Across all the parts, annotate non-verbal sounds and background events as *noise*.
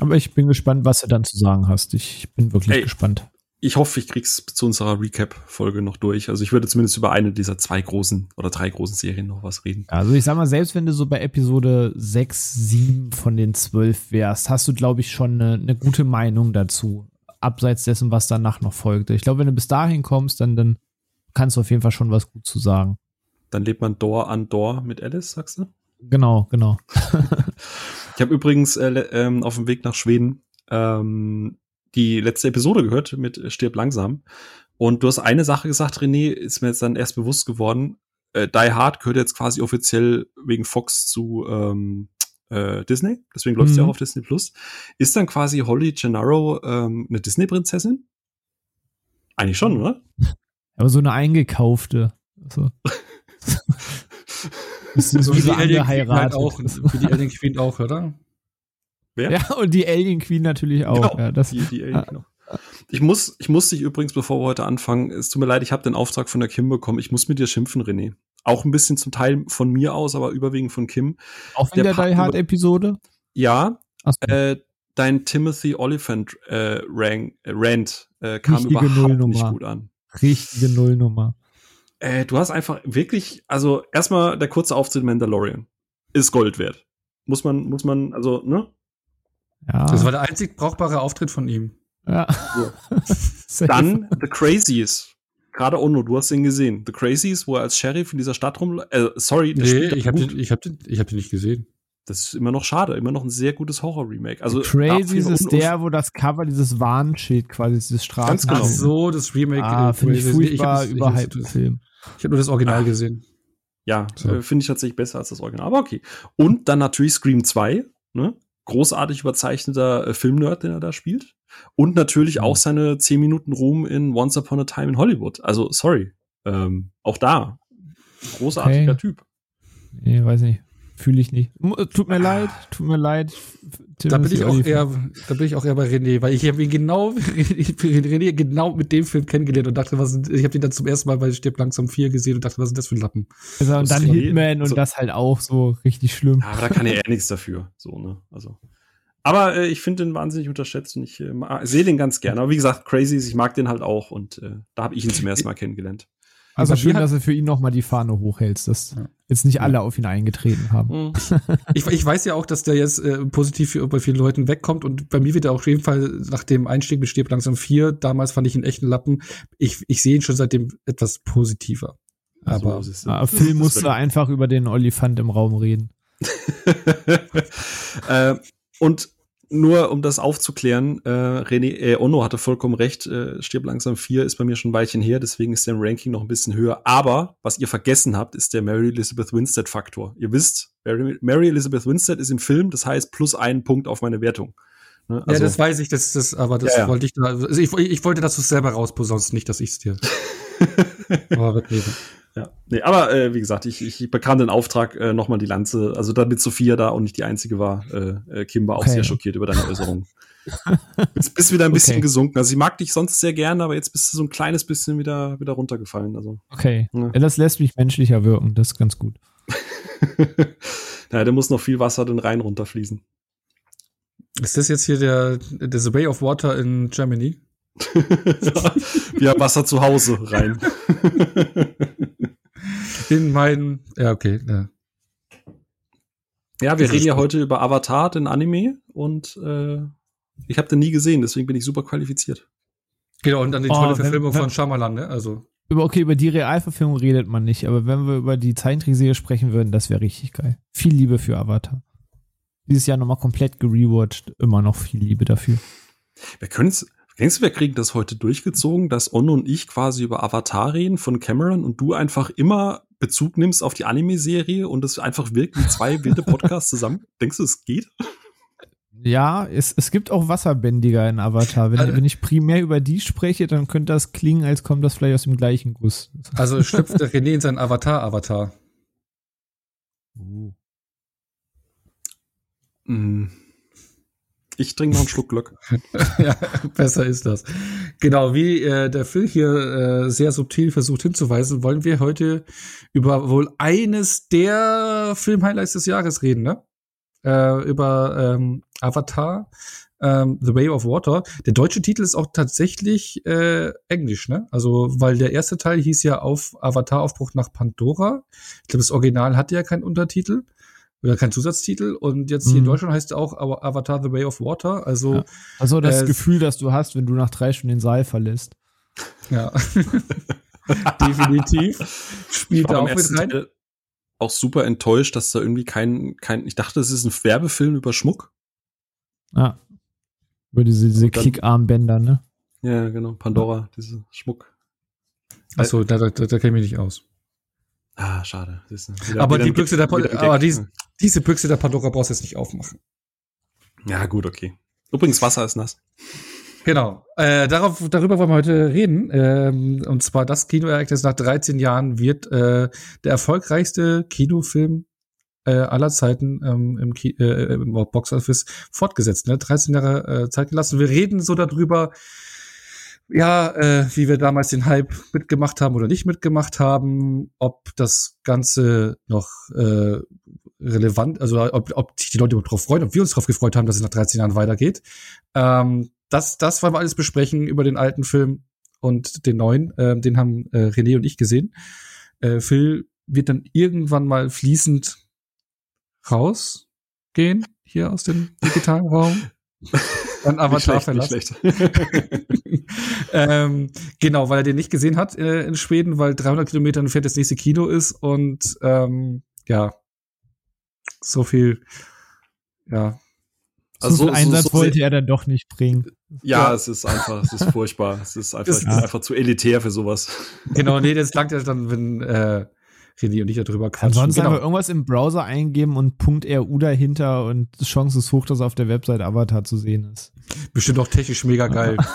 Aber ich bin gespannt, was du dann zu sagen hast. Ich bin wirklich Ey, gespannt. Ich hoffe, ich krieg's zu unserer Recap-Folge noch durch. Also ich würde zumindest über eine dieser zwei großen oder drei großen Serien noch was reden. Also ich sag mal, selbst wenn du so bei Episode 6, 7 von den 12 wärst, hast du, glaube ich, schon eine, eine gute Meinung dazu. Abseits dessen, was danach noch folgte. Ich glaube, wenn du bis dahin kommst, dann, dann kannst du auf jeden Fall schon was gut zu sagen. Dann lebt man Door an Door mit Alice, sagst du? Genau, genau. *laughs* ich habe übrigens äh, ähm, auf dem Weg nach Schweden ähm, die letzte Episode gehört mit Stirb langsam. Und du hast eine Sache gesagt, René, ist mir jetzt dann erst bewusst geworden. Äh, Die Hard gehört jetzt quasi offiziell wegen Fox zu ähm, äh, Disney, deswegen läuft mhm. sie auch auf Disney Plus. Ist dann quasi Holly Gennaro ähm, eine Disney-Prinzessin? Eigentlich schon, oder? *laughs* Aber so eine eingekaufte. So. *laughs* Das ist so wie die Alien Queen halt auch, wie die Alien Queen auch, oder? Wer? Ja, und die Alien Queen natürlich auch. Genau, ja, das, die, die Alien Queen auch. Ich muss, ich muss dich übrigens, bevor wir heute anfangen, es tut mir leid, ich habe den Auftrag von der Kim bekommen. Ich muss mit dir schimpfen, René. Auch ein bisschen zum Teil von mir aus, aber überwiegend von Kim. Auch in der, der Die Hard Episode? Ja. So. Äh, dein Timothy Oliphant äh, Rang, äh, Rant äh, kam Richtige überhaupt Nullnummer. nicht gut an. Richtige Nullnummer. Äh, du hast einfach wirklich, also erstmal der kurze Auftritt Mandalorian ist Gold wert. Muss man, muss man, also, ne? Ja. Das war der einzig brauchbare Auftritt von ihm. Ja. So. *laughs* Dann The Crazies. Gerade Ono, du hast den gesehen. The Crazies, wo er als Sheriff in dieser Stadt rum. Äh, sorry, nee, ich habe den, ich hab den, ich hab den nicht gesehen. Das ist immer noch schade, immer noch ein sehr gutes Horror-Remake. Also Crazies ist der, wo das Cover dieses Warnschild quasi dieses Straßen. Ganz genau. Ach so, das Remake. Ah, finde ich furchtbar überhyped Film. Ich habe nur das Original Ach. gesehen. Ja, so. äh, finde ich tatsächlich besser als das Original. Aber okay. Und dann natürlich Scream 2, ne? Großartig überzeichneter äh, Filmnerd, den er da spielt. Und natürlich mhm. auch seine 10 Minuten Ruhm in Once Upon a Time in Hollywood. Also, sorry. Ähm, auch da. Großartiger okay. Typ. Nee, weiß nicht. Fühle ich nicht. Tut mir ah. leid, tut mir leid. da bin ich auch eher, da bin ich auch eher bei René, weil ich habe ihn genau, *laughs* René genau mit dem Film kennengelernt und dachte, was sind, ich habe ihn dann zum ersten Mal bei Stirb langsam 4 gesehen und dachte, was sind das für ein Lappen? Also, und dann Hitman und so. das halt auch so richtig schlimm. Ja, aber da kann er eher nichts dafür, so, ne, also. Aber äh, ich finde den wahnsinnig unterschätzt und ich äh, sehe den ganz gerne. Aber wie gesagt, Crazy, ich mag den halt auch und äh, da habe ich ihn zum ersten Mal kennengelernt. Also schön, dass du für ihn nochmal die Fahne hochhältst, dass ja. jetzt nicht alle auf ihn eingetreten haben. Mhm. *laughs* ich, ich, weiß ja auch, dass der jetzt äh, positiv bei vielen Leuten wegkommt und bei mir wird er auf jeden Fall nach dem Einstieg mit Stirb langsam vier, damals fand ich ihn echt einen Lappen. Ich, ich sehe ihn schon seitdem etwas positiver. Aber so ja, Phil musste einfach über den Olifant im Raum reden. *laughs* äh, und nur um das aufzuklären, äh, René, äh, Ono hatte vollkommen recht, äh, Stirb langsam 4 ist bei mir schon ein Weilchen her, deswegen ist der Ranking noch ein bisschen höher. Aber was ihr vergessen habt, ist der Mary Elizabeth Winstead Faktor. Ihr wisst, Mary, Mary Elizabeth Winstead ist im Film, das heißt plus einen Punkt auf meine Wertung. Ne? Also, ja, das weiß ich, das, das, aber das ja, ja. wollte ich da, also ich, ich wollte, dass du es selber rausposaunen, nicht, dass ich es dir. *laughs* aber wird ja, nee, aber äh, wie gesagt, ich, ich bekam den Auftrag, äh, nochmal die Lanze, also damit Sophia da und nicht die einzige war, äh, äh Kim war auch okay. sehr schockiert über deine Äußerung. jetzt *laughs* bist du wieder ein bisschen okay. gesunken. Also sie mag dich sonst sehr gerne, aber jetzt bist du so ein kleines bisschen wieder, wieder runtergefallen. Also, okay. Ja. ja das lässt mich menschlicher wirken, das ist ganz gut. *laughs* naja, da muss noch viel Wasser den Rhein runterfließen. Ist das jetzt hier der, der The Way of Water in Germany? *laughs* Wir haben Wasser zu Hause rein. In meinen, ja, okay, ja. Ja, wir reden ja heute über Avatar, den Anime, und äh, ich habe den nie gesehen, deswegen bin ich super qualifiziert. Genau, und dann die tolle oh, Verfilmung wenn, von Shyamalan, ne? Also. Über, okay, über die Realverfilmung redet man nicht, aber wenn wir über die Zeichentrickserie sprechen würden, das wäre richtig geil. Viel Liebe für Avatar. Dieses Jahr nochmal komplett gerewatcht, immer noch viel Liebe dafür. Wir können es Denkst du, wir kriegen das heute durchgezogen, dass On und ich quasi über Avatar reden von Cameron und du einfach immer Bezug nimmst auf die Anime-Serie und es einfach wirkt wie zwei wilde Podcasts zusammen? *laughs* Denkst du, es geht? Ja, es, es gibt auch Wasserbändiger in Avatar. Wenn, also, wenn ich primär über die spreche, dann könnte das klingen, als kommt das vielleicht aus dem gleichen Guss. Also schlüpft der René in sein Avatar-Avatar. Uh. Mm. Ich trinke noch einen Schluck Glück. *laughs* ja, besser ist das. Genau, wie äh, der Phil hier äh, sehr subtil versucht hinzuweisen, wollen wir heute über wohl eines der Filmhighlights des Jahres reden, ne? äh, über ähm, Avatar, ähm, The Way of Water. Der deutsche Titel ist auch tatsächlich äh, Englisch, ne? Also, weil der erste Teil hieß ja auf Avatar Aufbruch nach Pandora. Ich glaube, das Original hatte ja keinen Untertitel oder keinen Zusatztitel und jetzt hier in Mhm. Deutschland heißt es auch Avatar The Way of Water. Also Ja. Also das Äh, Gefühl, das du hast, wenn du nach drei Stunden den Saal verlässt. ja, *laughs* definitiv spielt da auch mit rein. Teil auch super enttäuscht, dass da irgendwie kein, kein, ich dachte, es ist ein Werbefilm über Schmuck. Ja. Über diese, diese Klickarmbänder, ne? Ja, genau, Pandora, diese Schmuck. Achso, da, da, da kenne ich mich nicht aus. Ah, schade. Wieder- Aber wieder die Büchse der, aber Gag. die, diese Büchse der Pandora brauchst du jetzt nicht aufmachen. Ja, gut, okay. Übrigens, Wasser ist nass. Genau. Äh, darauf, darüber wollen wir heute reden. Ähm, und zwar das Kinoereignis nach 13 Jahren wird äh, der erfolgreichste Kinofilm äh, aller Zeiten ähm, im, Ki äh, im Boxoffice fortgesetzt. Ne? 13 Jahre äh, Zeit gelassen. Wir reden so darüber, ja, äh, wie wir damals den Hype mitgemacht haben oder nicht mitgemacht haben, ob das Ganze noch äh, relevant, also ob, ob sich die Leute überhaupt drauf freuen, ob wir uns drauf gefreut haben, dass es nach 13 Jahren weitergeht. Ähm, das, das wollen wir alles besprechen über den alten Film und den neuen. Ähm, den haben äh, René und ich gesehen. Äh, Phil wird dann irgendwann mal fließend rausgehen hier aus dem digitalen Raum. *laughs* Dann Avatar Nicht verlassen. schlecht, nicht *laughs* schlecht. ähm, genau, weil er den nicht gesehen hat äh, in Schweden, weil 300 Kilometer entfernt das nächste Kino ist und ähm, ja, so viel, ja, So Also viel so- Einsatz so wollte sehr- er dann doch nicht bringen. Ja, Ja. es ist einfach, es ist furchtbar. Es ist *laughs* einfach, ich bin einfach zu elitär für sowas. genau, nee, das *laughs* langt ja dann, wenn äh, René und ich darüber quatschen. Ansonsten genau. einfach irgendwas im Browser eingeben und .ru dahinter und die Chance ist hoch, dass auf der Website Avatar zu sehen ist. Bestimmt auch technisch mega geil. *laughs*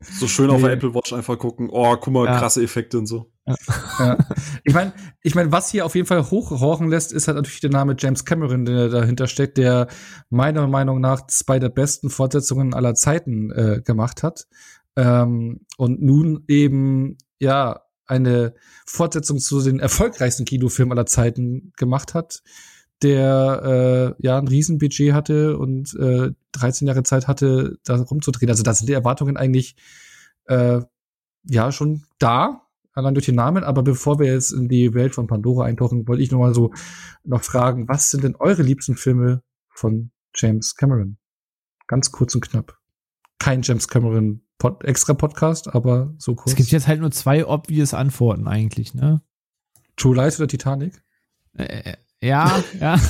So schön auf der Apple Watch einfach gucken, oh, guck mal, Ja. krasse Effekte und so. ja. Ich meine, ich mein, was hier auf jeden Fall hochhorchen lässt, ist halt natürlich der Name James Cameron, der dahinter steckt, der meiner Meinung nach zwei der besten Fortsetzungen aller Zeiten äh, gemacht hat. Ähm, und nun eben, ja, eine Fortsetzung zu den erfolgreichsten Kinofilmen aller Zeiten gemacht hat, der äh, ja ein Riesenbudget hatte und äh, 13 Jahre Zeit hatte, da rumzudrehen. Also da sind die Erwartungen eigentlich äh, ja schon da, allein durch den Namen. Aber bevor wir jetzt in die Welt von Pandora eintauchen, wollte ich noch mal so noch fragen, was sind denn eure liebsten Filme von James Cameron? Ganz kurz und knapp. Kein James Cameron Pod extra Podcast, aber so kurz. Es gibt jetzt halt nur zwei obvious Antworten eigentlich, ne? True Lies oder Titanic? Äh, ja, *laughs* ja.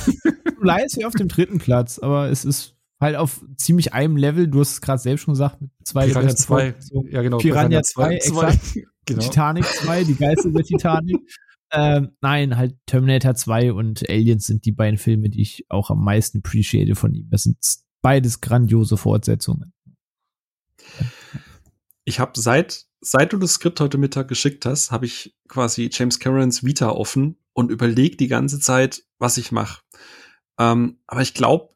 True ist ja auf dem dritten Platz, aber es ist halt auf ziemlich einem Level. Du hast es gerade selbst schon gesagt, mit zwei Piranha besten 2. Fortsetzungen. Ja, genau. Piranha 2, exakt. *laughs* genau. Titanic 2, die Geister der Titanic. *laughs* Ähm, nein, halt Terminator 2 und Aliens sind die beiden Filme, die ich auch am meisten appreciate von ihm. Das sind beides grandiose Fortsetzungen. Ich habe seit, seit du das Skript heute Mittag geschickt hast, habe ich quasi James Camerons Vita offen und überlege die ganze Zeit, was ich mache. Ähm, aber ich glaube,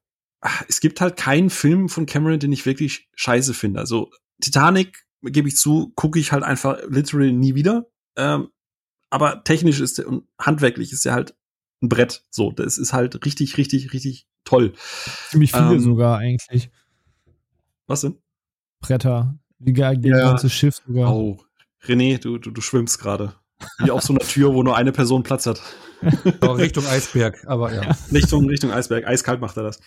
es gibt halt keinen Film von Cameron, den ich wirklich scheiße finde. Also Titanic, gebe ich zu, gucke ich halt einfach literally nie wieder. Ähm, aber technisch ist der und handwerklich ist er halt ein Brett. So, das ist halt richtig, richtig, richtig toll. Ziemlich viele Ähm, sogar eigentlich. Was denn? Bretter. Die, die Ja. ganze Schiff sogar. Oh, René, du, du, du schwimmst gerade. Wie auf so einer Tür, wo nur eine Person Platz hat. Oh, Richtung Eisberg, aber ja. *laughs* Richtung, Richtung Eisberg. Eiskalt macht er das.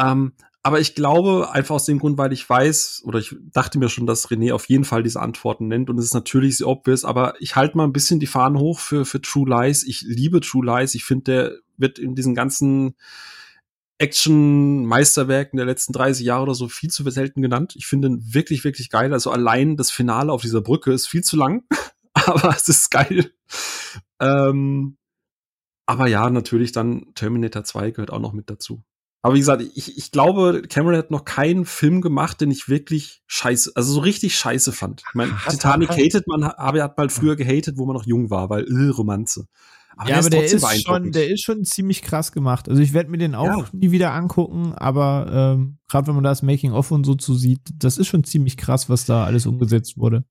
Ähm, aber ich glaube, einfach aus dem Grund, weil ich weiß, oder ich dachte mir schon, dass René auf jeden Fall diese Antworten nennt und es ist natürlich sehr obvious, aber ich halte mal ein bisschen die Fahnen hoch für, für True Lies. Ich liebe True Lies. Ich finde, der wird in diesen ganzen Action-Meisterwerken der letzten 30 Jahre oder so viel zu selten genannt. Ich finde ihn wirklich, wirklich geil. Also allein das Finale auf dieser Brücke ist viel zu lang, *laughs* aber es ist geil. Ähm, aber ja, natürlich dann Terminator 2 gehört auch noch mit dazu. Aber wie gesagt, ich, ich glaube, Cameron hat noch keinen Film gemacht, den ich wirklich scheiße, also so richtig scheiße fand. Ich meine, Titanic hat- hatet man, aber er hat mal früher gehatet, wo man noch jung war, weil äh, Romanze. Ja, aber der ist, schon, beeindruckend. der ist schon ziemlich krass gemacht. Also ich werde mir den auch Ja. nie wieder angucken, aber ähm, gerade wenn man das Making of und so zu sieht, das ist schon ziemlich krass, was da alles umgesetzt wurde.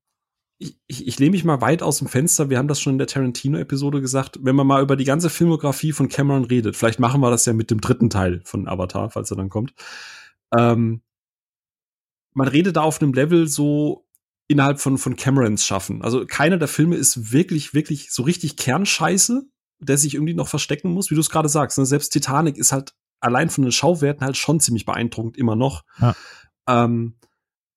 ich, ich, ich lehne mich mal weit aus dem Fenster. Wir haben das schon in der Tarantino-Episode gesagt. Wenn man mal über die ganze Filmografie von Cameron redet, vielleicht machen wir das ja mit dem dritten Teil von Avatar, falls er dann kommt. Ähm, man redet da auf einem Level so innerhalb von, von Camerons schaffen. Also keiner der Filme ist wirklich, wirklich so richtig Kernscheiße, der sich irgendwie noch verstecken muss, wie du es gerade sagst. Ne? Selbst Titanic ist halt allein von den Schauwerten halt schon ziemlich beeindruckend, immer noch. Ja. Ähm,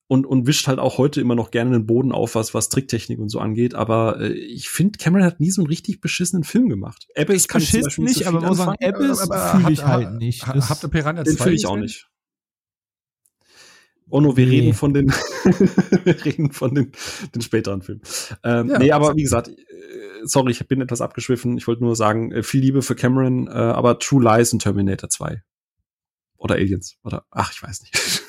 und, und wischt halt auch heute immer noch gerne den Boden auf, was, was Tricktechnik und so angeht. Aber äh, ich finde, Cameron hat nie so einen richtig beschissenen Film gemacht. Abyss kann ich zum Beispiel nicht, so aber muss sagen, Abyss fühle ich halt nicht. Ha, habt ihr Piranha Den fühle ich auch nicht. Oh no, wir nee. reden von den, *laughs* wir reden von den, den späteren Filmen. Ähm, ja, nee, aber wie gesagt, äh, sorry, ich bin etwas abgeschwiffen. Ich wollte nur sagen, äh, viel Liebe für Cameron, äh, aber True Lies und Terminator 2. Oder Aliens. Oder, ach, ich weiß nicht.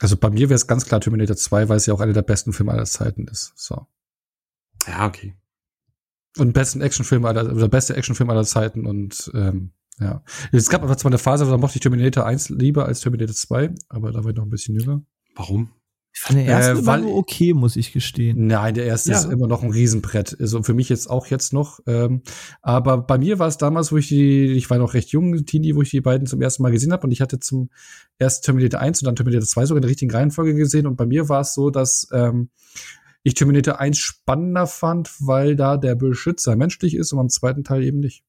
Also bei mir wäre es ganz klar Terminator 2, weil es ja auch einer der besten Filme aller Zeiten ist. So. Ja, okay. Und besten Actionfilm aller, oder beste Actionfilm aller Zeiten und ähm, ja. Es gab aber zwar eine Phase, da mochte ich Terminator 1 lieber als Terminator 2, aber da war ich noch ein bisschen jünger. Warum? Ich fand der erste äh, war okay, muss ich gestehen. Nein, der erste ja. ist immer noch ein Riesenbrett. Also für mich jetzt auch jetzt noch. Ähm, aber bei mir war es damals, wo ich die, ich war noch recht jung, Teenie, wo ich die beiden zum ersten Mal gesehen habe und ich hatte zum erst Terminator 1 und dann Terminator 2 sogar in der richtigen Reihenfolge gesehen. Und bei mir war es so, dass ähm, ich Terminator 1 spannender fand, weil da der Beschützer menschlich ist und am zweiten Teil eben nicht.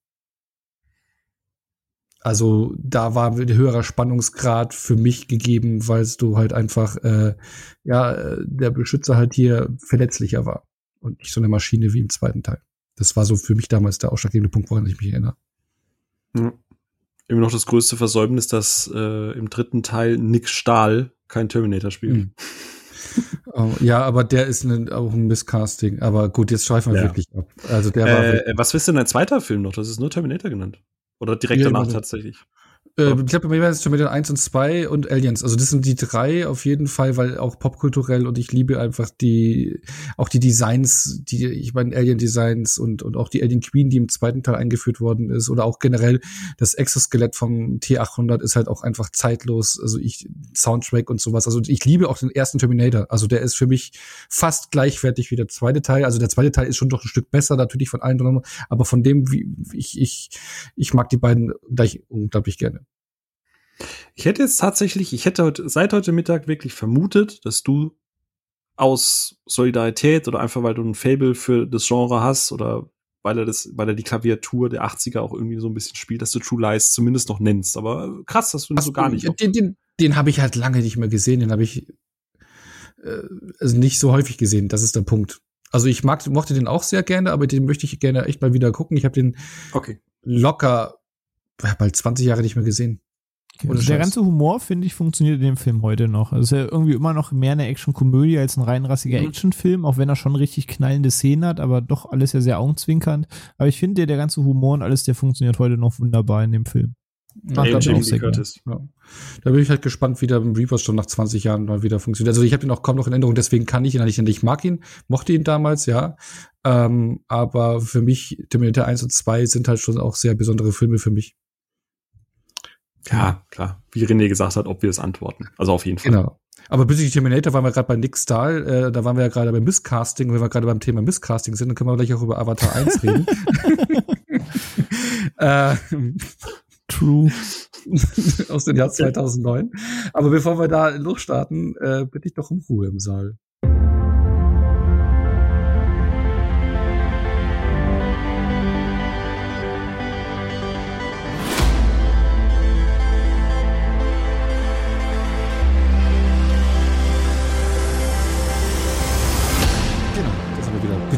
Also da war ein höherer Spannungsgrad für mich gegeben, weil du halt einfach, äh, ja, äh, der Beschützer halt hier verletzlicher war und nicht so eine Maschine wie im zweiten Teil. Das war so für mich damals der ausschlaggebende Punkt, woran ich mich erinnere. Ja. Immer noch das größte Versäumnis, dass äh, im dritten Teil Nick Stahl kein Terminator spielt. Mhm. *laughs* oh, ja, aber der ist ne, auch ein Misscasting. Aber gut, jetzt schweifen wir ja. wirklich ab. Also der äh, war. Was ist denn ein zweiter Film noch? Das ist nur Terminator genannt. Oder direkt ja, danach also, tatsächlich. Äh, ich glaube, bei mir war es Terminator 1 und 2 und Aliens. Also das sind die drei auf jeden Fall, weil auch popkulturell und ich liebe einfach die, auch die Designs, die, ich meine Alien-Designs und, und auch die Alien Queen, die im zweiten Teil eingeführt worden ist oder auch generell das Exoskelett vom T800 ist halt auch einfach zeitlos. Also ich, Soundtrack und sowas. Also ich liebe auch den ersten Terminator. Also der ist für mich fast gleichwertig wie der zweite Teil. Also der zweite Teil ist schon doch ein Stück besser natürlich von allen drin, aber von dem, wie ich, ich, ich mag die beiden gleich unglaublich gerne. Ich hätte jetzt tatsächlich, ich hätte heute, seit heute Mittag wirklich vermutet, dass du aus Solidarität oder einfach weil du ein Fable für das Genre hast oder weil er das, weil er die Klaviatur der 80er auch irgendwie so ein bisschen spielt, dass du True Lies zumindest noch nennst. Aber krass, dass du ihn so gar nicht. Den, den, den habe ich halt lange nicht mehr gesehen. Den habe ich äh, also nicht so häufig gesehen. Das ist der Punkt. Also ich mag, mochte den auch sehr gerne, aber den möchte ich gerne echt mal wieder gucken. Ich habe den okay. locker bald 20 Jahre nicht mehr gesehen. Also der ganze Humor, finde ich, funktioniert in dem Film heute noch. Also ist ja irgendwie immer noch mehr eine Action-Komödie als ein reinrassiger mhm. Actionfilm, auch wenn er schon richtig knallende Szenen hat, aber doch alles ja sehr augenzwinkernd. Aber ich finde, der, der ganze Humor und alles, der funktioniert heute noch wunderbar in dem Film. Ach, da, bin ich, ja. da bin ich halt gespannt, wie der Reapers schon nach 20 Jahren mal wieder funktioniert. Also ich habe ihn auch kaum noch in Erinnerung, deswegen kann ich ihn nicht. Ich mag ihn, mochte ihn damals, ja. Ähm, aber für mich, Terminator 1 und 2 sind halt schon auch sehr besondere Filme für mich. Ja, klar. Wie René gesagt hat, ob wir es antworten. Also auf jeden Fall. Genau. Aber bezüglich Terminator waren wir gerade bei Nick Stahl, äh, da waren wir ja gerade beim Misscasting. Und wenn wir gerade beim Thema Misscasting sind, dann können wir gleich auch über Avatar 1 reden. *laughs* äh, True. *laughs* Aus dem Jahr 2009. Aber bevor wir da losstarten, äh, bitte ich doch um Ruhe im Saal.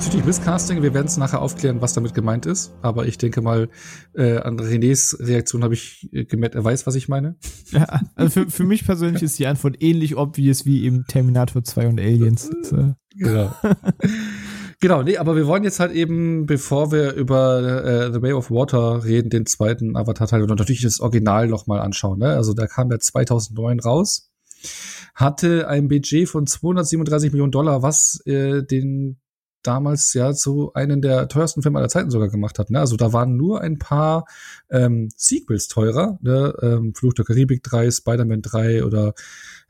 Bezüglich Misscasting, wir werden es nachher aufklären, was damit gemeint ist. Aber ich denke mal, äh, an Renés Reaktion habe ich äh, gemerkt, er weiß, was ich meine. Ja, also für, für mich persönlich ist die Antwort ähnlich obvious wie eben Terminator 2 und Aliens. Äh, genau. *laughs* Genau, nee, aber wir wollen jetzt halt eben, bevor wir über äh, The Way of Water reden, den zweiten Avatar-Teil und natürlich das Original nochmal anschauen. Ne? Also da kam der 2009 raus, hatte ein Budget von 237 Millionen Dollar, was äh, den damals ja so einen der teuersten Filme aller Zeiten sogar gemacht hat. Ne? Also da waren nur ein paar ähm, Sequels teurer, ne? ähm, Fluch der Karibik 3, Spider-Man 3 oder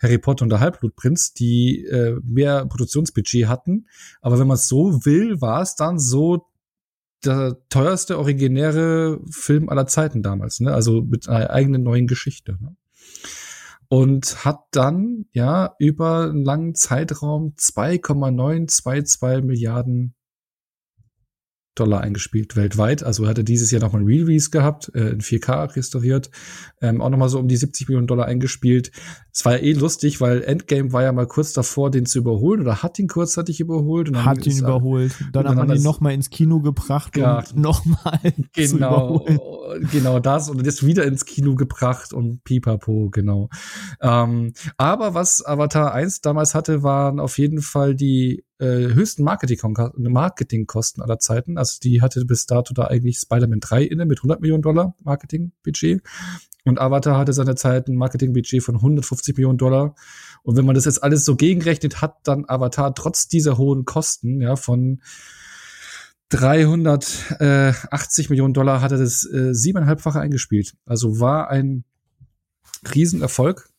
Harry Potter und der Halbblutprinz, die äh, mehr Produktionsbudget hatten. Aber wenn man es so will, war es dann so der teuerste originäre Film aller Zeiten damals, ne? Also mit einer eigenen neuen Geschichte. Ne? Und hat dann ja über einen langen Zeitraum 2,922 Milliarden Dollar eingespielt weltweit. Also hat er dieses Jahr nochmal ein Release gehabt, äh, in 4K restauriert, ähm, auch nochmal so um die 70 Millionen Dollar eingespielt. Es war ja eh lustig, weil Endgame war ja mal kurz davor, den zu überholen oder hat ihn kurzzeitig überholt. Und hat ihn überholt. Dann, dann hat man ihn nochmal ins Kino gebracht ja, und nochmal *laughs* genau, genau das und jetzt wieder ins Kino gebracht und pipapo, genau. Ähm, aber was Avatar 1 damals hatte, waren auf jeden Fall die äh, höchsten Marketingkosten aller Zeiten. Also die hatte bis dato da eigentlich Spider-Man 3 inne mit 100 Millionen Dollar Marketingbudget. Und Avatar hatte seine Zeit ein Marketingbudget von 150 Millionen Dollar. Und wenn man das jetzt alles so gegenrechnet, hat dann Avatar trotz dieser hohen Kosten, ja, von 380 Millionen Dollar hat er das äh, siebeneinhalbfache eingespielt. Also war ein Riesenerfolg.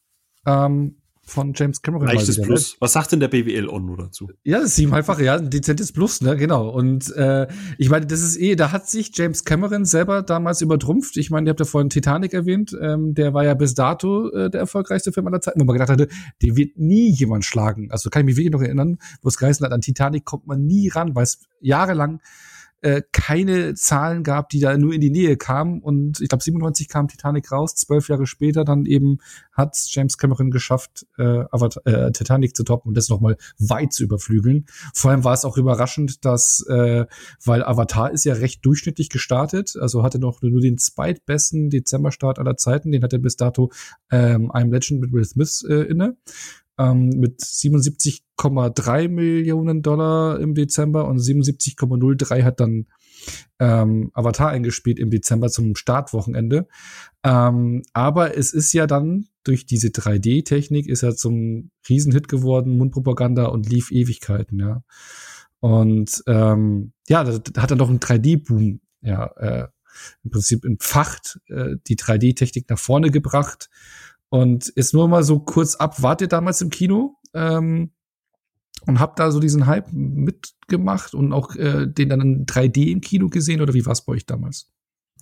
Ähm, von James Cameron. Leichtes wieder, Plus. Ne? Was sagt denn der BWL On nur dazu? Ja, das ist siebenfach, ja, ein dezentes Plus, ne, genau. Und äh, ich meine, das ist eh, da hat sich James Cameron selber damals übertrumpft. Ich meine, ihr habt ja vorhin Titanic erwähnt, ähm, der war ja bis dato äh, der erfolgreichste Film aller Zeiten, wo man gedacht hatte, der wird nie jemand schlagen. Also kann ich mich wirklich noch erinnern, wo es geheißen hat, an Titanic kommt man nie ran, weil es jahrelang äh, keine Zahlen gab, die da nur in die Nähe kamen. Und ich glaube, 97 kam Titanic raus, zwölf Jahre später dann eben hat James Cameron geschafft, äh, Avatar, äh, Titanic zu toppen und das nochmal weit zu überflügeln. Vor allem war es auch überraschend, dass, äh, weil Avatar ist ja recht durchschnittlich gestartet, also hatte noch nur den zweitbesten Dezemberstart aller Zeiten, den hatte bis dato ähm, I'm Legend mit Will Smith äh, inne ähm, mit 77,3 Millionen Dollar im Dezember und 77,03 hat dann ähm, Avatar eingespielt im Dezember zum Startwochenende. Ähm, aber es ist ja dann durch diese 3D-Technik ist er zum Riesenhit geworden, Mundpropaganda und lief Ewigkeiten, ja. Und ähm, ja, da, hat er doch einen 3D-Boom, ja, äh, im Prinzip entfacht, äh, die 3D-Technik nach vorne gebracht und ist nur mal so kurz ab, wart ihr damals im Kino? Ähm, und habt da so diesen Hype mitgemacht und auch äh, den dann in 3D im Kino gesehen oder wie war es bei euch damals?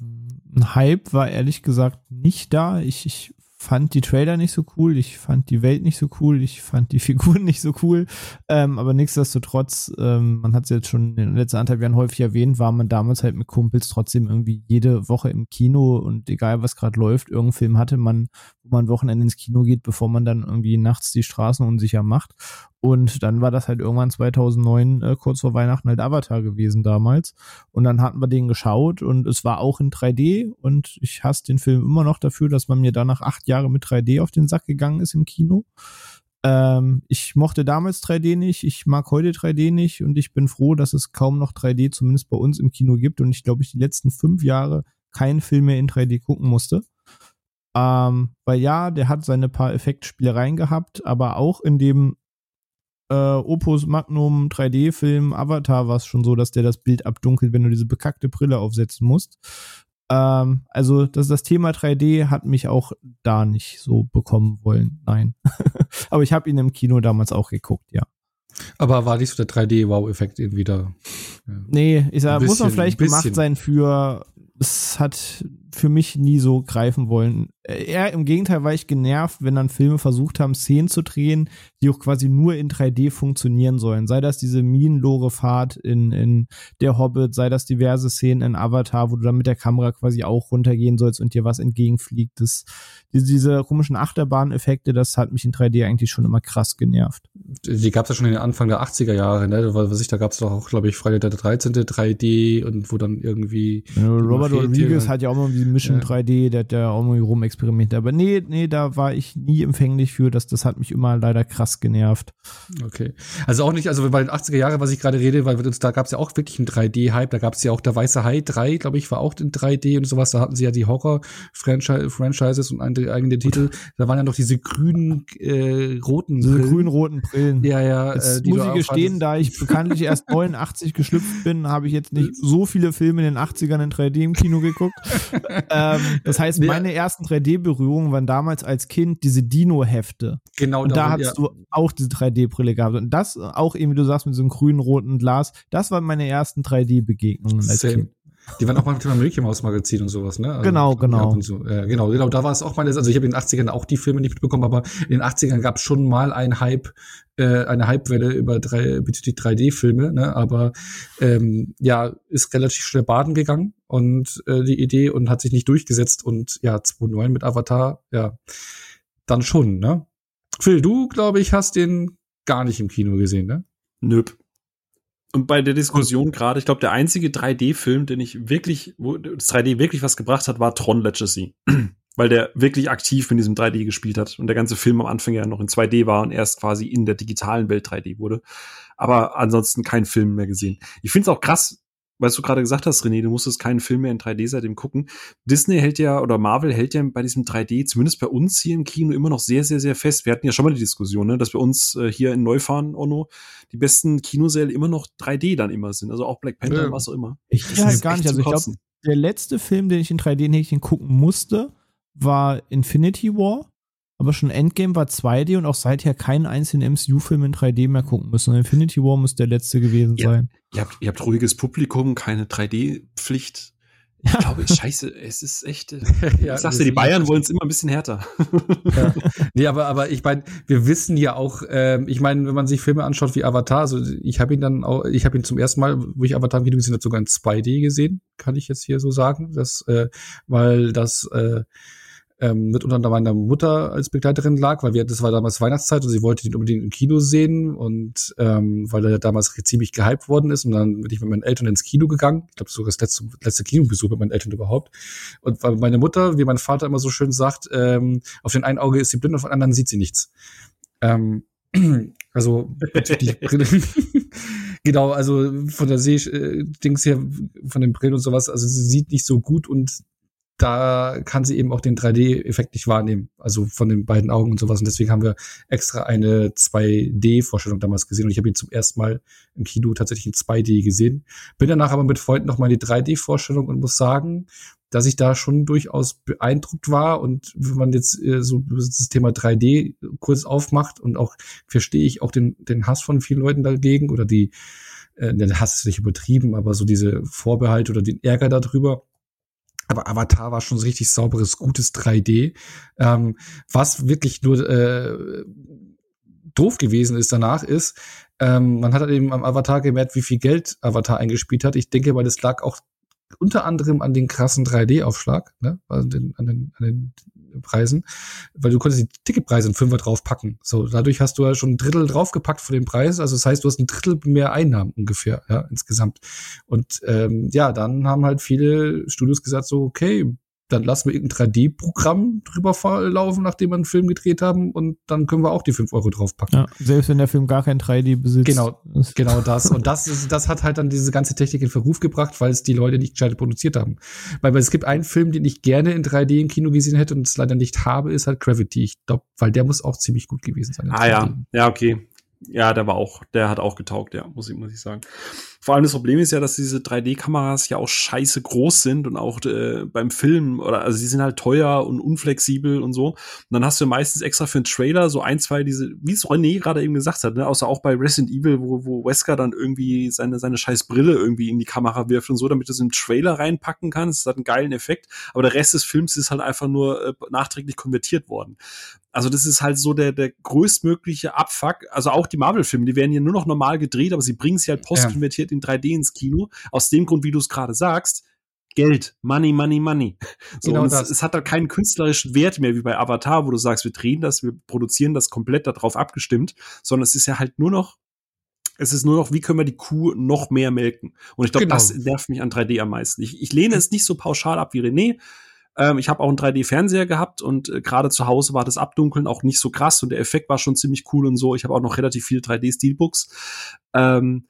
Ein Hype war ehrlich gesagt nicht da. Ich, ich fand die Trailer nicht so cool, ich fand die Welt nicht so cool, ich fand die *laughs* Figuren nicht so cool. Ähm, aber nichtsdestotrotz, ähm, man hat es jetzt schon in den letzten anderthalb Jahren häufig erwähnt, war man damals halt mit Kumpels trotzdem irgendwie jede Woche im Kino und egal was gerade läuft, irgendeinen Film hatte man, wo man Wochenende ins Kino geht, bevor man dann irgendwie nachts die Straßen unsicher macht. Und dann war das halt irgendwann 2009, äh, kurz vor Weihnachten, halt Avatar gewesen damals. Und dann hatten wir den geschaut und es war auch in 3D. Und ich hasse den Film immer noch dafür, dass man mir danach acht Jahre mit 3D auf den Sack gegangen ist im Kino. Ähm, ich mochte damals 3D nicht, ich mag heute 3D nicht und ich bin froh, dass es kaum noch 3D zumindest bei uns im Kino gibt und ich glaube, ich die letzten fünf Jahre keinen Film mehr in 3D gucken musste. Ähm, weil ja, der hat seine paar Effektspielereien gehabt, aber auch in dem äh, Opus Magnum 3D-Film Avatar war es schon so, dass der das Bild abdunkelt, wenn du diese bekackte Brille aufsetzen musst. Ähm, also das, das Thema 3D hat mich auch da nicht so bekommen wollen. Nein. *laughs* Aber ich habe ihn im Kino damals auch geguckt, ja. Aber war nicht so der 3D-Wow-Effekt irgendwie da? Ja. Nee, ich sag, bisschen, muss man vielleicht gemacht sein für, es hat für mich nie so greifen wollen. Eher im Gegenteil war ich genervt, wenn dann Filme versucht haben, Szenen zu drehen, die auch quasi nur in 3D funktionieren sollen. Sei das diese Minenlore-Fahrt in, in Der Hobbit, sei das diverse Szenen in Avatar, wo du dann mit der Kamera quasi auch runtergehen sollst und dir was entgegenfliegt. Das, diese, komischen Achterbahn-Effekte, das hat mich in 3D eigentlich schon immer krass genervt. Die gab es ja schon in den Anfang der 80er Jahre, ne? Was ich, da gab es doch auch, glaube ich, Freitag der 13. 3D und wo dann irgendwie. Robert Rodriguez hat ja auch mal Mission ja. 3D, der hat ja auch mal rumexperimentiert. Aber nee, nee, da war ich nie empfänglich für. Das, das hat mich immer leider krass genervt. Okay. Also auch nicht, also bei den 80er Jahren, was ich gerade rede, weil da gab es ja auch wirklich einen 3D-Hype. Da gab es ja auch der Weiße Hai 3, glaube ich, war auch in 3D und sowas. Da hatten sie ja die Horror-Franchises und eigene Titel. Da waren ja noch diese grünen, äh, roten Diese grün-roten Brillen. Ja, ja. Jetzt äh, muss ich gestehen, da ich bekanntlich erst *laughs* 89 geschlüpft bin, habe ich jetzt nicht so viele Filme in den 80ern in 3D im Kino geguckt. *laughs* ähm, *laughs* das heißt, meine ersten 3D-Berührungen waren damals als Kind diese Dino-Hefte. Genau. Und da hast ja. du auch diese 3D-Brille gehabt. Und das auch eben, wie du sagst, mit so einem grünen, roten Glas, das waren meine ersten 3D-Begegnungen als Kind. Die waren auch mal mit dem Mickey Mouse Magazin und sowas, ne? Also, genau, genau. So. Ja, genau, genau. Da war es auch mal, also ich habe in den 80ern auch die Filme nicht mitbekommen, aber in den 80ern gab es schon mal ein Hype, äh, eine Hypewelle über drei, bezüglich 3D-Filme, ne? Aber ähm, ja, ist relativ schnell baden gegangen und äh, die Idee und hat sich nicht durchgesetzt und ja, 2.9 mit Avatar, ja, dann schon, ne? Phil, du, glaube ich, hast den gar nicht im Kino gesehen, ne? Nöp. Und bei der Diskussion gerade, ich glaube, der einzige 3D-Film, den ich wirklich, wo das 3D wirklich was gebracht hat, war Tron Legacy. *clears throat* Weil der wirklich aktiv in diesem 3D gespielt hat und der ganze Film am Anfang ja noch in 2D war und erst quasi in der digitalen Welt 3D wurde. Aber ansonsten kein Film mehr gesehen. Ich finde es auch krass, was du gerade gesagt hast, René, du musstest keinen Film mehr in 3D seitdem gucken. Disney hält ja oder Marvel hält ja bei diesem 3D, zumindest bei uns hier im Kino, immer noch sehr, sehr, sehr fest. Wir hatten ja schon mal die Diskussion, ne, dass bei uns äh, hier in Neufahren, Ono, die besten Kinosäle immer noch 3D dann immer sind. Also auch Black Panther, ja. was auch immer. Ich das halt gar nicht. Also ich glaube, der letzte Film, den ich in 3D-Häkchen gucken musste, war Infinity War. Aber schon Endgame war 2D und auch seither keinen einzelnen MCU-Film in 3D mehr gucken müssen. Infinity War muss der letzte gewesen ja, sein. Ihr habt, ihr habt ruhiges Publikum, keine 3D-Pflicht. *laughs* Ich glaube, scheiße, es ist echt. Äh, *laughs* ja, ich sag's dir, die Bayern wollen es immer ein bisschen härter. ja. *laughs* Nee, aber, aber ich meine, wir wissen ja auch, äh, ich meine, wenn man sich Filme anschaut wie Avatar, also ich habe ihn dann auch, ich habe ihn zum ersten Mal, wo ich Avatar im Video gesehen habe, sogar in 2D gesehen, kann ich jetzt hier so sagen. Das, äh, weil das äh, ähm, mit unter meiner Mutter als Begleiterin lag, weil wir, das war damals Weihnachtszeit und sie wollte ihn unbedingt im Kino sehen und ähm, weil er damals ziemlich gehypt worden ist und dann bin ich mit meinen Eltern ins Kino gegangen. Ich glaube sogar das letzte, letzte Kinobesuch mit meinen Eltern überhaupt. Und weil meine Mutter, wie mein Vater immer so schön sagt, ähm, auf den einen Auge ist sie blind, auf den anderen sieht sie nichts. Ähm, *clears throat* also die *laughs* Brille. *laughs* genau, also von der Seh-Dings her, von den Brillen und sowas, also sie sieht nicht so gut und da kann sie eben auch den 3D-Effekt nicht wahrnehmen, also von den beiden Augen und sowas. Und deswegen haben wir extra eine 2D-Vorstellung damals gesehen. Und ich habe ihn zum ersten Mal im Kino tatsächlich in 2D gesehen. Bin danach aber mit Freunden noch mal in die 3D-Vorstellung und muss sagen, dass ich da schon durchaus beeindruckt war. Und wenn man jetzt äh, so das Thema 3D kurz aufmacht und auch verstehe ich auch den, den Hass von vielen Leuten dagegen oder die, äh, der Hass ist nicht übertrieben, aber so diese Vorbehalte oder den Ärger darüber aber Avatar war schon so richtig sauberes, gutes 3D. Ähm, was wirklich nur äh, doof gewesen ist danach ist, ähm, man hat eben am Avatar gemerkt, wie viel Geld Avatar eingespielt hat. Ich denke, weil das lag auch unter anderem an den krassen 3D-Aufschlag, ne? Also den, an, den, an den Preisen, weil du konntest die Ticketpreise in Fünfer draufpacken. So, dadurch hast du ja schon ein Drittel draufgepackt von dem Preis. Also das heißt, du hast ein Drittel mehr Einnahmen ungefähr, ja, insgesamt. Und ähm, ja, dann haben halt viele Studios gesagt, so, okay, dann lassen wir irgendein 3D-Programm drüber laufen, nachdem wir einen Film gedreht haben und dann können wir auch die 5 Euro draufpacken. Ja, selbst wenn der Film gar kein 3D besitzt. Genau, genau *laughs* das. Und das, ist, das hat halt dann diese ganze Technik in Verruf gebracht, weil es die Leute nicht gescheit produziert haben. Weil, weil es gibt einen Film, den ich gerne in 3D im Kino gesehen hätte und es leider nicht habe, ist halt Gravity. Ich glaube, weil der muss auch ziemlich gut gewesen sein. Ah ja, ja, okay. Ja, der war auch, der hat auch getaugt, ja, muss ich, muss ich sagen. Vor allem das Problem ist ja, dass diese 3D-Kameras ja auch scheiße groß sind und auch äh, beim Film oder also die sind halt teuer und unflexibel und so. Und dann hast du meistens extra für einen Trailer so ein, zwei diese, wie es René gerade eben gesagt hat, ne, außer auch bei Resident Evil, wo, wo Wesker dann irgendwie seine, seine scheiß Brille irgendwie in die Kamera wirft und so, damit du es im Trailer reinpacken kannst. Das hat einen geilen Effekt. Aber der Rest des Films ist halt einfach nur äh, nachträglich konvertiert worden. Also das ist halt so der, der größtmögliche Abfuck. Also auch die Marvel-Filme, die werden hier nur noch normal gedreht, aber sie bringen sie halt postkonvertiert in 3D ins Kino. Aus dem Grund, wie du es gerade sagst, Geld, Money, Money, Money. *laughs* So, genau es, es, hat da keinen künstlerischen Wert mehr wie bei Avatar, wo du sagst, wir drehen das, wir produzieren das komplett darauf abgestimmt, sondern es ist ja halt nur noch, es ist nur noch, wie können wir die Kuh noch mehr melken? Und ich glaube, genau. das nervt mich an 3D am meisten. Ich, ich lehne es nicht so pauschal ab wie René. Ähm, ich habe auch einen 3D-Fernseher gehabt und äh, gerade zu Hause war das Abdunkeln auch nicht so krass und der Effekt war schon ziemlich cool und so. Ich habe auch noch relativ viele 3D-Steelbooks. Ähm,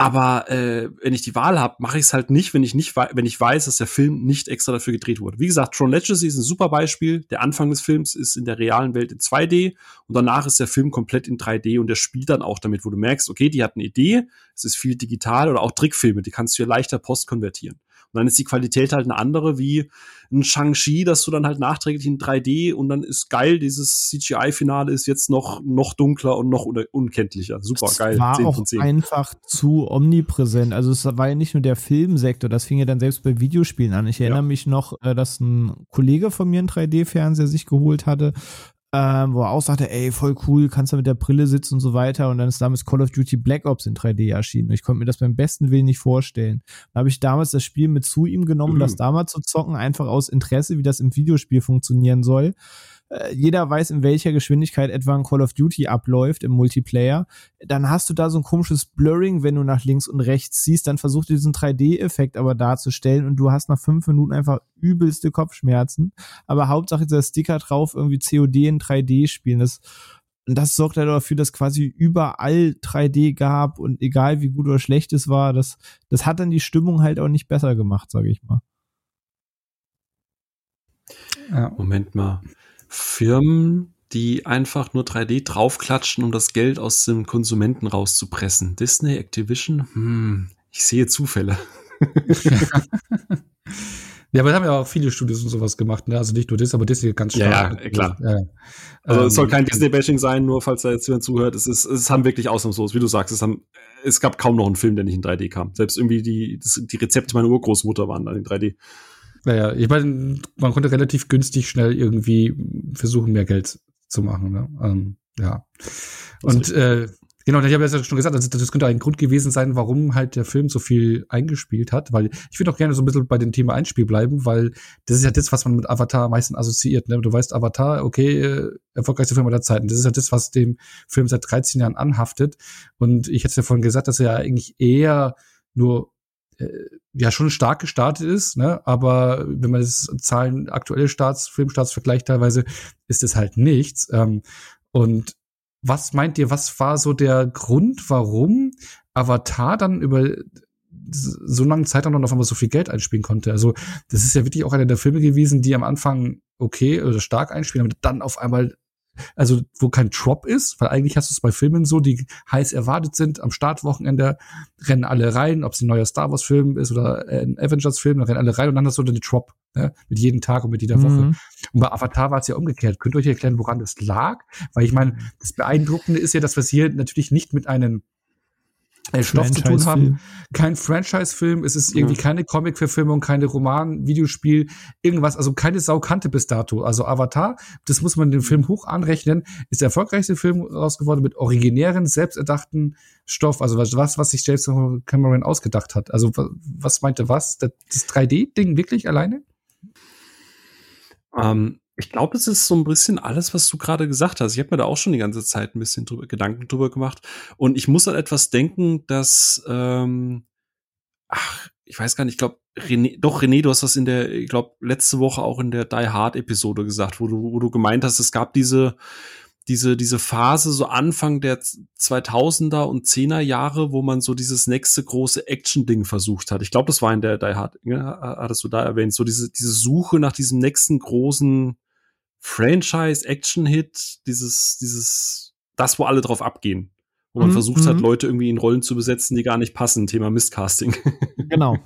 aber äh, wenn ich die Wahl habe, mache ich es halt nicht, wenn ich nicht, wenn ich weiß, dass der Film nicht extra dafür gedreht wurde. Wie gesagt, Tron Legacy ist ein super Beispiel. Der Anfang des Films ist in der realen Welt in 2D und danach ist der Film komplett in 3D und der spielt dann auch damit, wo du merkst, okay, die hat eine Idee, es ist viel digital oder auch Trickfilme, die kannst du ja leichter post konvertieren. Und dann ist die Qualität halt eine andere wie ein Shang-Chi, dass du dann halt nachträglich in 3D und dann ist geil, dieses CGI-Finale ist jetzt noch, noch dunkler und noch un unkenntlicher. Super das geil. War auch einfach zu omnipräsent. Also es war ja nicht nur der Filmsektor, das fing ja dann selbst bei Videospielen an. Ich erinnere ja. mich noch, äh, dass ein Kollege von mir einen 3D-Fernseher sich geholt hatte ähm, wo er auch sagte, ey, voll cool, kannst du mit der Brille sitzen und so weiter. Und dann ist damals Call of Duty Black Ops in 3D erschienen. Und ich konnte mir das beim besten Willen nicht vorstellen. Da habe ich damals das Spiel mit zu ihm genommen, mhm. das damals zu zocken, einfach aus Interesse, wie das im Videospiel funktionieren soll. Äh, jeder weiß, in welcher Geschwindigkeit etwa ein Call of Duty abläuft im Multiplayer, dann hast du da so ein komisches Blurring, wenn du nach links und rechts ziehst, dann versucht diesen 3D-Effekt aber darzustellen und du hast nach fünf Minuten einfach übelste Kopfschmerzen. Aber Hauptsache dieser Sticker drauf, irgendwie COD in 3D spielen, das und das sorgt halt dafür, dass quasi überall 3D gab und egal wie gut oder schlecht es war, das, das hat dann die Stimmung halt auch nicht besser gemacht, sage ich mal. Ja. Moment mal. Firmen, die einfach nur 3D draufklatschen, um das Geld aus dem Konsumenten rauszupressen. Disney, Activision, hm, ich sehe Zufälle. *laughs* Ja, aber da haben ja auch viele Studios und sowas gemacht, ne? Also nicht nur das, aber Disney ganz stark. Ja, ja klar. Ja. Also ähm, es soll kein Disney-Bashing sein, nur falls da jetzt jemand zuhört. Es ist, es haben wirklich ausnahmslos, wie du sagst, es haben, es gab kaum noch einen Film, der nicht in 3D kam. Selbst irgendwie die, das, die Rezepte meiner Urgroßmutter waren dann in 3D. Naja, ich meine, man konnte relativ günstig schnell irgendwie versuchen, mehr Geld zu machen. Ne? Ähm, ja. Und äh, genau, ich habe ja schon gesagt, also das könnte ein Grund gewesen sein, warum halt der Film so viel eingespielt hat, weil ich würde auch gerne so ein bisschen bei dem Thema Einspiel bleiben, weil das ist ja das, was man mit Avatar am meisten assoziiert. Ne? Du weißt, Avatar, okay, äh, erfolgreichste Film aller Zeiten. Das ist ja das, was dem Film seit 13 Jahren anhaftet. Und ich hätte ja vorhin gesagt, dass er ja eigentlich eher nur ja schon stark gestartet ist, ne? aber wenn man das Zahlen aktuelle Starts, Filmstarts vergleicht teilweise, ist es halt nichts. Ähm, und was meint ihr, was war so der Grund, warum Avatar dann über so lange Zeit dann auf einmal so viel Geld einspielen konnte? Also das ist ja wirklich auch einer der Filme gewesen, die am Anfang okay oder stark einspielen, aber dann auf einmal also wo kein Drop ist, weil eigentlich hast du es bei Filmen so, die heiß erwartet sind, am Startwochenende rennen alle rein, ob es ein neuer Star Wars Film ist oder ein Avengers Film, dann rennen alle rein und dann hast du den Drop, ne, mit jedem Tag und mit jeder Woche. Mhm. Und bei Avatar war es ja umgekehrt. Könnt ihr euch erklären, woran das lag? Weil ich meine, das Beeindruckende ist ja, dass wir es hier natürlich nicht mit einem Stoff zu tun haben. Kein Franchise-Film, es ist irgendwie ja. keine Comic-Verfilmung, keine Roman, Videospiel, irgendwas, also keine Saukante bis dato. Also Avatar, das muss man dem Film hoch anrechnen, ist der erfolgreichste Film rausgeworden mit originären, selbsterdachten Stoff, also was, was sich James Cameron ausgedacht hat. Also was meinte was? Das 3D-Ding wirklich alleine? Ähm, ich glaube, es ist so ein bisschen alles, was du gerade gesagt hast. Ich habe mir da auch schon die ganze Zeit ein bisschen drüber, Gedanken drüber gemacht. Und ich muss an etwas denken, dass, ähm, ach, ich weiß gar nicht, ich glaube, René, doch, René, du hast das in der, ich glaube, letzte Woche auch in der Die Hard-Episode gesagt, wo du, wo du gemeint hast, es gab diese, diese, diese Phase, so Anfang der 2000er und 10er Jahre, wo man so dieses nächste große Action-Ding versucht hat. Ich glaube, das war in der Die Hard, ja, hattest du da erwähnt, so diese, diese Suche nach diesem nächsten großen Franchise-Action-Hit, dieses, dieses, das, wo alle drauf abgehen. Wo man mhm. versucht hat, mhm. Leute irgendwie in Rollen zu besetzen, die gar nicht passen. Thema Mistcasting. *laughs* Genau.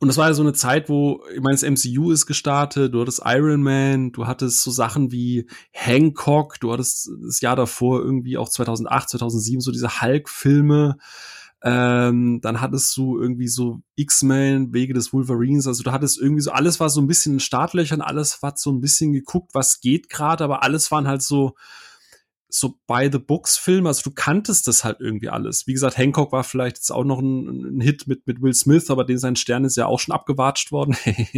Und das war ja so eine Zeit, wo, ich meine, das MCU ist gestartet, du hattest Iron Man, du hattest so Sachen wie Hancock, du hattest das Jahr davor irgendwie auch 2008, 2007 so diese Hulk-Filme. Ähm, dann hattest du irgendwie so X-Men, Wege des Wolverines. Also du hattest irgendwie so, alles war so ein bisschen in Startlöchern, alles war so ein bisschen geguckt, was geht gerade, aber alles waren halt so, so by the books Film, also du kanntest das halt irgendwie alles. Wie gesagt, Hancock war vielleicht jetzt auch noch ein, ein Hit mit, mit Will Smith, aber den sein Stern ist ja auch schon abgewatscht worden.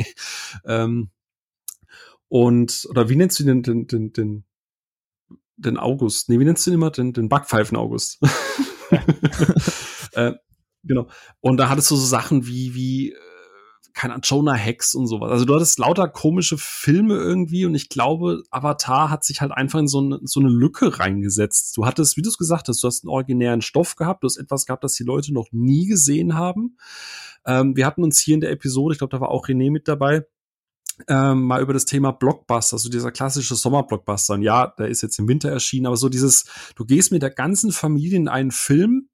*laughs* ähm, und, oder wie nennst du den, den, den, den, den August? Nee, wie nennst du den immer? Den, den Backpfeifen August. *laughs* Äh, genau. Und da hattest du so Sachen wie, wie, äh, keine Jonah Hex und sowas. Also du hattest lauter komische Filme irgendwie und ich glaube, Avatar hat sich halt einfach in so eine, so eine Lücke reingesetzt. Du hattest, wie du es gesagt hast, du hast einen originären Stoff gehabt, du hast etwas gehabt, das die Leute noch nie gesehen haben. Ähm, wir hatten uns hier in der Episode, ich glaube, da war auch René mit dabei, ähm, mal über das Thema Blockbuster, so dieser klassische Sommerblockbuster. Und ja, der ist jetzt im Winter erschienen, aber so dieses, du gehst mit der ganzen Familie in einen Film,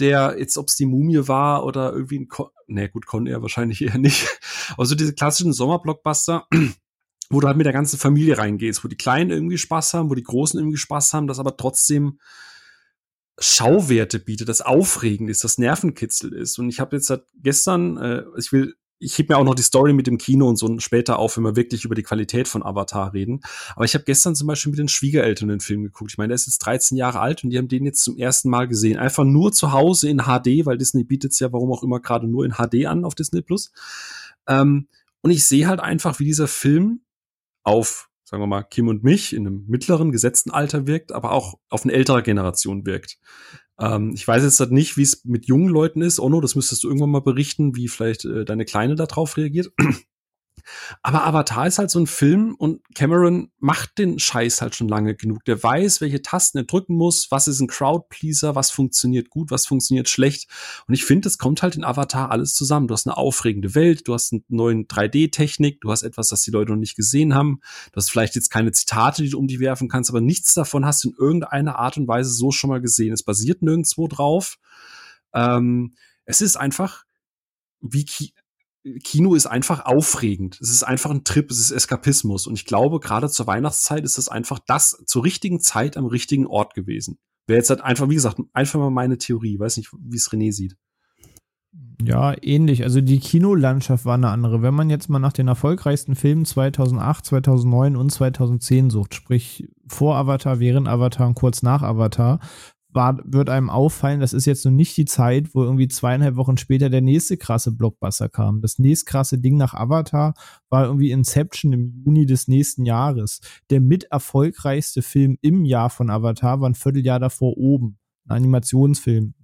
der jetzt, ob es die Mumie war oder irgendwie ein, Con ne gut, konnte er wahrscheinlich *laughs* eher nicht. Aber so diese klassischen Sommerblockbuster, *clears throat* wo du halt mit der ganzen Familie reingehst, wo die Kleinen irgendwie Spaß haben, wo die Großen irgendwie Spaß haben, das aber trotzdem Schauwerte bietet, das aufregend ist, das Nervenkitzel ist. Und ich habe jetzt seit gestern, äh, ich will ich heb mir auch noch die Story mit dem Kino und so später auf, wenn wir wirklich über die Qualität von Avatar reden. Aber ich habe gestern zum Beispiel mit den Schwiegereltern den Film geguckt. Ich meine, der ist jetzt 13 Jahre alt und die haben den jetzt zum ersten Mal gesehen. Einfach nur zu Hause in HD, weil Disney bietet es ja, warum auch immer, gerade nur in HD an auf Disney Plus. Ähm, und ich sehe halt einfach, wie dieser Film auf, sagen wir mal, Kim und mich in einem mittleren gesetzten Alter wirkt, aber auch auf eine ältere Generation wirkt. Ähm, ich weiß jetzt halt nicht, wie es mit jungen Leuten ist. Ono, das müsstest du irgendwann mal berichten, wie vielleicht äh, deine Kleine darauf reagiert. Aber Avatar ist halt so ein Film und Cameron macht den Scheiß halt schon lange genug. Der weiß, welche Tasten er drücken muss, was ist ein Crowdpleaser, was funktioniert gut, was funktioniert schlecht. Und ich finde, es kommt halt in Avatar alles zusammen. Du hast eine aufregende Welt, du hast eine neue 3D-Technik, du hast etwas, das die Leute noch nicht gesehen haben. Du hast vielleicht jetzt keine Zitate, die du um die werfen kannst, aber nichts davon hast du in irgendeiner Art und Weise so schon mal gesehen. Es basiert nirgendwo drauf. Ähm, es ist einfach wie Kino ist einfach aufregend. Es ist einfach ein Trip, es ist Eskapismus. Und ich glaube, gerade zur Weihnachtszeit ist es einfach das zur richtigen Zeit am richtigen Ort gewesen. Wäre jetzt halt einfach, wie gesagt, einfach mal meine Theorie. Weiß nicht, wie es René sieht. Ja, ähnlich. Also die Kinolandschaft war eine andere. Wenn man jetzt mal nach den erfolgreichsten Filmen 2008, 2009 und 2010 sucht, sprich vor Avatar, während Avatar und kurz nach Avatar, war, wird einem auffallen, das ist jetzt noch nicht die Zeit, wo irgendwie zweieinhalb Wochen später der nächste krasse Blockbuster kam. Das nächste krasse Ding nach Avatar war irgendwie Inception im Juni des nächsten Jahres. Der mit erfolgreichste Film im Jahr von Avatar war ein Vierteljahr davor oben. Ein Animationsfilm,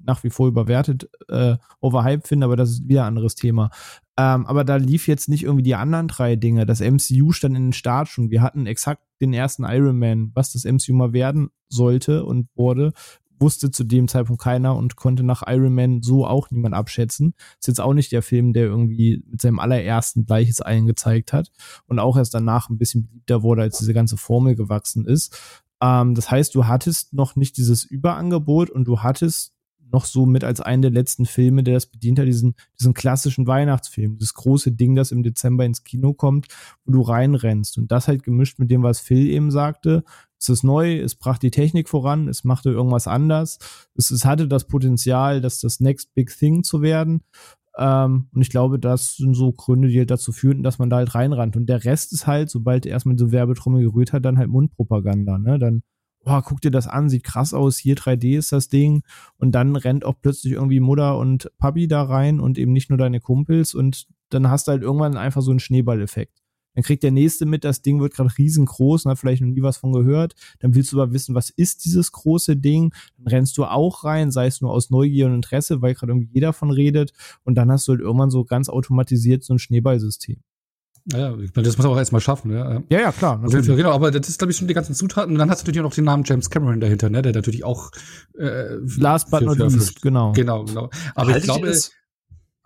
nach wie vor überwertet, äh, overhyped finde, aber das ist wieder ein anderes Thema. Ähm, aber da lief jetzt nicht irgendwie die anderen drei Dinge. Das MCU stand in den Start schon. Wir hatten exakt den ersten Iron Man, was das MCU mal werden sollte und wurde, wusste zu dem Zeitpunkt keiner und konnte nach Iron Man so auch niemand abschätzen. Ist jetzt auch nicht der Film, der irgendwie mit seinem allerersten Gleiches allen gezeigt hat und auch erst danach ein bisschen beliebter wurde, als diese ganze Formel gewachsen ist. Ähm, das heißt, du hattest noch nicht dieses Überangebot und du hattest noch so mit als einen der letzten Filme, der das bedient hat, diesen, diesen klassischen Weihnachtsfilm, das große Ding, das im Dezember ins Kino kommt, wo du reinrennst. Und das halt gemischt mit dem, was Phil eben sagte. Es ist neu, es brachte die Technik voran, es machte irgendwas anders. Es, es hatte das Potenzial, dass das Next Big Thing zu werden. Ähm, und ich glaube, das sind so Gründe, die halt dazu führten, dass man da halt reinrannt. Und der Rest ist halt, sobald er erstmal diese Werbetrommel gerührt hat, dann halt Mundpropaganda. Ne? Dann boah, guck dir das an, sieht krass aus, hier 3D ist das Ding. Und dann rennt auch plötzlich irgendwie Mutter und Papi da rein und eben nicht nur deine Kumpels und dann hast du halt irgendwann einfach so einen Schneeballeffekt. Dann kriegt der nächste mit, das Ding wird gerade riesengroß und hat vielleicht noch nie was von gehört. Dann willst du aber wissen, was ist dieses große Ding? Dann rennst du auch rein, sei es nur aus Neugier und Interesse, weil gerade irgendwie jeder von redet. Und dann hast du halt irgendwann so ganz automatisiert so ein Schneeballsystem. Ja, ich meine, das muss man auch erstmal schaffen, ja. Ja, ja, klar. Natürlich. Genau, aber das ist, glaube ich, schon die ganzen Zutaten. Und dann hast du natürlich auch noch den Namen James Cameron dahinter, ne, der natürlich auch äh, Last but not least, genau. Genau, genau. Aber Halt ich glaube, das,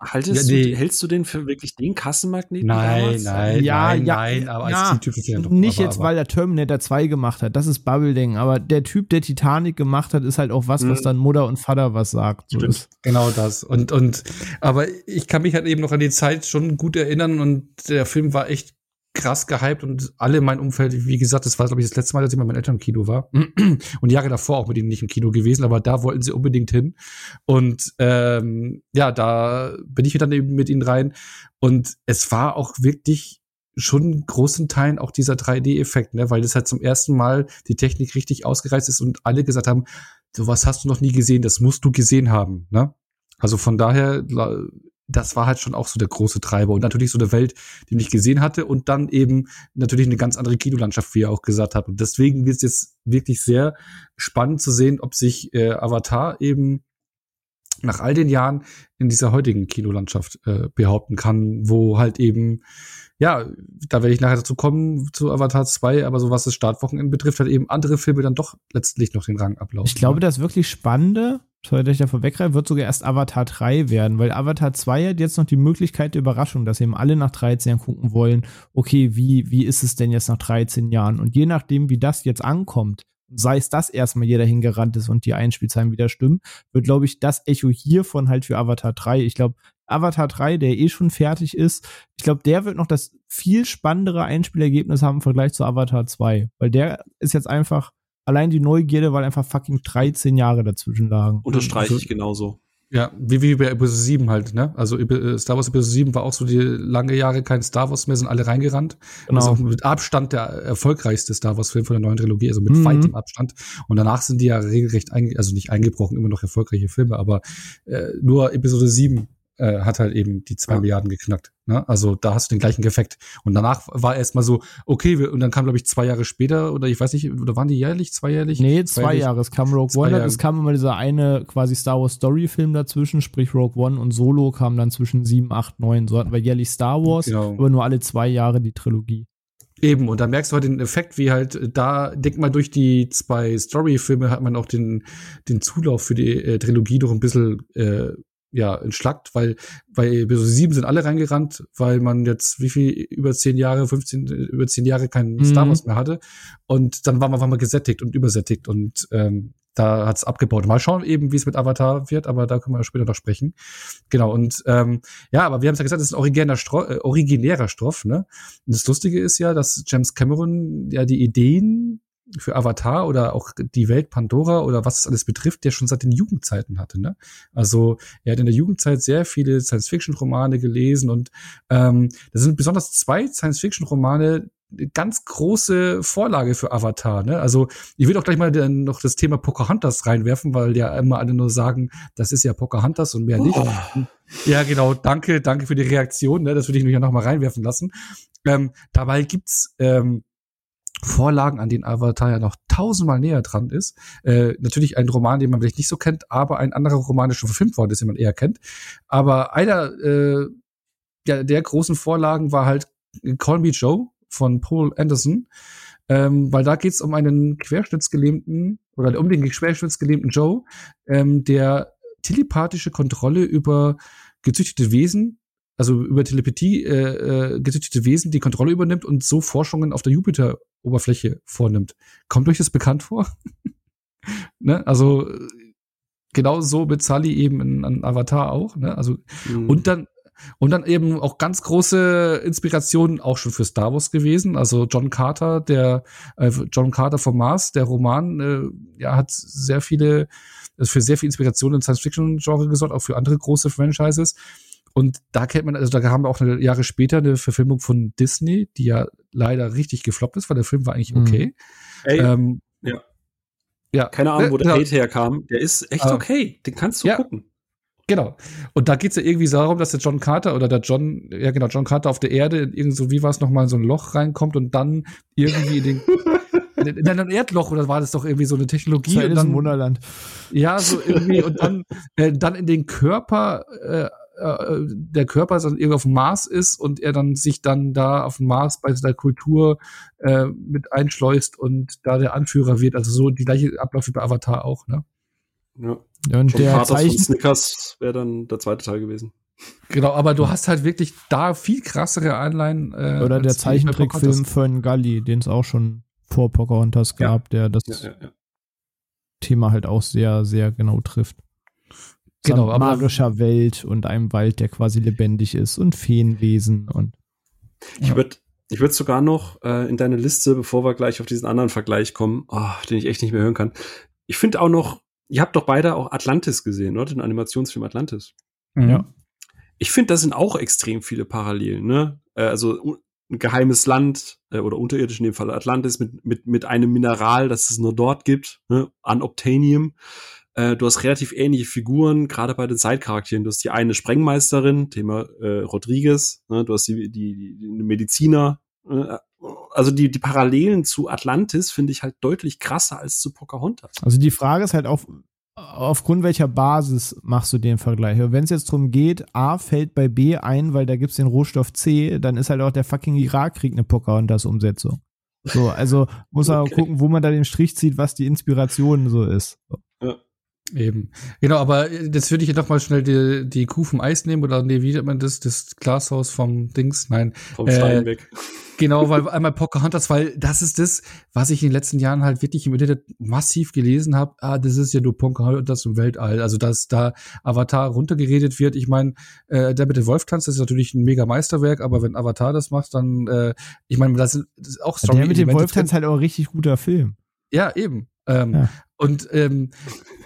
Haltest Ja, nee. du, hältst du den für wirklich den Kassenmagneten? nein, damals? nein, Ja, nein, ja, nein, aber als ja. Zieltyp doch. Nicht aber, jetzt, aber, weil der Terminator 2 gemacht hat, das ist Bubble-Ding, aber der Typ, der Titanic gemacht hat, ist halt auch was, was Mhm. dann Mutter und Vater was sagt. So ist, Genau das. Und, und, aber ich kann mich halt eben noch an die Zeit schon gut erinnern und der Film war echt krass gehypt und alle in meinem Umfeld, wie gesagt, das war, glaube ich, das letzte Mal, dass ich mit meinen Eltern im Kino war. *clears throat* Und Jahre davor auch mit ihnen nicht im Kino gewesen, aber da wollten sie unbedingt hin. Und ähm, ja, da bin ich dann eben mit ihnen rein. Und es war auch wirklich schon großen Teilen auch dieser 3D-Effekt, ne? weil das halt zum ersten Mal die Technik richtig ausgereizt ist und alle gesagt haben, sowas hast du noch nie gesehen, das musst du gesehen haben. Ne? Also von daher, das war halt schon auch so der große Treiber und natürlich so eine Welt, die ich gesehen hatte und dann eben natürlich eine ganz andere Kinolandschaft, wie ihr auch gesagt habt. Und deswegen wird es jetzt wirklich sehr spannend zu sehen, ob sich äh, Avatar eben nach all den Jahren in dieser heutigen Kinolandschaft äh, behaupten kann, wo halt eben, ja, da werde ich nachher dazu kommen, zu Avatar 2, aber so was das Startwochenende betrifft, hat eben andere Filme dann doch letztlich noch den Rang ablaufen. Ich glaube, das wirklich Spannende, sorry, dass ich da vorweggreife, wird sogar erst Avatar 3 werden, weil Avatar 2 hat jetzt noch die Möglichkeit der Überraschung, dass eben alle nach 13 Jahren gucken wollen, okay, wie, wie ist es denn jetzt nach 13 Jahren? Und je nachdem, wie das jetzt ankommt, sei es das erstmal jeder hingerannt ist und die Einspielzahlen wieder stimmen, wird, glaube ich, das Echo hiervon halt für Avatar 3. Ich glaube, Avatar 3, der eh schon fertig ist, ich glaube, der wird noch das viel spannendere Einspielergebnis haben im Vergleich zu Avatar 2, weil der ist jetzt einfach allein die Neugierde, weil einfach fucking 13 Jahre dazwischen lagen. Unterstreiche ich genauso. Ja, wie, wie bei Episode 7 halt, ne? Also äh, Star Wars Episode 7 war auch so die lange Jahre kein Star Wars mehr, sind alle reingerannt. Genau. Das ist auch mit Abstand der erfolgreichste Star Wars-Film von der neuen Trilogie, also mit mhm. weitem Abstand. Und danach sind die ja regelrecht, also nicht eingebrochen, immer noch erfolgreiche Filme, aber äh, nur Episode 7 äh, hat halt eben die zwei ja. Milliarden geknackt. Ne? Also da hast du den gleichen Effekt. Und danach war erstmal so, okay, wir, und dann kam, glaube ich, zwei Jahre später, oder ich weiß nicht, oder waren die jährlich, zweijährlich? Nee, zwei zweijährlich? Jahre. Es kam Rogue One, es kam immer dieser eine quasi Star Wars Story-Film dazwischen, sprich Rogue One und Solo kam dann zwischen sieben, acht, neun. So hatten wir jährlich Star Wars, genau. aber nur alle zwei Jahre die Trilogie. Eben, und da merkst du halt den Effekt, wie halt da, denk mal, durch die zwei Story-Filme hat man auch den, den Zulauf für die äh, Trilogie doch ein bisschen äh, ja, entschlackt, weil, weil Episode 7 sind alle reingerannt, weil man jetzt wie viel über zehn Jahre, 15, über zehn Jahre kein mhm. Star Wars mehr hatte. Und dann war man, war man gesättigt und übersättigt und ähm, da hat's abgebaut. Mal schauen eben, wie es mit Avatar wird, aber da können wir später noch sprechen. Genau, und ähm, ja, aber wir haben es ja gesagt, es ist ein originärer, Stro äh, originärer Stoff, ne? Und das Lustige ist ja, dass James Cameron ja die Ideen für Avatar oder auch die Welt Pandora oder was es alles betrifft, der schon seit den Jugendzeiten hatte. Ne? Also er hat in der Jugendzeit sehr viele Science-Fiction-Romane gelesen und ähm, das sind besonders zwei Science-Fiction-Romane, ganz große Vorlage für Avatar. Ne? Also ich will auch gleich mal dann noch das Thema Pocahontas reinwerfen, weil ja immer alle nur sagen, das ist ja Pocahontas und mehr nicht. Oh. Ja, genau. Danke, danke für die Reaktion. Ne? Das würde ich nur ja noch mal reinwerfen lassen. Ähm, dabei gibt's ähm, Vorlagen, an denen Avatar ja noch tausendmal näher dran ist. Äh, natürlich ein Roman, den man vielleicht nicht so kennt, aber ein anderer Roman, der schon verfilmt worden ist, den man eher kennt. Aber einer äh, ja, der großen Vorlagen war halt Call Me Joe von Paul Anderson, ähm, weil da geht es um einen querschnittsgelähmten oder um den querschnittsgelähmten Joe, ähm, der telepathische Kontrolle über gezüchtete Wesen also über Telepathie äh, äh, gezüchtete Wesen die Kontrolle übernimmt und so Forschungen auf der Jupiter-Oberfläche vornimmt. Kommt euch das bekannt vor? *laughs* ne? Also genau so mit Sully eben in, in Avatar auch. Ne? Also mhm. und dann und dann eben auch ganz große Inspirationen auch schon für Star Wars gewesen. Also John Carter, der äh, John Carter vom Mars, der Roman, äh, ja, hat sehr viele, für sehr viel Inspiration im Science-Fiction-Genre gesorgt, auch für andere große Franchises. Und da kennt man, also da haben wir auch eine, Jahre später eine Verfilmung von Disney, die ja leider richtig gefloppt ist, weil der Film war eigentlich mhm. okay. Ey, ähm, ja. ja. Keine Ahnung, wo der Hate herkam. Der ist echt ah. okay. Den kannst du ja. gucken. Genau. Und da geht es ja irgendwie darum, dass der John Carter oder der John, ja genau, John Carter auf der Erde irgendwie so, wie war es nochmal, in so ein Loch reinkommt und dann irgendwie in den *laughs* in einem Erdloch oder war das doch irgendwie so eine Technologie? Das und dann, Wunderland. Ja, so irgendwie und dann, äh, dann in den Körper äh, äh, der Körper dann irgendwie auf dem Mars ist und er dann sich dann da auf dem Mars bei der Kultur äh, mit einschleust und da der Anführer wird. Also so die gleiche Ablauf wie bei Avatar auch, ne? Ja. ja und der Zeichen Snickers wäre dann der zweite Teil gewesen. Genau, aber du hast halt wirklich da viel krassere Anleihen. Äh, Oder der Zeichentrickfilm von Gully, den es auch schon vor Pocahontas gab, ja. der das ja, ja, Thema halt auch sehr, sehr genau trifft genau, aber magischer Welt und einem Wald, der quasi lebendig ist und Feenwesen und. Ja. Ich würde ich würde sogar noch äh, in deine Liste, bevor wir gleich auf diesen anderen Vergleich kommen, oh, den ich echt nicht mehr hören kann. Ich finde auch noch, ihr habt doch beide auch Atlantis gesehen, oder? Den Animationsfilm Atlantis. Mhm. Ja. Ich finde, da sind auch extrem viele Parallelen, ne? Äh, also ein geheimes Land äh, oder unterirdisch in dem Fall Atlantis mit, mit, mit einem Mineral, das es nur dort gibt, ne? Unobtainium. Äh, du hast relativ ähnliche Figuren, gerade bei den Side-Charakteren. Du hast die eine Sprengmeisterin, Thema äh, Rodriguez, ne? du hast die, die, die, Mediziner. Äh, also die, die Parallelen zu Atlantis finde ich halt deutlich krasser als zu Pocahontas. Also die Frage ist halt auch, aufgrund welcher Basis machst du den Vergleich? Wenn es jetzt darum geht, A fällt bei B ein, weil da gibt es den Rohstoff C, dann ist halt auch der fucking Irakkrieg eine Pocahontas-Umsetzung. So, also muss *laughs* man okay. gucken, wo man da den Strich zieht, was die Inspiration so ist. So. Ja. Eben. Genau, aber jetzt würde ich noch mal schnell die, die Kuh vom Eis nehmen oder nee, wie nennt man das? Das Glashaus vom Dings? Nein. Vom Stein äh, weg. Genau, weil *laughs* einmal Pocahontas, weil das ist das, was ich in den letzten Jahren halt wirklich im Internet massiv gelesen habe. Ah, das ist ja nur Pocahontas im Weltall. Also, dass da Avatar runtergeredet wird. Ich meine, äh, der mit dem Wolftanz, das ist natürlich ein mega Meisterwerk, aber wenn Avatar das macht, dann, äh, ich meine, das ist auch Story. Der mit dem Wolftanz halt auch ein richtig guter Film. Ja, eben. Ähm, ja. Und ähm,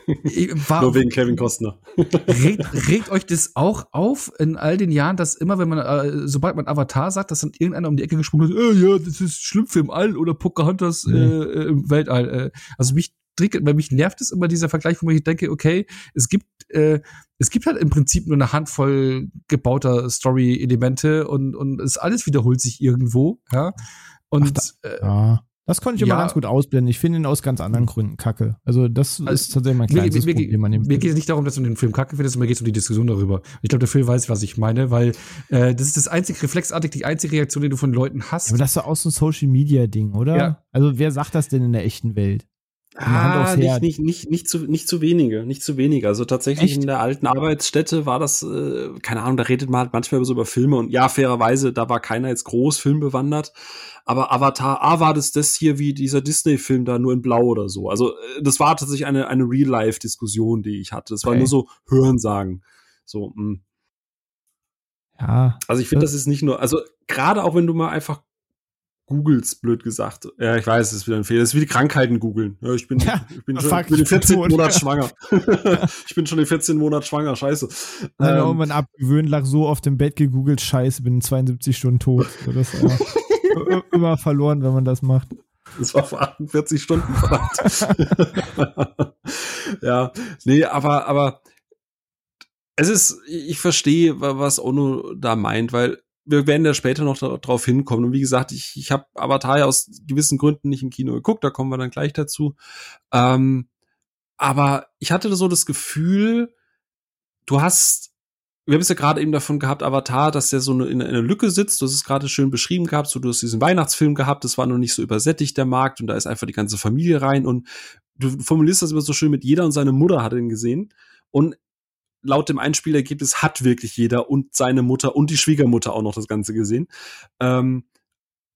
*laughs* war, Nur wegen Kevin Costner. *laughs* regt, regt euch das auch auf in all den Jahren, dass immer, wenn man, äh, sobald man Avatar sagt, dass dann irgendeiner um die Ecke gesprungen ist, äh, ja, das ist Schlümpfe im All oder Pocahontas mhm. äh, im Weltall. Äh. Also mich triggert, weil mich nervt es immer dieser Vergleich, wo ich denke, okay, es gibt, äh, es gibt halt im Prinzip nur eine Handvoll gebauter Story-Elemente und, und es alles wiederholt sich irgendwo, ja. Und Ach, da, äh, ja. Das konnte ich ja. immer ganz gut ausblenden. Ich finde ihn aus ganz anderen Gründen kacke. Also das also, ist tatsächlich mein kleinstes mir, mir, Problem an dem Mir geht es nicht darum, dass du den Film kacke findest, mir geht es um die Diskussion darüber. Ich glaube, der Film weiß, was ich meine, weil äh, das ist das einzige reflexartig, die einzige Reaktion, die du von Leuten hast. aber das ist doch auch so ein Social-Media-Ding, oder? Ja. Also wer sagt das denn in der echten Welt? Ah, nicht, nicht, nicht, nicht, zu, nicht zu wenige, nicht zu wenige. Also tatsächlich Echt? in der alten Arbeitsstätte war das, äh, keine Ahnung, da redet man halt manchmal so über Filme und ja, fairerweise, da war keiner jetzt groß filmbewandert. Aber Avatar, ah, war das das hier wie dieser Disney-Film da nur in Blau oder so. Also äh, das war tatsächlich eine, eine Real-Life-Diskussion, die ich hatte. Das war nur so Hörensagen. So, mh. Hm. Ja. Also ich finde, das ist nicht nur, also gerade auch wenn du mal einfach Googles, blöd gesagt. Ja, ich weiß, es ist wieder ein Fehler. Das ist wie die Krankheiten googeln. Ja, ich bin, *laughs* ja, ich bin schon ich bin 14 Monat *laughs* schwanger. *laughs* ich bin schon in 14 Monat schwanger, scheiße. Dann ähm, irgendwann abgewöhnt, lag so auf dem Bett gegoogelt, scheiße, bin 72 Stunden tot. Das ist immer verloren, wenn man das macht. Das war vor 48 Stunden, verdammt. ja, nee, aber, aber es ist, ich verstehe, was Ono da meint, weil wir werden ja später noch darauf hinkommen. Und wie gesagt, ich, ich habe Avatar ja aus gewissen Gründen nicht im Kino geguckt, da kommen wir dann gleich dazu. Ähm, aber ich hatte so das Gefühl, du hast, wir haben es ja gerade eben davon gehabt, Avatar, dass der so eine, in, einer Lücke sitzt, du hast es gerade schön beschrieben gehabt, so du hast diesen Weihnachtsfilm gehabt, das war noch nicht so übersättigt, der Markt, und da ist einfach die ganze Familie rein und du formulierst das immer so schön mit jeder und seine Mutter hat ihn gesehen. Und laut dem Einspielergebnis hat wirklich jeder und seine Mutter und die Schwiegermutter auch noch das Ganze gesehen. Ähm,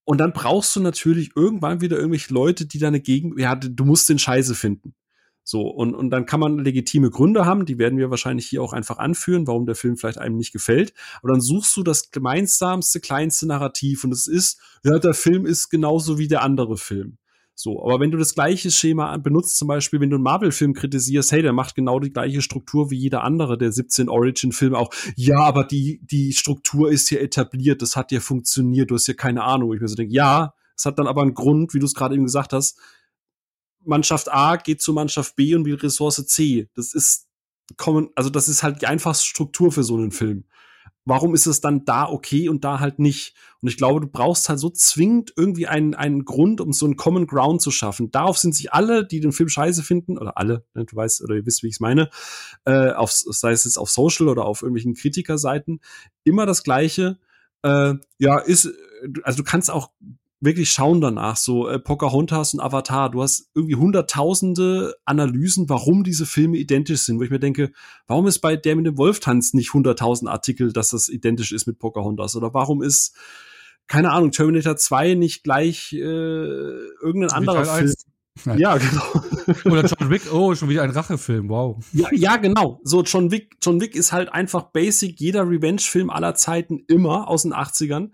und dann brauchst du natürlich irgendwann wieder irgendwelche Leute, die deine Gegend, ja, du musst den Scheiße finden. So, und, und dann kann man legitime Gründe haben, die werden wir wahrscheinlich hier auch einfach anführen, warum der Film vielleicht einem nicht gefällt. Aber dann suchst du das gemeinsamste, kleinste Narrativ und es ist, ja, der Film ist genauso wie der andere Film. So, aber wenn du das gleiche Schema benutzt, zum Beispiel, wenn du einen Marvel-Film kritisierst, hey, der macht genau die gleiche Struktur wie jeder andere der 17 Origin-Filme auch. Ja, aber die, die Struktur ist hier etabliert, das hat ja funktioniert, du hast ja keine Ahnung. Ich mir so denke, ja, es hat dann aber einen Grund, wie du es gerade eben gesagt hast. Mannschaft A geht zu Mannschaft B und wie Ressource C. Das ist kommen, also das ist halt die einfachste Struktur für so einen Film warum ist es dann da okay und da halt nicht? Und ich glaube, du brauchst halt so zwingend irgendwie einen, einen Grund, um so einen Common Ground zu schaffen. Darauf sind sich alle, die den Film scheiße finden, oder alle, ne, du weißt, oder ihr wisst, wie ich es meine, äh, auf, sei es jetzt auf Social oder auf irgendwelchen Kritikerseiten, immer das Gleiche. Äh, ja, ist, also du kannst auch wirklich schauen danach, so äh, Pocahontas und Avatar. Du hast irgendwie hunderttausende Analysen, warum diese Filme identisch sind, wo ich mir denke, warum ist bei der mit dem Wolftanz nicht hunderttausend Artikel, dass das identisch ist mit Pocahontas? Oder warum ist, keine Ahnung, Terminator 2 nicht gleich äh, irgendein anderer Film? Nein. Ja, genau. *laughs* Oder John Wick, oh, schon wieder ein Rachefilm, wow. Ja, ja, genau. So, John Wick, John Wick ist halt einfach basic, jeder Revenge-Film aller Zeiten immer aus den 80ern.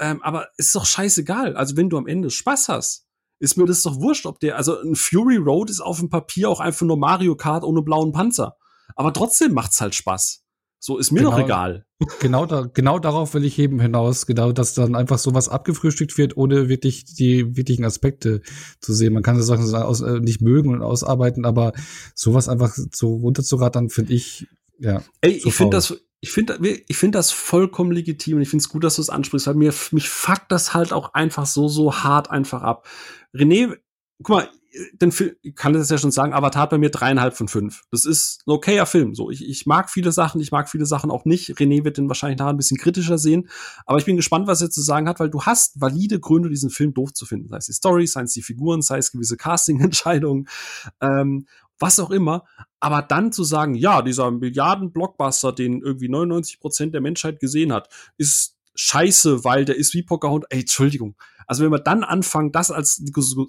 Ähm, aber ist doch scheißegal. Also wenn du am Ende Spaß hast, ist mir das doch wurscht, ob der, also ein Fury Road ist auf dem Papier auch einfach nur Mario Kart ohne blauen Panzer. Aber trotzdem macht's halt Spaß. So ist mir genau, doch egal. Genau, da, genau darauf will ich eben hinaus, genau, dass dann einfach sowas abgefrühstückt wird, ohne wirklich die wirklichen Aspekte zu sehen. Man kann so Sachen aus, äh, nicht mögen und ausarbeiten, aber sowas einfach so runterzurattern, finde ich, ja. Ey, ich finde das, ich finde ich finde das vollkommen legitim und ich finde es gut, dass du es ansprichst, weil mir mich fuckt das halt auch einfach so so hart einfach ab. René, guck mal, den Film, ich kann das ja schon sagen, Avatar bei mir dreieinhalb von fünf. Das ist ein okayer Film. So, ich, ich mag viele Sachen, ich mag viele Sachen auch nicht. René wird den wahrscheinlich nachher ein bisschen kritischer sehen. Aber ich bin gespannt, was er zu sagen hat, weil du hast valide Gründe, diesen Film doof zu finden. Sei es die Story, sei es die Figuren, sei es gewisse Casting-Entscheidungen, ähm, was auch immer. Aber dann zu sagen, ja, dieser Milliarden-Blockbuster, den irgendwie 99 Prozent der Menschheit gesehen hat, ist scheiße, weil der ist wie Pocahontas. Ey, Entschuldigung. Also wenn wir dann anfangen, das als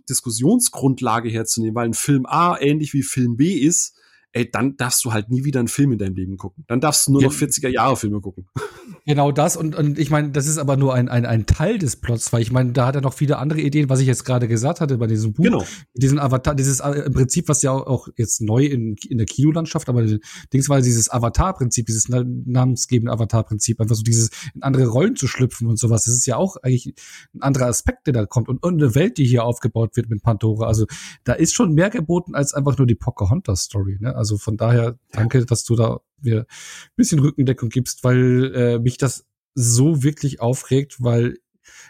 Diskussionsgrundlage herzunehmen, weil ein Film A ähnlich wie Film B ist, ey, dann darfst du halt nie wieder einen Film in deinem Leben gucken. Dann darfst du nur noch 40er-Jahre-Filme gucken. *laughs* Genau das und, und ich meine, das ist aber nur ein, ein, ein Teil des Plots, weil ich meine, da hat er noch viele andere Ideen, was ich jetzt gerade gesagt hatte bei diesem Buch. Genau. Diesen Avatar, dieses äh, Prinzip, was ja auch jetzt neu in, in der Kinolandschaft, aber Dings war dieses Avatar-Prinzip, dieses namensgebende Avatar-Prinzip, einfach so dieses in andere Rollen zu schlüpfen und sowas. Das ist ja auch eigentlich ein anderer Aspekt, der da kommt und, und eine Welt, die hier aufgebaut wird mit Pandora. Also da ist schon mehr geboten als einfach nur die Pocahontas-Story. Ne? Also von daher danke, dass du da mir ein bisschen Rückendeckung gibst, weil äh, mich das so wirklich aufregt, weil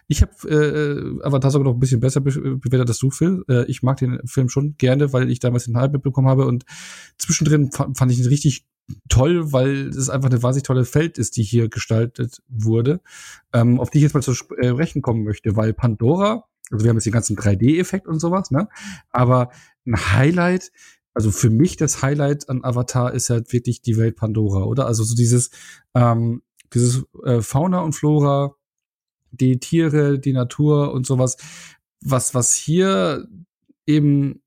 ich habe äh, Avatar sogar noch ein bisschen besser bewertet als du, Phil. Äh, ich mag den Film schon gerne, weil ich damals den Hype mitbekommen habe und zwischendrin fand ich ihn richtig toll, weil es einfach eine wahnsinnig tolle Feld ist, die hier gestaltet wurde, ähm, auf die ich jetzt mal zu sprechen äh, kommen möchte, weil Pandora, also wir haben jetzt den ganzen 3D-Effekt und sowas, ne? Aber ein Highlight also für mich das Highlight an Avatar ist halt wirklich die Welt Pandora, oder? Also so dieses, ähm, dieses äh, Fauna und Flora, die Tiere, die Natur und sowas, was, was hier eben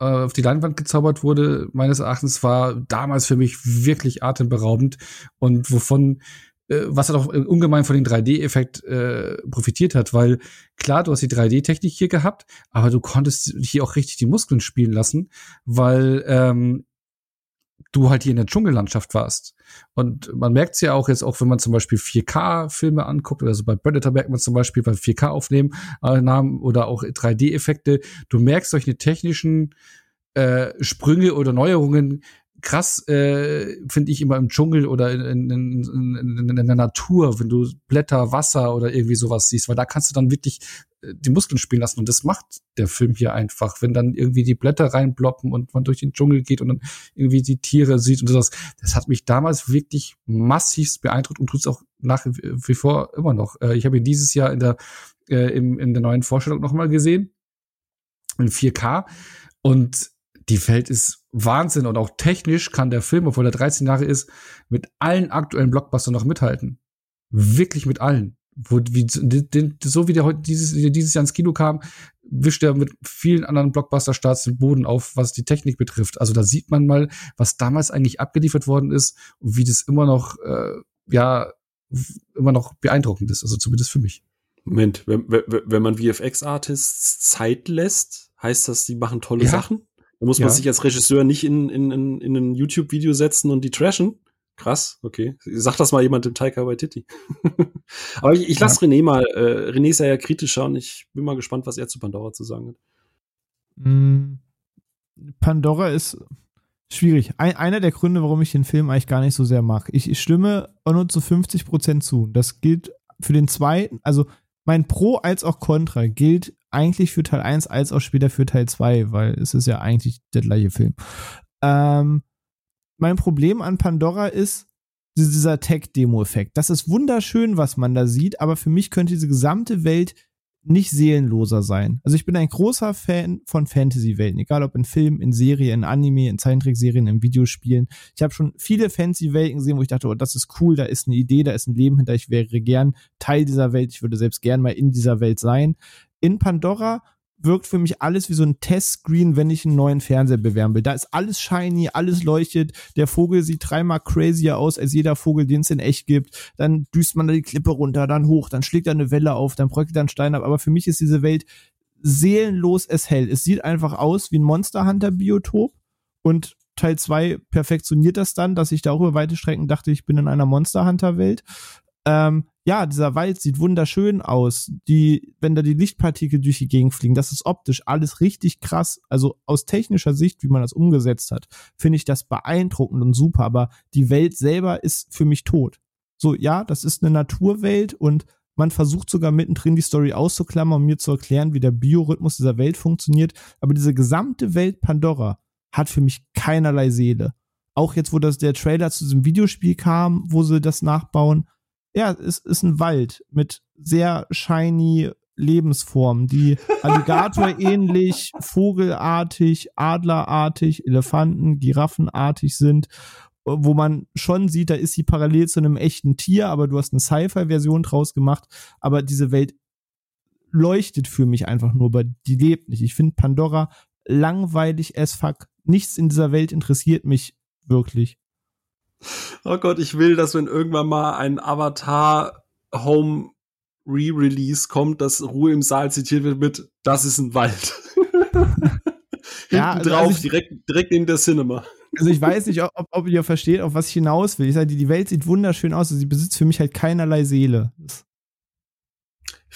äh, auf die Leinwand gezaubert wurde, meines Erachtens war damals für mich wirklich atemberaubend und wovon was halt auch äh, ungemein von dem 3D-Effekt äh, profitiert hat, weil klar, du hast die 3D-Technik hier gehabt, aber du konntest hier auch richtig die Muskeln spielen lassen, weil ähm, du halt hier in der Dschungellandschaft warst. Und man merkt es ja auch jetzt, auch wenn man zum Beispiel 4K-Filme anguckt, also bei Predator merkt man zum Beispiel bei 4K-Aufnehmen äh, oder auch 3D-Effekte, du merkst solche technischen äh, Sprünge oder Neuerungen krass, äh, finde ich immer im Dschungel oder in, in, in, in, der Natur, wenn du Blätter, Wasser oder irgendwie sowas siehst, weil da kannst du dann wirklich äh, die Muskeln spielen lassen und das macht der Film hier einfach, wenn dann irgendwie die Blätter reinbloppen und man durch den Dschungel geht und dann irgendwie die Tiere sieht und sowas. Das hat mich damals wirklich massivst beeindruckt und tut es auch nach wie vor immer noch. Äh, ich habe ihn dieses Jahr in der äh, im, in der neuen Vorstellung nochmal gesehen in 4K und die Welt ist Wahnsinn und auch technisch kann der Film, obwohl er 13 Jahre ist, mit allen aktuellen Blockbustern noch mithalten. Wirklich mit allen. Wo, wie, den, so wie der heute dieses, dieses Jahr ins Kino kam, wischt er mit vielen anderen Blockbuster-Starts den Boden auf, was die Technik betrifft. Also da sieht man mal, was damals eigentlich abgeliefert worden ist und wie das immer noch, äh, ja, immer noch beeindruckend ist. Also zumindest für mich. Moment, wenn, wenn man VFX-Artists Zeit lässt, heißt das, die machen tolle ja. Sachen? Da muss man ja. sich als Regisseur nicht in, in, in, in ein YouTube-Video setzen und die trashen. Krass, okay. Sag das mal jemand im Taika Waititi. *laughs* Aber ich, ich lasse ja. René mal. Äh, René ist ja, ja kritischer und ich bin mal gespannt, was er zu Pandora zu sagen hat. Mm, Pandora ist schwierig. Ein, einer der Gründe, warum ich den Film eigentlich gar nicht so sehr mag. Ich, ich stimme nur zu 50 Prozent zu. Das gilt für den zweiten, also mein Pro als auch Contra gilt eigentlich für Teil 1 als auch später für Teil 2, weil es ist ja eigentlich der gleiche Film. Ähm, mein Problem an Pandora ist dieser Tech-Demo-Effekt. Das ist wunderschön, was man da sieht, aber für mich könnte diese gesamte Welt nicht seelenloser sein. Also ich bin ein großer Fan von Fantasy-Welten, egal ob in Film, in Serie, in Anime, in Zeichentrickserien, in Videospielen. Ich habe schon viele Fantasy-Welten gesehen, wo ich dachte, oh, das ist cool, da ist eine Idee, da ist ein Leben hinter, ich wäre gern Teil dieser Welt, ich würde selbst gern mal in dieser Welt sein. In Pandora wirkt für mich alles wie so ein Testscreen, wenn ich einen neuen Fernseher bewerben will. Da ist alles shiny, alles leuchtet. Der Vogel sieht dreimal crazier aus als jeder Vogel, den es in echt gibt. Dann düst man da die Klippe runter, dann hoch, dann schlägt da eine Welle auf, dann bröckelt da ein Stein ab. Aber für mich ist diese Welt seelenlos es hell. Es sieht einfach aus wie ein Monster Hunter Biotop und Teil 2 perfektioniert das dann, dass ich da auch über weite Strecken dachte, ich bin in einer Monster Hunter Welt. Ähm, ja, dieser Wald sieht wunderschön aus. Die, wenn da die Lichtpartikel durch die Gegend fliegen, das ist optisch alles richtig krass. Also aus technischer Sicht, wie man das umgesetzt hat, finde ich das beeindruckend und super. Aber die Welt selber ist für mich tot. So, ja, das ist eine Naturwelt und Man versucht sogar mittendrin die Story auszuklammern, um mir zu erklären, wie der Biorhythmus dieser Welt funktioniert. Aber diese gesamte Welt Pandora hat für mich keinerlei Seele. Auch jetzt, wo das der Trailer zu diesem Videospiel kam, wo sie das nachbauen. Ja, es ist ein Wald mit sehr shiny Lebensformen, die *laughs* Alligator ähnlich, Vogelartig, Adlerartig, Elefanten, Giraffenartig sind, wo man schon sieht, da ist sie parallel zu einem echten Tier, aber du hast eine Sci-Fi-Version draus gemacht, aber diese Welt leuchtet für mich einfach nur, aber die lebt nicht. Ich finde Pandora langweilig as fuck. Nichts in dieser Welt interessiert mich wirklich. Oh Gott, ich will, dass wenn irgendwann mal ein Avatar Home Re-Release kommt, dass Ruhe im Saal zitiert wird mit Das ist ein Wald. *laughs* ja, also drauf, also ich, direkt, direkt in der Cinema. Also ich weiß nicht, ob, ob ihr versteht, auf was ich hinaus will. Ich sage, die Welt sieht wunderschön aus, also sie besitzt für mich halt keinerlei Seele. Das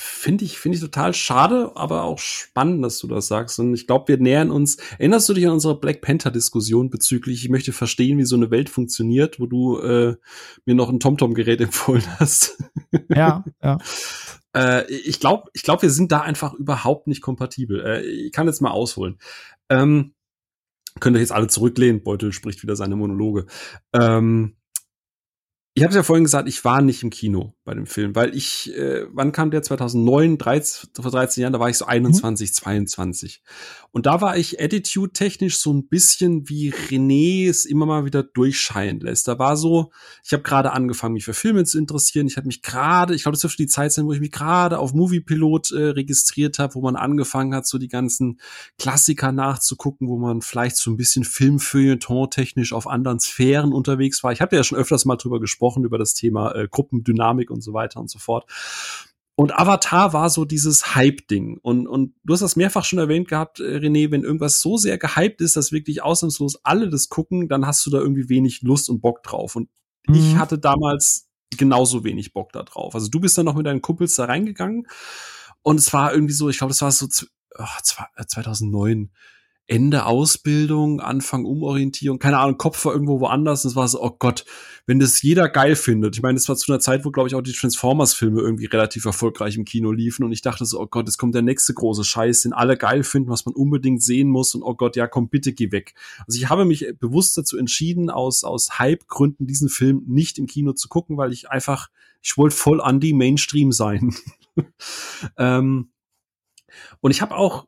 Finde ich, finde ich total schade, aber auch spannend, dass du das sagst. Und ich glaube, wir nähern uns. Erinnerst du dich an unsere Black Panther-Diskussion bezüglich, ich möchte verstehen, wie so eine Welt funktioniert, wo du äh, mir noch ein TomTom-Gerät *laughs* empfohlen hast? Ja, ja. *laughs* äh, ich glaube, ich glaube, wir sind da einfach überhaupt nicht kompatibel. Äh, ich kann jetzt mal ausholen. Ähm, könnt ihr jetzt alle zurücklehnen. Beutel spricht wieder seine Monologe. Ähm, ich habe ja vorhin gesagt, ich war nicht im Kino bei dem Film, weil ich, äh, wann kam der? 2009, 13, vor 13 Jahren, da war ich so 21, mhm. 22. Und da war ich attitude-technisch so ein bisschen wie René es immer mal wieder durchscheinen lässt. Da war so, ich habe gerade angefangen, mich für Filme zu interessieren. Ich habe mich gerade, ich glaube, das dürfte die Zeit sein, wo ich mich gerade auf Moviepilot äh, registriert habe, wo man angefangen hat, so die ganzen Klassiker nachzugucken, wo man vielleicht so ein bisschen Filmfeuilleton-technisch auf anderen Sphären unterwegs war. Ich habe ja schon öfters mal drüber gesprochen gesprochen über das Thema äh, Gruppendynamik und so weiter und so fort. Und Avatar war so dieses Hype-Ding. Und, und du hast das mehrfach schon erwähnt gehabt, äh, René, wenn irgendwas so sehr gehypt ist, dass wirklich ausnahmslos alle das gucken, dann hast du da irgendwie wenig Lust und Bock drauf. Und mhm. ich hatte damals genauso wenig Bock da drauf. Also du bist dann noch mit deinen Kumpels da reingegangen und es war irgendwie so, ich glaube, das war so oh, 2009 Ende Ausbildung, Anfang Umorientierung, keine Ahnung, Kopf war irgendwo woanders. Und es war so, oh Gott, wenn das jeder geil findet. Ich meine, es war zu einer Zeit, wo, glaube ich, auch die Transformers-Filme irgendwie relativ erfolgreich im Kino liefen. Und ich dachte so, oh Gott, jetzt kommt der nächste große Scheiß, den alle geil finden, was man unbedingt sehen muss. Und oh Gott, ja, komm, bitte geh weg. Also ich habe mich bewusst dazu entschieden, aus, aus Hype-Gründen diesen Film nicht im Kino zu gucken, weil ich einfach, ich wollte voll an die Mainstream sein. *laughs* ähm, und ich habe auch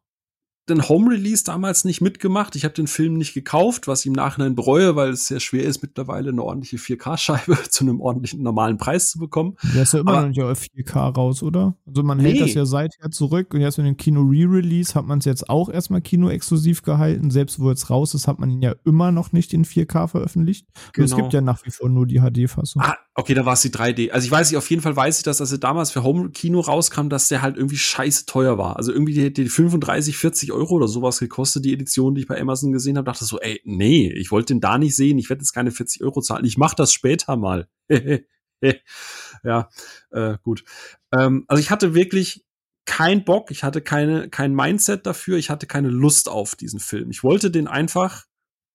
den Home Release damals nicht mitgemacht. Ich habe den Film nicht gekauft, was ich im Nachhinein bereue, weil es sehr schwer ist, mittlerweile eine ordentliche 4K-Scheibe *laughs* zu einem ordentlichen normalen Preis zu bekommen. Der ist ja immer noch nicht auf 4K raus, oder? Also man nee. hält das ja seither zurück und jetzt mit dem Kino-Re-Release hat man es jetzt auch erstmal Kino-exklusiv gehalten. Selbst wo jetzt raus ist, hat man ihn ja immer noch nicht in 4K veröffentlicht. Genau. es gibt ja nach wie vor nur die HD-Fassung. Ah, okay, da war es die 3D. Also ich weiß nicht, auf jeden Fall weiß ich, dass als er damals für Home-Kino rauskam, dass der halt irgendwie scheiße teuer war. Also irgendwie die, die 35, 40 Euro oder sowas gekostet, die Edition, die ich bei Amazon gesehen habe, dachte so, ey, nee, ich wollte den da nicht sehen, ich werde jetzt keine 40 Euro zahlen, ich mache das später mal. *laughs* ja, äh, gut. Ähm, also ich hatte wirklich kein Bock, ich hatte keine, kein Mindset dafür, ich hatte keine Lust auf diesen Film. Ich wollte den einfach,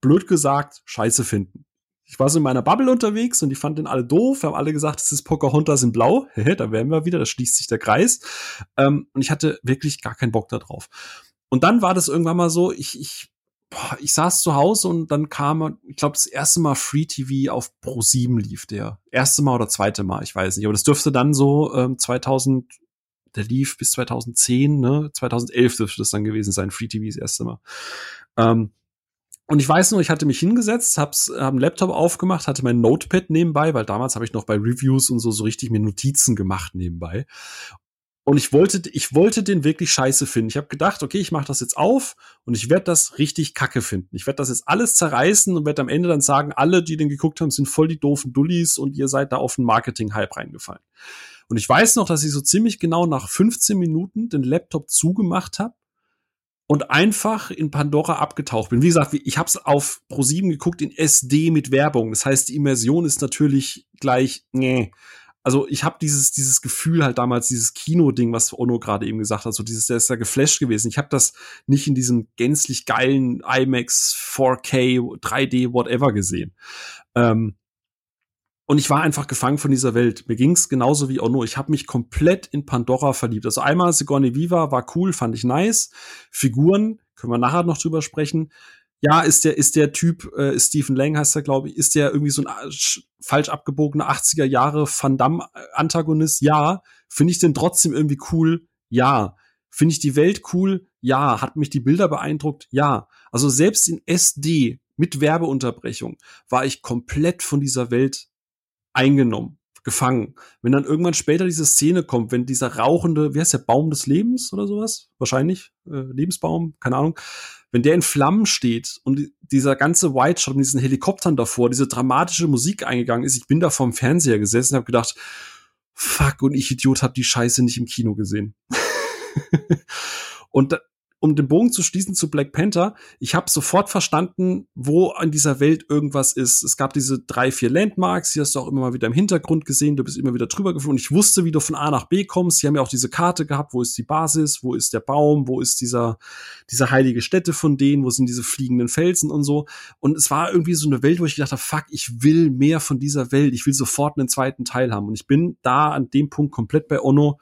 blöd gesagt, scheiße finden. Ich war so in meiner Bubble unterwegs und die fanden den alle doof, haben alle gesagt, es ist Pocahontas in Blau. *laughs* da wären wir wieder, da schließt sich der Kreis. Ähm, und ich hatte wirklich gar keinen Bock darauf. Und dann war das irgendwann mal so, ich, ich, boah, ich saß zu Hause und dann kam, ich glaube, das erste Mal Free TV auf Pro 7 lief der. Erste Mal oder zweite Mal, ich weiß nicht. Aber das dürfte dann so ähm, 2000, der lief bis 2010, ne? 2011 dürfte das dann gewesen sein, Free TV das erste Mal. Ähm, und ich weiß nur, ich hatte mich hingesetzt, hab's, hab einen Laptop aufgemacht, hatte mein Notepad nebenbei, weil damals habe ich noch bei Reviews und so so richtig mir Notizen gemacht nebenbei. Und ich wollte, ich wollte den wirklich scheiße finden. Ich habe gedacht, okay, ich mache das jetzt auf und ich werde das richtig kacke finden. Ich werde das jetzt alles zerreißen und werde am Ende dann sagen, alle, die den geguckt haben, sind voll die doofen Dullis und ihr seid da auf den Marketing-Hype reingefallen. Und ich weiß noch, dass ich so ziemlich genau nach 15 Minuten den Laptop zugemacht habe und einfach in Pandora abgetaucht bin. Wie gesagt, ich habe es auf Pro7 geguckt in SD mit Werbung. Das heißt, die Immersion ist natürlich gleich, nee also ich habe dieses dieses Gefühl halt damals dieses Kino-Ding, was Ono gerade eben gesagt hat, so dieses der ist ja geflasht gewesen. Ich habe das nicht in diesem gänzlich geilen IMAX 4K 3D whatever gesehen. Ähm, und ich war einfach gefangen von dieser Welt. Mir ging's genauso wie Ono. Ich habe mich komplett in Pandora verliebt. Also einmal Sigourney Viva war cool, fand ich nice. Figuren, können wir nachher noch drüber sprechen. Ja, ist der, ist der Typ, äh, Stephen Lang heißt er, glaube ich, ist der irgendwie so ein äh, falsch abgebogener 80er Jahre Van Damme-Antagonist? Ja. Finde ich den trotzdem irgendwie cool? Ja. Finde ich die Welt cool? Ja. Hat mich die Bilder beeindruckt? Ja. Also selbst in SD mit Werbeunterbrechung war ich komplett von dieser Welt eingenommen, gefangen. Wenn dann irgendwann später diese Szene kommt, wenn dieser rauchende, wie heißt der, Baum des Lebens oder sowas? Wahrscheinlich, äh, Lebensbaum, keine Ahnung. Wenn der in Flammen steht und dieser ganze White Shot mit diesen Helikoptern davor, diese dramatische Musik eingegangen ist, ich bin da vorm Fernseher gesessen und habe gedacht, fuck, und ich Idiot hab die Scheiße nicht im Kino gesehen. *laughs* und um den Bogen zu schließen zu Black Panther, ich habe sofort verstanden, wo an dieser Welt irgendwas ist. Es gab diese drei, vier Landmarks, die hast du auch immer mal wieder im Hintergrund gesehen, du bist immer wieder drüber geflogen. Ich wusste, wie du von A nach B kommst. Sie haben ja auch diese Karte gehabt, wo ist die Basis, wo ist der Baum, wo ist dieser, diese heilige Stätte von denen, wo sind diese fliegenden Felsen und so. Und es war irgendwie so eine Welt, wo ich gedacht habe, fuck, ich will mehr von dieser Welt, ich will sofort einen zweiten Teil haben. Und ich bin da an dem Punkt komplett bei Ono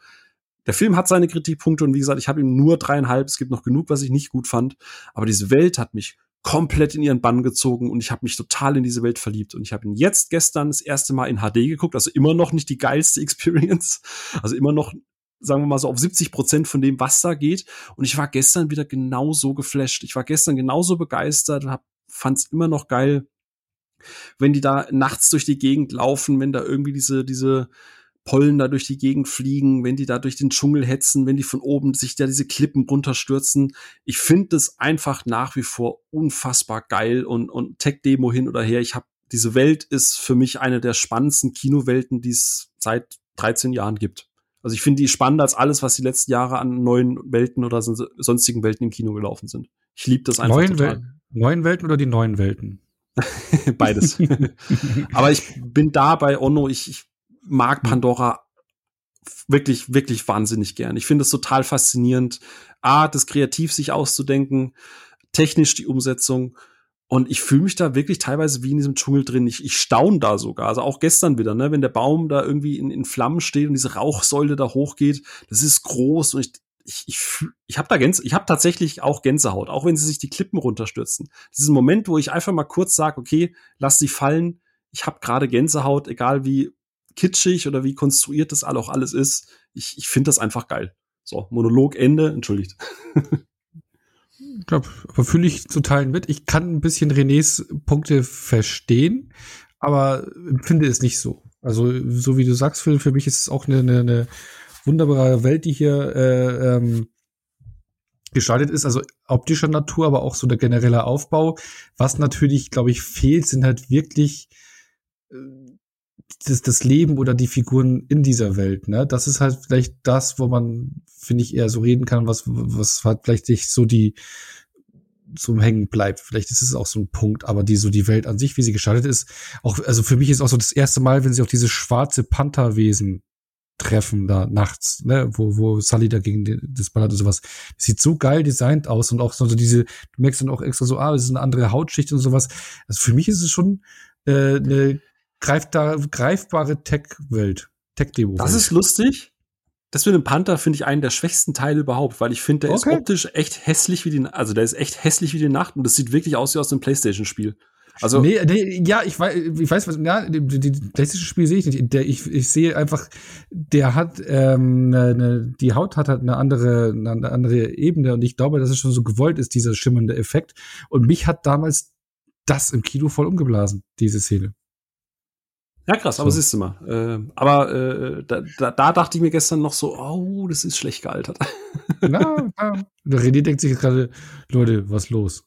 der Film hat seine Kritikpunkte und wie gesagt, ich habe ihm nur dreieinhalb. Es gibt noch genug, was ich nicht gut fand. Aber diese Welt hat mich komplett in ihren Bann gezogen und ich habe mich total in diese Welt verliebt. Und ich habe ihn jetzt gestern das erste Mal in HD geguckt, also immer noch nicht die geilste *laughs* Experience. Also immer noch, sagen wir mal so, auf 70 Prozent von dem, was da geht. Und ich war gestern wieder genauso geflasht. Ich war gestern genauso begeistert und fand es immer noch geil, wenn die da nachts durch die Gegend laufen, wenn da irgendwie diese, diese Pollen da durch die Gegend fliegen, wenn die da durch den Dschungel hetzen, wenn die von oben sich da diese Klippen runterstürzen. Ich finde das einfach nach wie vor unfassbar geil und, und Tech-Demo hin oder her. Ich habe diese Welt ist für mich eine der spannendsten Kinowelten, die es seit 13 Jahren gibt. Also ich finde die spannender als alles, was die letzten Jahre an neuen Welten oder sonstigen Welten im Kino gelaufen sind. Ich liebe das einfach neuen total. Wel neuen Welten oder die neuen Welten? *laughs* Beides. *laughs* Aber ich bin da bei Onno, ich, ich mag mhm. Pandora wirklich, wirklich wahnsinnig gern. Ich finde es total faszinierend, A, das kreativ sich auszudenken, technisch die Umsetzung. Und ich fühle mich da wirklich teilweise wie in diesem Dschungel drin. Ich, ich staune da sogar. Also auch gestern wieder, ne, wenn der Baum da irgendwie in, in Flammen steht und diese Rauchsäule da hochgeht, das ist groß und ich, ich, ich, ich habe da Gänse, ich habe tatsächlich auch Gänsehaut, auch wenn sie sich die Klippen runterstürzen. Diesen Moment, wo ich einfach mal kurz sage, okay, lass sie fallen. Ich habe gerade Gänsehaut, egal wie kitschig oder wie konstruiert das auch alles ist. Ich, ich finde das einfach geil. So, Monolog Ende, entschuldigt. Ich glaube, aber fühle ich zu Teilen mit. Ich kann ein bisschen Renés Punkte verstehen, aber finde es nicht so. Also, so wie du sagst, Phil, für mich ist es auch eine, eine, eine wunderbare Welt, die hier äh, ähm, gestaltet ist, also optischer Natur, aber auch so der generelle Aufbau. Was natürlich, glaube ich, fehlt, sind halt wirklich äh, das, das Leben oder die Figuren in dieser Welt, ne? Das ist halt vielleicht das, wo man, finde ich, eher so reden kann, was, was halt vielleicht nicht so die zum Hängen bleibt. Vielleicht ist es auch so ein Punkt, aber die so die Welt an sich, wie sie gestaltet ist, auch, also für mich ist auch so das erste Mal, wenn sie auch diese schwarze Pantherwesen treffen da nachts, ne, wo, wo Sully da gegen das ballert und sowas. sieht so geil designt aus und auch so diese, du merkst dann auch extra so, ah, das ist eine andere Hautschicht und sowas. Also für mich ist es schon äh, eine greift da greifbare Tech-Welt, Tech-Demo. Das ist lustig. Das mit dem Panther finde ich einen der schwächsten Teile überhaupt, weil ich finde, der okay. ist optisch echt hässlich wie die, also der ist echt hässlich wie die Nacht und das sieht wirklich aus wie aus einem Playstation-Spiel. Also nee, nee, ja, ich weiß, ich weiß was, ja, die, die Playstation-Spiel sehe ich nicht. Der, ich, ich sehe einfach, der hat, ähm, ne, ne, die Haut hat halt eine andere, eine andere Ebene und ich glaube, dass es schon so gewollt ist, dieser schimmernde Effekt. Und mich hat damals das im Kino voll umgeblasen, diese Szene. Ja, krass, aber so. siehst du mal. Äh, aber äh, da, da, da dachte ich mir gestern noch so, oh, das ist schlecht gealtert. *laughs* Na, ja. Der René denkt sich gerade, Leute, was los?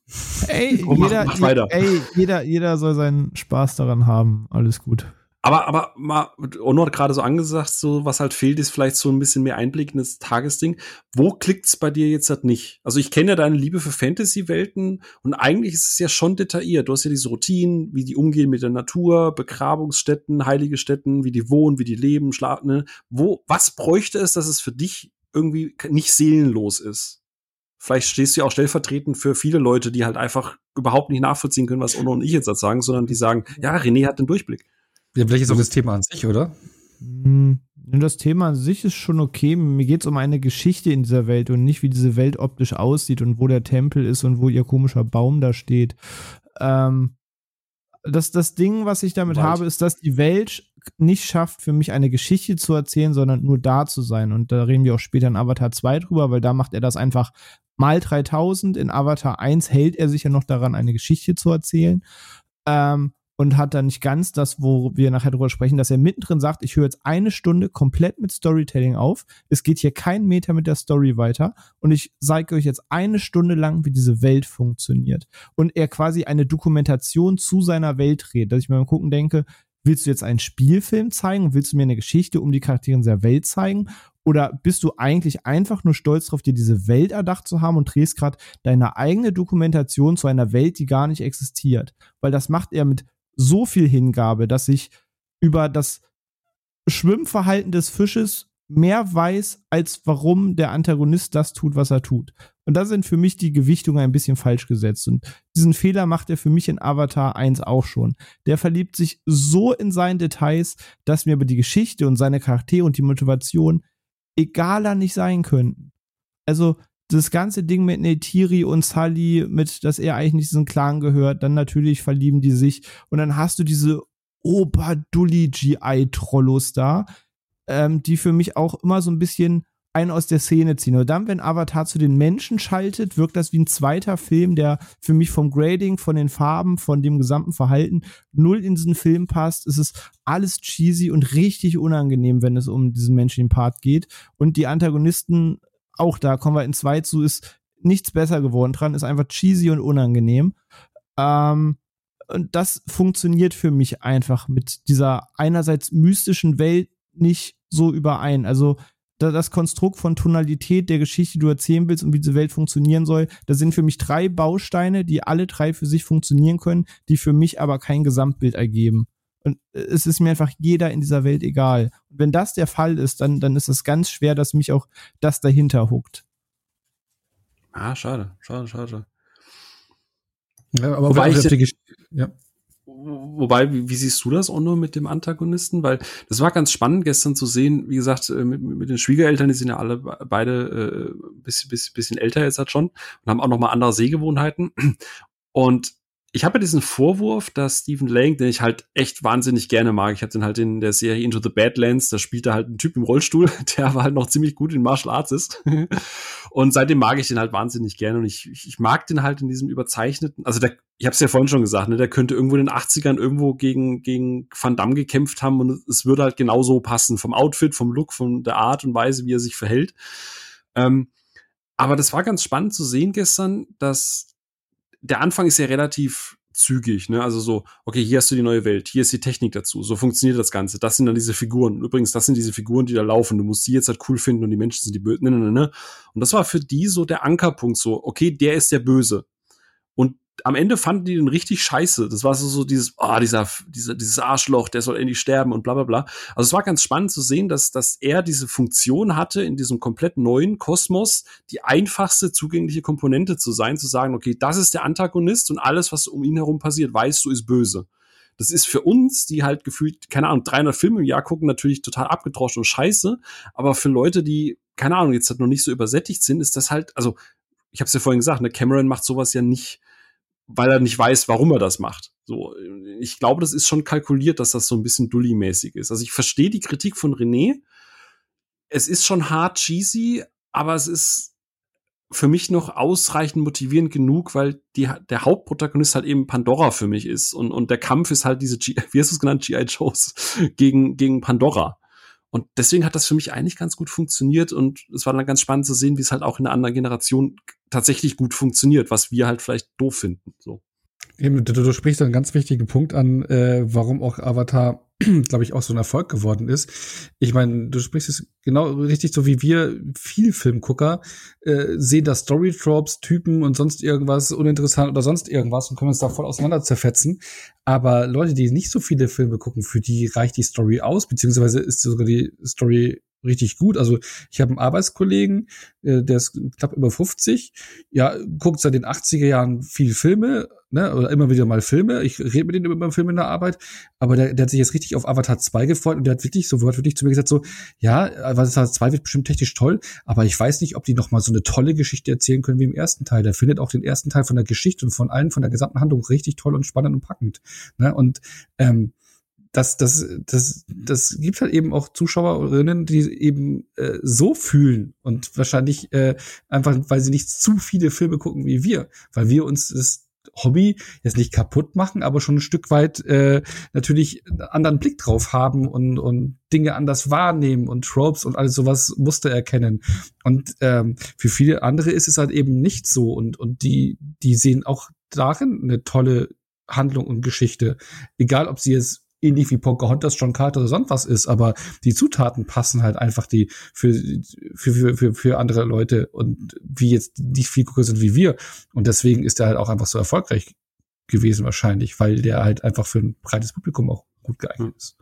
Ey, oh, jeder, mach, mach ey, jeder, jeder soll seinen Spaß daran haben. Alles gut. Aber, aber mal, Ono hat gerade so angesagt, so was halt fehlt, ist vielleicht so ein bisschen mehr Einblick in das Tagesding. Wo klickt's bei dir jetzt halt nicht? Also ich kenne ja deine Liebe für Fantasy-Welten und eigentlich ist es ja schon detailliert. Du hast ja diese Routinen, wie die umgehen mit der Natur, Begrabungsstätten, heilige Stätten, wie die wohnen, wie die leben, schlafen. Ne? Wo, was bräuchte es, dass es für dich irgendwie nicht seelenlos ist? Vielleicht stehst du ja auch stellvertretend für viele Leute, die halt einfach überhaupt nicht nachvollziehen können, was Ono und ich jetzt sagen, sondern die sagen, ja, René hat den Durchblick. Ja, vielleicht ist auch das Thema an sich, oder? Hm, das Thema an sich ist schon okay. Mir geht es um eine Geschichte in dieser Welt und nicht, wie diese Welt optisch aussieht und wo der Tempel ist und wo ihr komischer Baum da steht. Ähm, das, das Ding, was ich damit Wald. habe, ist, dass die Welt nicht schafft, für mich eine Geschichte zu erzählen, sondern nur da zu sein. Und da reden wir auch später in Avatar 2 drüber, weil da macht er das einfach mal 3000. In Avatar 1 hält er sich ja noch daran, eine Geschichte zu erzählen. Ähm, und hat dann nicht ganz das, wo wir nachher drüber sprechen, dass er mittendrin sagt, ich höre jetzt eine Stunde komplett mit Storytelling auf. Es geht hier kein Meter mit der Story weiter und ich zeige euch jetzt eine Stunde lang, wie diese Welt funktioniert. Und er quasi eine Dokumentation zu seiner Welt redet, dass ich mir beim Gucken denke, willst du jetzt einen Spielfilm zeigen? Willst du mir eine Geschichte um die Charaktere in dieser Welt zeigen? Oder bist du eigentlich einfach nur stolz darauf, dir diese Welt erdacht zu haben und drehst gerade deine eigene Dokumentation zu einer Welt, die gar nicht existiert? Weil das macht er mit so viel Hingabe, dass ich über das Schwimmverhalten des Fisches mehr weiß, als warum der Antagonist das tut, was er tut. Und da sind für mich die Gewichtungen ein bisschen falsch gesetzt. Und diesen Fehler macht er für mich in Avatar 1 auch schon. Der verliebt sich so in seinen Details, dass mir aber die Geschichte und seine Charaktere und die Motivation egaler nicht sein könnten. Also, das ganze Ding mit Neytiri und Sully, mit, dass er eigentlich nicht diesen Clan gehört, dann natürlich verlieben die sich und dann hast du diese Oberdully GI-Trollos da, ähm, die für mich auch immer so ein bisschen einen aus der Szene ziehen. Und dann, wenn Avatar zu den Menschen schaltet, wirkt das wie ein zweiter Film, der für mich vom Grading, von den Farben, von dem gesamten Verhalten null in diesen Film passt. Es ist alles cheesy und richtig unangenehm, wenn es um diesen menschlichen Part geht. Und die Antagonisten auch da kommen wir in zwei zu, ist nichts besser geworden dran, ist einfach cheesy und unangenehm. Ähm, und das funktioniert für mich einfach mit dieser einerseits mystischen Welt nicht so überein. Also da das Konstrukt von Tonalität der Geschichte, die du erzählen willst und wie diese Welt funktionieren soll, da sind für mich drei Bausteine, die alle drei für sich funktionieren können, die für mich aber kein Gesamtbild ergeben. Und es ist mir einfach jeder in dieser Welt egal. Und wenn das der Fall ist, dann, dann ist es ganz schwer, dass mich auch das dahinter huckt. Ah, schade, schade, schade. Ja, aber Wobei ich, die, ja. Wobei, wie, wie, siehst du das, Onno, mit dem Antagonisten? Weil das war ganz spannend gestern zu sehen, wie gesagt, äh, mit, mit den Schwiegereltern, die sind ja alle beide äh, bisschen, bisschen, bisschen älter jetzt halt schon und haben auch noch mal andere Sehgewohnheiten. Und ich habe ja diesen Vorwurf, dass Stephen Lang, den ich halt echt wahnsinnig gerne mag, ich hatte den halt in der Serie Into the Badlands, da spielt er halt ein Typ im Rollstuhl, *laughs* der aber halt noch ziemlich gut in Martial Arts ist. und seitdem mag ich den halt wahnsinnig gerne und ich, ich mag den halt in diesem überzeichneten, also der, ich habe es ja vorhin schon gesagt, ne, der könnte irgendwo in den 80ern irgendwo gegen, gegen Van Damme gekämpft haben und es würde halt genauso passen, vom Outfit, vom Look, von der Art und Weise, wie er sich verhält. Ähm, aber das war ganz spannend zu sehen gestern, dass der Anfang ist ja relativ zügig, ne? Also so, okay, hier hast du die neue Welt, hier ist die Technik dazu, so funktioniert das Ganze. Das sind dann diese Figuren. übrigens, das sind diese Figuren, die da laufen. Du musst die jetzt halt cool finden und die Menschen sind die Bösen. Ne, ne, ne, ne. Und das war für die so der Ankerpunkt, so, okay, der ist der Böse. Und am Ende fanden die den richtig scheiße. Das war so, so dieses, ah, oh, dieser, dieser, dieses Arschloch, der soll endlich sterben und bla bla bla. Also es war ganz spannend zu sehen, dass, dass er diese Funktion hatte, in diesem komplett neuen Kosmos die einfachste zugängliche Komponente zu sein, zu sagen, okay, das ist der Antagonist und alles, was um ihn herum passiert, weißt du, ist böse. Das ist für uns, die halt gefühlt, keine Ahnung, 300 Filme im Jahr gucken, natürlich total abgedroschen und scheiße. Aber für Leute, die, keine Ahnung, jetzt halt noch nicht so übersättigt sind, ist das halt, also, ich habe es ja vorhin gesagt, ne, Cameron macht sowas ja nicht weil er nicht weiß, warum er das macht. So, ich glaube, das ist schon kalkuliert, dass das so ein bisschen Dully-mäßig ist. Also ich verstehe die Kritik von René. Es ist schon hart cheesy, aber es ist für mich noch ausreichend motivierend genug, weil die, der Hauptprotagonist halt eben Pandora für mich ist und, und der Kampf ist halt diese, G *laughs* wie hast du es genannt, G.I. Joes *laughs* gegen, gegen Pandora. Und deswegen hat das für mich eigentlich ganz gut funktioniert und es war dann ganz spannend zu sehen, wie es halt auch in einer anderen Generation tatsächlich gut funktioniert, was wir halt vielleicht doof finden. So. Eben, du, du sprichst einen ganz wichtigen Punkt an, äh, warum auch Avatar, *clears throat* glaube ich, auch so ein Erfolg geworden ist. Ich meine, du sprichst es genau richtig so wie wir, viel Filmgucker, äh, sehen da Storytropes, Typen und sonst irgendwas uninteressant oder sonst irgendwas und können uns da voll auseinander zerfetzen. Aber Leute, die nicht so viele Filme gucken, für die reicht die Story aus, beziehungsweise ist sogar die Story richtig gut. Also ich habe einen Arbeitskollegen, äh, der ist knapp über 50, ja, guckt seit den 80er Jahren viel Filme, ne, oder immer wieder mal Filme. Ich rede mit denen über Filme in der Arbeit, aber der, der hat sich jetzt richtig auf Avatar 2 gefreut und der hat wirklich so wirklich zu mir gesagt so, ja, Avatar 2 wird bestimmt technisch toll, aber ich weiß nicht, ob die noch mal so eine tolle Geschichte erzählen können wie im ersten Teil. Der findet auch den ersten Teil von der Geschichte und von allen von der gesamten Handlung richtig toll und spannend und packend, ne? Und ähm, das, das, das, das gibt halt eben auch Zuschauerinnen, die eben äh, so fühlen und wahrscheinlich äh, einfach, weil sie nicht zu viele Filme gucken wie wir, weil wir uns das Hobby jetzt nicht kaputt machen, aber schon ein Stück weit äh, natürlich einen anderen Blick drauf haben und, und Dinge anders wahrnehmen und Tropes und alles sowas Muster erkennen. Und ähm, für viele andere ist es halt eben nicht so und, und die, die sehen auch darin eine tolle Handlung und Geschichte. Egal, ob sie es ähnlich wie Pocahontas, John Carter oder sonst was ist, aber die Zutaten passen halt einfach die für, für, für, für, für andere Leute und wie jetzt nicht viel größer sind wie wir. Und deswegen ist er halt auch einfach so erfolgreich gewesen wahrscheinlich, weil der halt einfach für ein breites Publikum auch gut geeignet ist.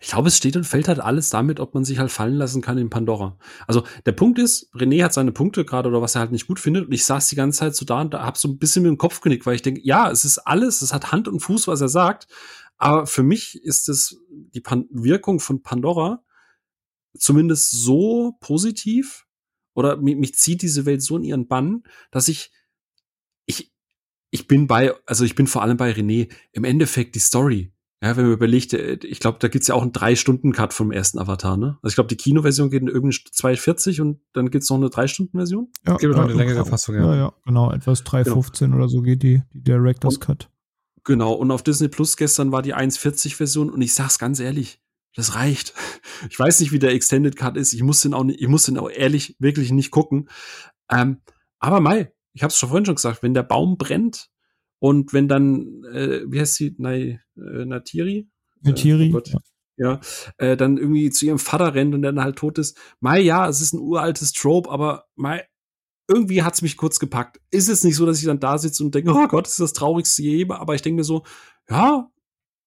Ich glaube, es steht und fällt halt alles damit, ob man sich halt fallen lassen kann in Pandora. Also der Punkt ist, René hat seine Punkte gerade oder was er halt nicht gut findet und ich saß die ganze Zeit so da und da hab so ein bisschen mit dem Kopf genickt, weil ich denke, ja, es ist alles, es hat Hand und Fuß, was er sagt, aber für mich ist es die Pan Wirkung von Pandora zumindest so positiv oder mich, mich zieht diese Welt so in ihren Bann, dass ich, ich, ich bin bei, also ich bin vor allem bei René, im Endeffekt die Story. Ja, wenn man überlegt, äh, ich glaube, da gibt's ja auch einen Drei-Stunden-Cut vom ersten Avatar, ne? Also ich glaube, die Kinoversion geht in irgendwie 2,40 und dann gibt's noch eine Drei-Stunden-Version? Ja, es gibt noch eine längere Fassung, ja. Ja, ja, genau, etwas 3,15 genau. oder so geht die, die Director's Cut. Genau, und auf Disney Plus gestern war die 1,40-Version und ich sag's ganz ehrlich, das reicht. *laughs* Ich weiß nicht, wie der Extended Cut ist. Ich muss den auch nicht, ich muss den auch ehrlich wirklich nicht gucken. Ähm, aber Mai, ich hab's schon vorhin schon gesagt, wenn der Baum brennt und wenn dann, äh, wie heißt sie, Nai, äh, Natiri? Natiri. Äh, oh ja, äh, dann irgendwie zu ihrem Vater rennt und dann halt tot ist. Mai, ja, es ist ein uraltes Trope, aber Mai, irgendwie hat's mich kurz gepackt. Ist es nicht so, dass ich dann da sitze und denke, oh Gott, das ist das traurigste je, aber ich denke mir so, ja,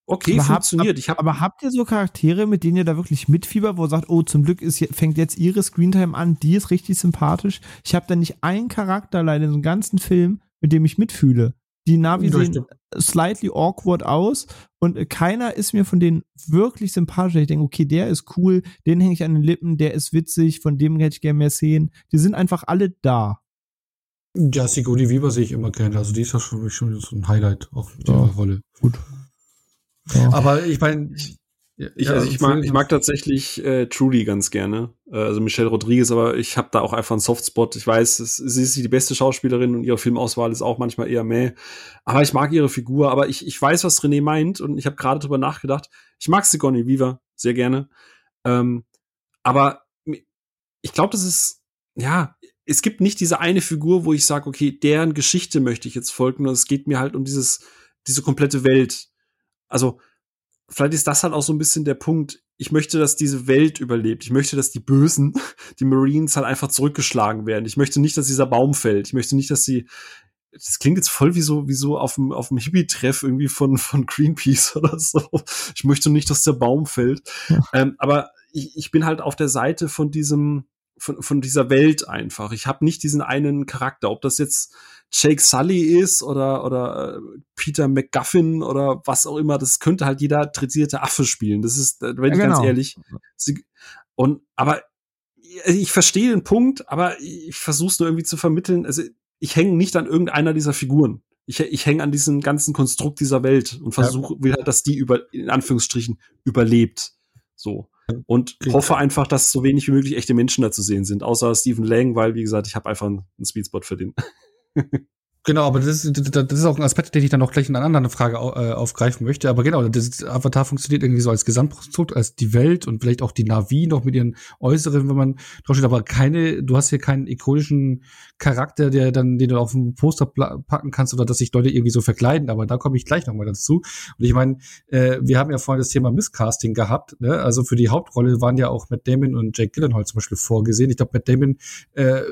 okay, aber funktioniert. Hab, ich hab, aber habt ihr so Charaktere, mit denen ihr da wirklich mitfiebert, wo ihr sagt, oh, zum Glück ist, fängt jetzt ihre Screentime an, die ist richtig sympathisch. Ich habe da nicht einen Charakter leider einem ganzen Film, mit dem ich mitfühle. Die Navi sehen slightly awkward aus und keiner ist mir von denen wirklich sympathisch. Ich denke, okay, der ist cool, den hänge ich an den Lippen, der ist witzig, von dem hätte ich gerne mehr sehen. Die sind einfach alle da. Ja, Sigourney Weaver sehe ich immer gerne. Also die ist ja schon, schon so ein Highlight auch in ja, Rolle. Gut. Ja. Aber ich meine, ich, also ich mag, ich mag tatsächlich äh, Trudy ganz gerne, äh, also Michelle Rodriguez, aber ich habe da auch einfach einen Softspot. Ich weiß, es, sie ist die beste Schauspielerin und ihre Filmauswahl ist auch manchmal eher mäh. Aber ich mag ihre Figur, aber ich, ich weiß, was René meint und ich habe gerade drüber nachgedacht. Ich mag Sigourney Weaver sehr gerne. Ähm, aber ich glaube, das ist, ja, es gibt nicht diese eine Figur, wo ich sage, okay, deren Geschichte möchte ich jetzt folgen, und es geht mir halt um dieses, diese komplette Welt. Also, vielleicht ist das halt auch so ein bisschen der Punkt. Ich möchte, dass diese Welt überlebt. Ich möchte, dass die Bösen, *laughs* die Marines halt einfach zurückgeschlagen werden. Ich möchte nicht, dass dieser Baum fällt. Ich möchte nicht, dass sie, das klingt jetzt voll wie so, wie so auf dem, auf dem Hippie-Treff irgendwie von, von Greenpeace *laughs* oder so. Ich möchte nicht, dass der Baum fällt. Ja. Ähm, aber ich, ich bin halt auf der Seite von diesem, von, von dieser Welt einfach. Ich habe nicht diesen einen Charakter, ob das jetzt Jake Sully ist oder oder äh, Peter McGuffin oder was auch immer, das könnte halt jeder trainierte Affe spielen. Das ist, wenn ja, ich genau. ganz ehrlich. Und aber ich verstehe den Punkt, aber ich versuche es nur irgendwie zu vermitteln. Also ich hänge nicht an irgendeiner dieser Figuren. Ich, ich hänge an diesem ganzen Konstrukt dieser Welt und versuche, ja. will halt, dass die über in Anführungsstrichen überlebt. So und hoffe einfach, dass so wenig wie möglich echte Menschen da zu sehen sind, außer Stephen Lang, weil, wie gesagt, ich habe einfach einen Speedspot für den. *laughs* Genau, aber das ist, das ist auch ein Aspekt, den ich dann noch gleich in einer anderen Frage äh, aufgreifen möchte. Aber genau, das Avatar funktioniert irgendwie so als Gesamtkonstrukt, als die Welt und vielleicht auch die Navi noch mit ihren Äußeren, wenn man drauf steht. Aber keine, du hast hier keinen ikonischen Charakter, der dann, den du auf dem Poster packen kannst oder dass sich Leute irgendwie so verkleiden. Aber da komme ich gleich nochmal dazu. Und ich meine, äh, wir haben ja vorhin das Thema Misscasting gehabt. Ne? Also für die Hauptrolle waren ja auch Matt Damon und Jake Gyllenhaal zum Beispiel vorgesehen. Ich glaube, Matt Damon, äh,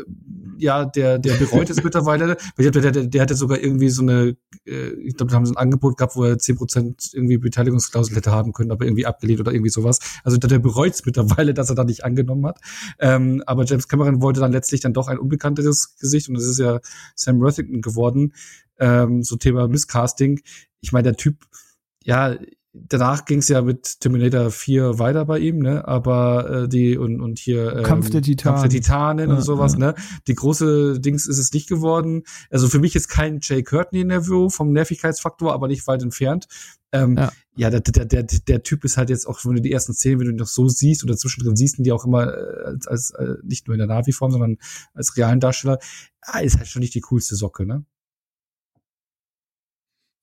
ja, der, der bereut es *laughs* mittlerweile. Weil der, hatte, der hatte sogar irgendwie so eine, äh, ich glaube, da haben sie ein Angebot gehabt, wo er zehn Prozent irgendwie Beteiligungsklausel hätte haben können, aber irgendwie abgelehnt oder irgendwie sowas. Also der bereut es mittlerweile, *laughs* dass er da nicht angenommen hat. Ähm, aber James Cameron wollte dann letztlich dann doch ein unbekannteres Gesicht und das ist ja Sam Worthington geworden. Ähm, so Thema Misscasting. Ich meine, der Typ, ja, danach ging es ja mit Terminator 4 weiter bei ihm, ne? Aber äh, die und und hier ähm, Kampf der Titanen, Kampf der Titanen ja, und sowas, ja. ne? Die große Dings ist es nicht geworden. Also für mich ist kein Jay Courtney Nervo vom Nervigkeitsfaktor, aber nicht weit entfernt. Ähm, ja, ja der, der, der, der Typ ist halt jetzt auch, wenn du die ersten Szenen, wenn du ihn noch so siehst oder zwischendrin siehst, die auch immer äh, als, als äh, nicht nur in der Navi-Form, sondern als realen Darsteller, ah, ist halt schon nicht die coolste Socke, ne?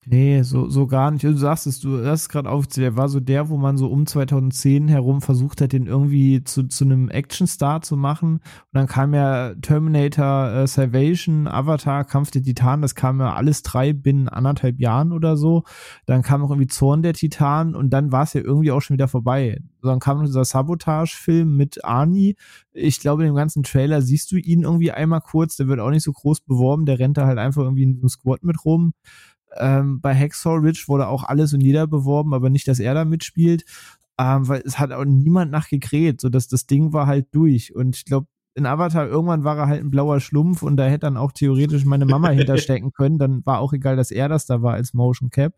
Nee, so, so gar nicht. Du sagst es, du hast es gerade aufgezählt, der war so der, wo man so um 2010 herum versucht hat, den irgendwie zu, zu einem Actionstar zu machen. Und dann kam ja Terminator, äh, Salvation, Avatar, Kampf der Titanen, das kam ja alles drei binnen anderthalb Jahren oder so. Dann kam noch irgendwie Zorn der Titanen und dann war es ja irgendwie auch schon wieder vorbei. Dann kam dieser Sabotage-Film mit Arnie. Ich glaube, dem ganzen Trailer siehst du ihn irgendwie einmal kurz, der wird auch nicht so groß beworben, der rennt da halt einfach irgendwie in so einem Squad mit rum. Ähm, bei Hacksaw Ridge wurde auch alles und jeder beworben, aber nicht, dass er da mitspielt, ähm, weil es hat auch niemand nachgekräht, so dass das Ding war halt durch. Und ich glaube, in Avatar irgendwann war er halt ein blauer Schlumpf und da hätte dann auch theoretisch meine Mama hinterstecken *laughs* können. Dann war auch egal, dass er das da war als Motion Cap.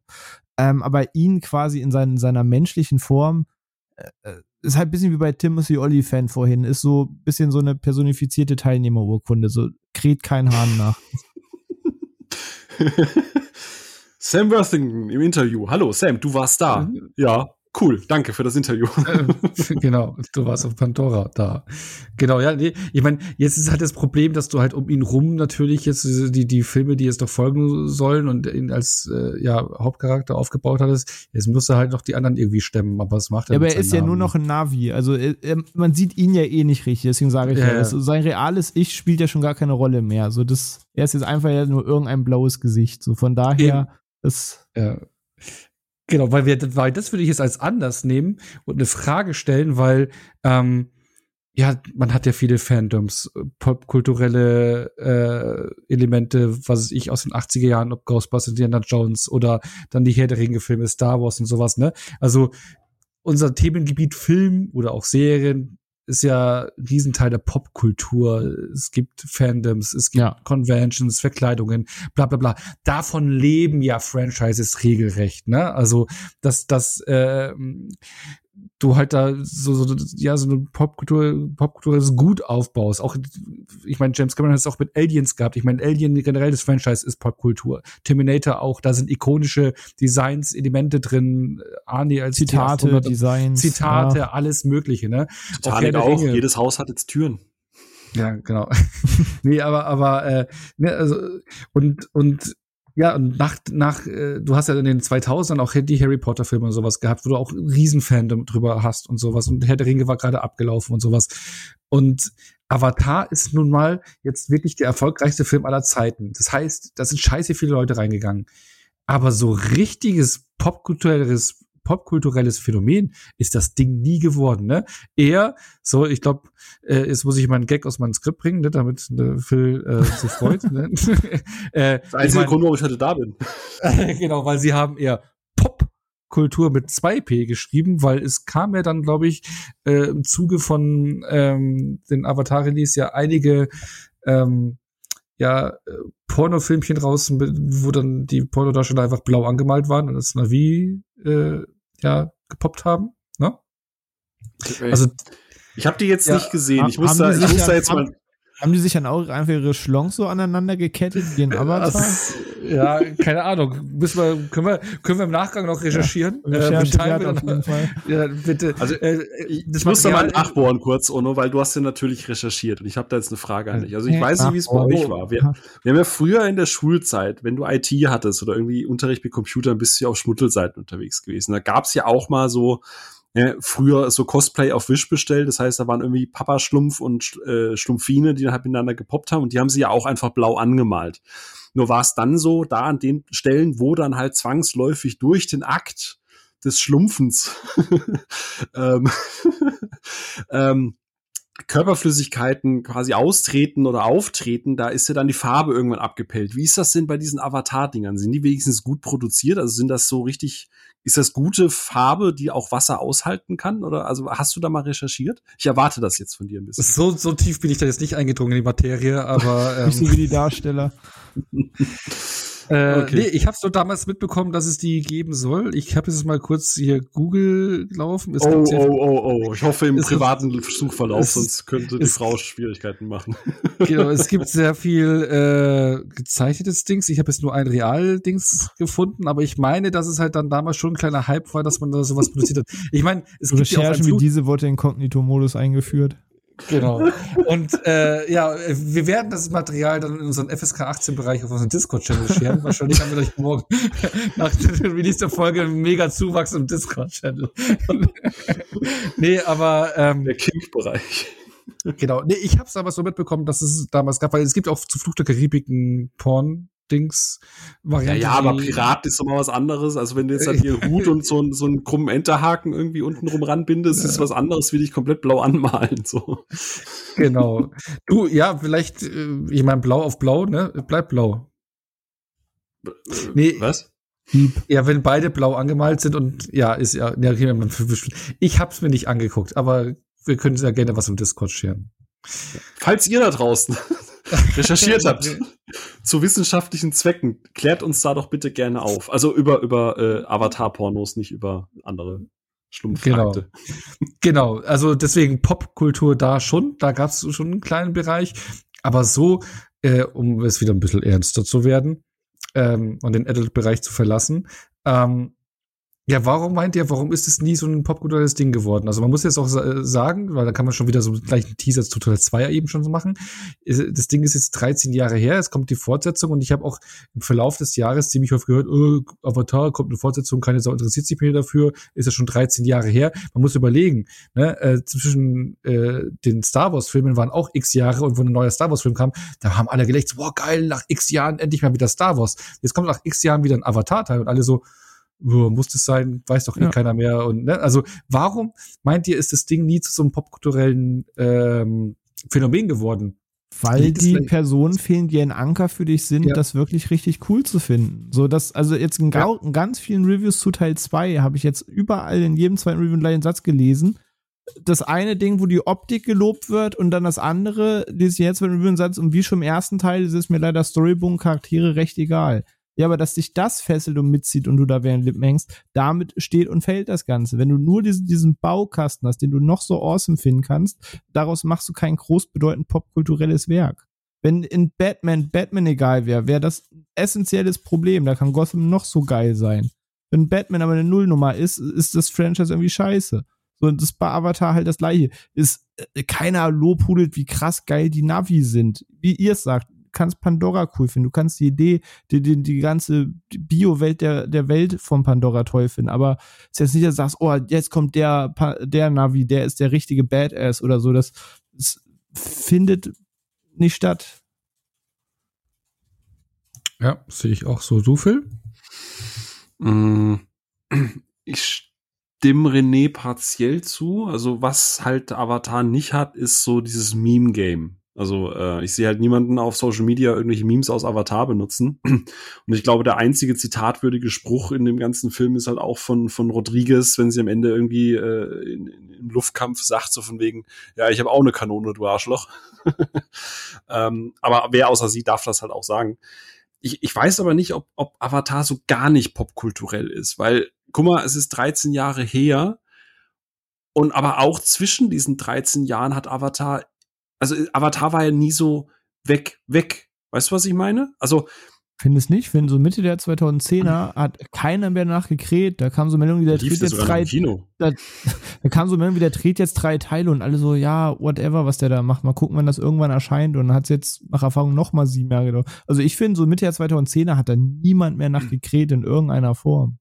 Ähm, aber ihn quasi in seinen, seiner menschlichen Form äh, äh ist halt ein bisschen wie bei Timothy Olyphant vorhin, ist so ein bisschen so eine personifizierte Teilnehmerurkunde, so kräht kein Hahn nach. *laughs* Sam Worthington im Interview. Hallo, Sam, du warst da. Mhm. Ja, cool. Danke für das Interview. Äh, *laughs* genau, du warst auf Pandora da. Genau, ja, nee, ich meine, jetzt ist halt das Problem, dass du halt um ihn rum natürlich jetzt die, die Filme, die jetzt noch folgen sollen und ihn als äh, ja, Hauptcharakter aufgebaut hattest, jetzt muss er halt noch die anderen irgendwie stemmen, aber was macht er? Ja, aber er ist Namen? ja nur noch ein Navi. Also er, er, man sieht ihn ja eh nicht richtig, deswegen sage ich ja, ja. Also sein reales Ich spielt ja schon gar keine Rolle mehr. Also das, er ist jetzt einfach ja nur irgendein blaues Gesicht. So von daher. Eben das ja. Genau, weil wir, weil das würde ich jetzt als anders nehmen und eine Frage stellen, weil ähm, ja, man hat ja viele Fandoms, popkulturelle äh, Elemente, was ich aus den 80er Jahren, ob Ghostbusters, Indiana Jones oder dann die Herr der Ringe Filme, Star Wars und sowas, ne? Also unser Themengebiet Film oder auch Serien ist ja Riesenteil der Popkultur. Es gibt Fandoms, es gibt ja. Conventions, Verkleidungen, bla bla bla. Davon leben ja Franchises regelrecht, ne? Also, dass das äh, du halt da so, so ja so eine Popkultur popkulturelles Gut aufbaust. Auch ich meine James Cameron hat es auch mit Aliens gehabt. Ich meine Alien generell das Franchise ist Popkultur. Terminator auch, da sind ikonische Designs, Elemente drin, Arnie als Zitate, Designs, Zitate, ja. alles mögliche, ne? Titanic auch, auch jedes Haus hat jetzt Türen. Ja, genau. *laughs* nee, aber aber äh, ne, also und und ja, und nach, nach äh, du hast ja in den 2000ern auch die Harry Potter Filme und sowas gehabt, wo du auch ein Riesenfandom drüber hast und sowas. Und Herr der Ringe war gerade abgelaufen und sowas. Und Avatar ist nun mal jetzt wirklich der erfolgreichste Film aller Zeiten. Das heißt, da sind scheiße viele Leute reingegangen. Aber so richtiges popkulturelles popkulturelles Phänomen ist das Ding nie geworden. Ne? Eher so, ich glaube, äh, jetzt muss ich mal einen Gag aus meinem Skript bringen, ne, damit äh, Phil äh, sich freut. ne? *laughs* *laughs* äh, das einzige Grund, warum ich heute da bin. *laughs* genau, weil sie haben eher Popkultur mit 2P geschrieben, weil es kam ja dann, glaube ich, äh, im Zuge von ähm, den Avatar-Release ja einige ähm, ja, äh, Pornofilmchen raus, wo dann die Pornodarsteller einfach blau angemalt waren und das Navi äh, ja gepoppt haben. Ne? Also ich habe die jetzt ja, nicht gesehen. Ich muss da, ich muss da jetzt mal haben die sich dann auch einfach ihre Schlons so aneinander gekettet wie ein Avatar? Das, ja, keine Ahnung. Müssen wir, können, wir, können wir im Nachgang noch recherchieren? Ja, Recherche äh, auf jeden Fall. *laughs* Ja, bitte. Also, äh, ich muss da mal nachbohren kurz, Ono, weil du hast ja natürlich recherchiert und ich habe da jetzt eine Frage an dich. Also ich weiß nicht, wie es bei euch war. Wir, wir haben ja früher in der Schulzeit, wenn du IT hattest oder irgendwie Unterricht mit Computern, bist du ja auf Schmuttelseiten unterwegs gewesen. Da gab's ja auch mal so ja, früher so Cosplay auf Wish bestellt. Das heißt, da waren irgendwie Papa Schlumpf und äh, Schlumpfine, die dann halt miteinander gepoppt haben und die haben sie ja auch einfach blau angemalt. Nur war es dann so, da an den Stellen, wo dann halt zwangsläufig durch den Akt des Schlumpfens *laughs* ähm, *laughs* ähm, Körperflüssigkeiten quasi austreten oder auftreten, da ist ja dann die Farbe irgendwann abgepellt. Wie ist das denn bei diesen Avatar-Dingern? Sind die wenigstens gut produziert? Also sind das so richtig, ist das gute Farbe, die auch Wasser aushalten kann? Oder also hast du da mal recherchiert? Ich erwarte das jetzt von dir ein bisschen. So, so tief bin ich da jetzt nicht eingedrungen in die Materie, aber. Ähm, *laughs* nicht so wie die Darsteller. *laughs* Äh, okay. Nee, ich habe so damals mitbekommen, dass es die geben soll. Ich habe jetzt mal kurz hier Google gelaufen. Es oh, oh, oh, oh. Ich hoffe im privaten gibt, Suchverlauf, sonst könnte die Frau Schwierigkeiten machen. *laughs* Genau, es gibt sehr viel äh, gezeichnetes Dings. Ich habe jetzt nur ein Real-Dings gefunden, aber ich meine, dass es halt dann damals schon ein kleiner Hype war, dass man da sowas produziert hat. Ich meine, es gibt Recherchen ja auch wie diese wurde Inkognito-Modus eingeführt. Genau. Und äh, ja, wir werden das Material dann in unseren FSK 18 Bereich auf unseren Discord-Channel scheren. Wahrscheinlich haben wir gleich morgen *laughs* nach der Release der Folge einen mega Zuwachs im Discord-Channel. *laughs* nee, aber ähm, der Kink-Bereich. Genau. Nee, ich habe es aber so mitbekommen, dass es damals gab, weil es gibt auch zu Fluch der Karibik einen Porn Dings Variante. Ja, ja, aber Pirat ist doch mal was anderes. Also wenn du jetzt halt *laughs* hier Hut und so, so einen krummen Enterhaken irgendwie unten rum ranbindest, ja. ist was anderes, wie dich komplett blau anmalen. So. Genau. *laughs* Du, ja, vielleicht, äh, ich meine, blau auf blau, ne? Bleibt blau. Nee. Was? Ja, wenn beide blau angemalt sind und ja, ist ja, ja ich hab's mir nicht angeguckt, aber wir können ja gerne was im Discord scheren. Falls ihr da draußen *laughs* recherchiert habt zu wissenschaftlichen Zwecken, klärt uns da doch bitte gerne auf. Also über, über äh, Avatar-Pornos, nicht über andere Schlumpfakte. Genau. *laughs* genau, also deswegen Popkultur da schon, da gab es schon einen kleinen Bereich, aber so, äh, um es wieder ein bisschen ernster zu werden ähm, und den Adult-Bereich zu verlassen, ähm, ja, warum meint ihr, warum ist es nie so ein popkulturelles Ding geworden? Also man muss jetzt auch sagen, weil da kann man schon wieder so gleich einen Teaser zu Teil 2 eben schon so machen. Das Ding ist jetzt 13 Jahre her, es kommt die Fortsetzung und ich habe auch im Verlauf des Jahres ziemlich häufig gehört, oh, Avatar kommt eine Fortsetzung, keine Sau interessiert sich mehr dafür, ist ja schon 13 Jahre her. Man muss überlegen, ne, äh, zwischen äh, den Star Wars Filmen waren auch x Jahre und wo ein neuer Star Wars Film kam, da haben alle gelächzt, boah geil, nach x Jahren endlich mal wieder Star Wars. Jetzt kommt nach x Jahren wieder ein Avatar Teil und alle so, muss das sein, weiß doch eh ja. keiner mehr. Und ne? also warum meint ihr, ist das Ding nie zu so einem popkulturellen ähm, Phänomen geworden? Weil die Personen fehlen, die ein Anker für dich sind, ja. das wirklich richtig cool zu finden. So, dass, also jetzt in, ja. in ganz vielen Reviews zu Teil 2 habe ich jetzt überall in jedem zweiten Review einen Satz gelesen. Das eine Ding, wo die Optik gelobt wird und dann das andere, dieses jetzt mit dem Satz, und wie schon im ersten Teil, das ist mir leider Storyboom Charaktere recht egal. Ja, aber dass dich das fesselt und mitzieht und du da während Lippen hängst, damit steht und fällt das Ganze. Wenn du nur diesen, diesen Baukasten hast, den du noch so awesome finden kannst, daraus machst du kein groß bedeutend popkulturelles Werk. Wenn in Batman Batman egal wäre, wäre das essentielles Problem. Da kann Gotham noch so geil sein. Wenn Batman aber eine Nullnummer ist, ist das Franchise irgendwie scheiße. So, und das bei Avatar halt das gleiche. Ist, äh, keiner lobhudelt, wie krass geil die Navi sind. Wie ihr es sagt, kannst Pandora cool finden, du kannst die Idee, die, die, die ganze Bio-Welt der, der Welt von Pandora toll finden, aber es ist jetzt nicht, dass du sagst, oh, jetzt kommt der, der Navi, der ist der richtige Badass oder so, das, das findet nicht statt. Ja, sehe ich auch so. Du, Phil? Mm, ich stimme René partiell zu. Also, was halt Avatar nicht hat, ist so dieses Meme-Game. Also äh, ich sehe halt niemanden auf Social Media irgendwelche Memes aus Avatar benutzen. *clears throat* Und ich glaube, der einzige zitatwürdige Spruch in dem ganzen Film ist halt auch von, von Rodriguez, wenn sie am Ende irgendwie äh, in, in, im Luftkampf sagt, so von wegen, ja, ich habe auch eine Kanone, du Arschloch. *laughs* ähm, aber wer außer sie darf das halt auch sagen. Ich, ich weiß aber nicht, ob, ob Avatar so gar nicht popkulturell ist, weil, guck mal, es ist 13 Jahre her. Und aber auch zwischen diesen 13 Jahren hat Avatar also Avatar war ja nie so weg, weg. Weißt du, was ich meine? Also Finde es nicht, wenn so Mitte der 2010er hat keiner mehr nachgekräht. Da kam so Meldung, wie der dreht jetzt drei. Da, *laughs* da, kam so Meldung, wie der dreht jetzt drei Teile und alle so, ja, whatever, was der da macht. Mal gucken, wann das irgendwann erscheint. Und dann hat es jetzt nach Erfahrung noch mal sieben Jahre gedauert. Also ich finde, so Mitte der 2010er hat da niemand mehr nachgekräht in irgendeiner Form.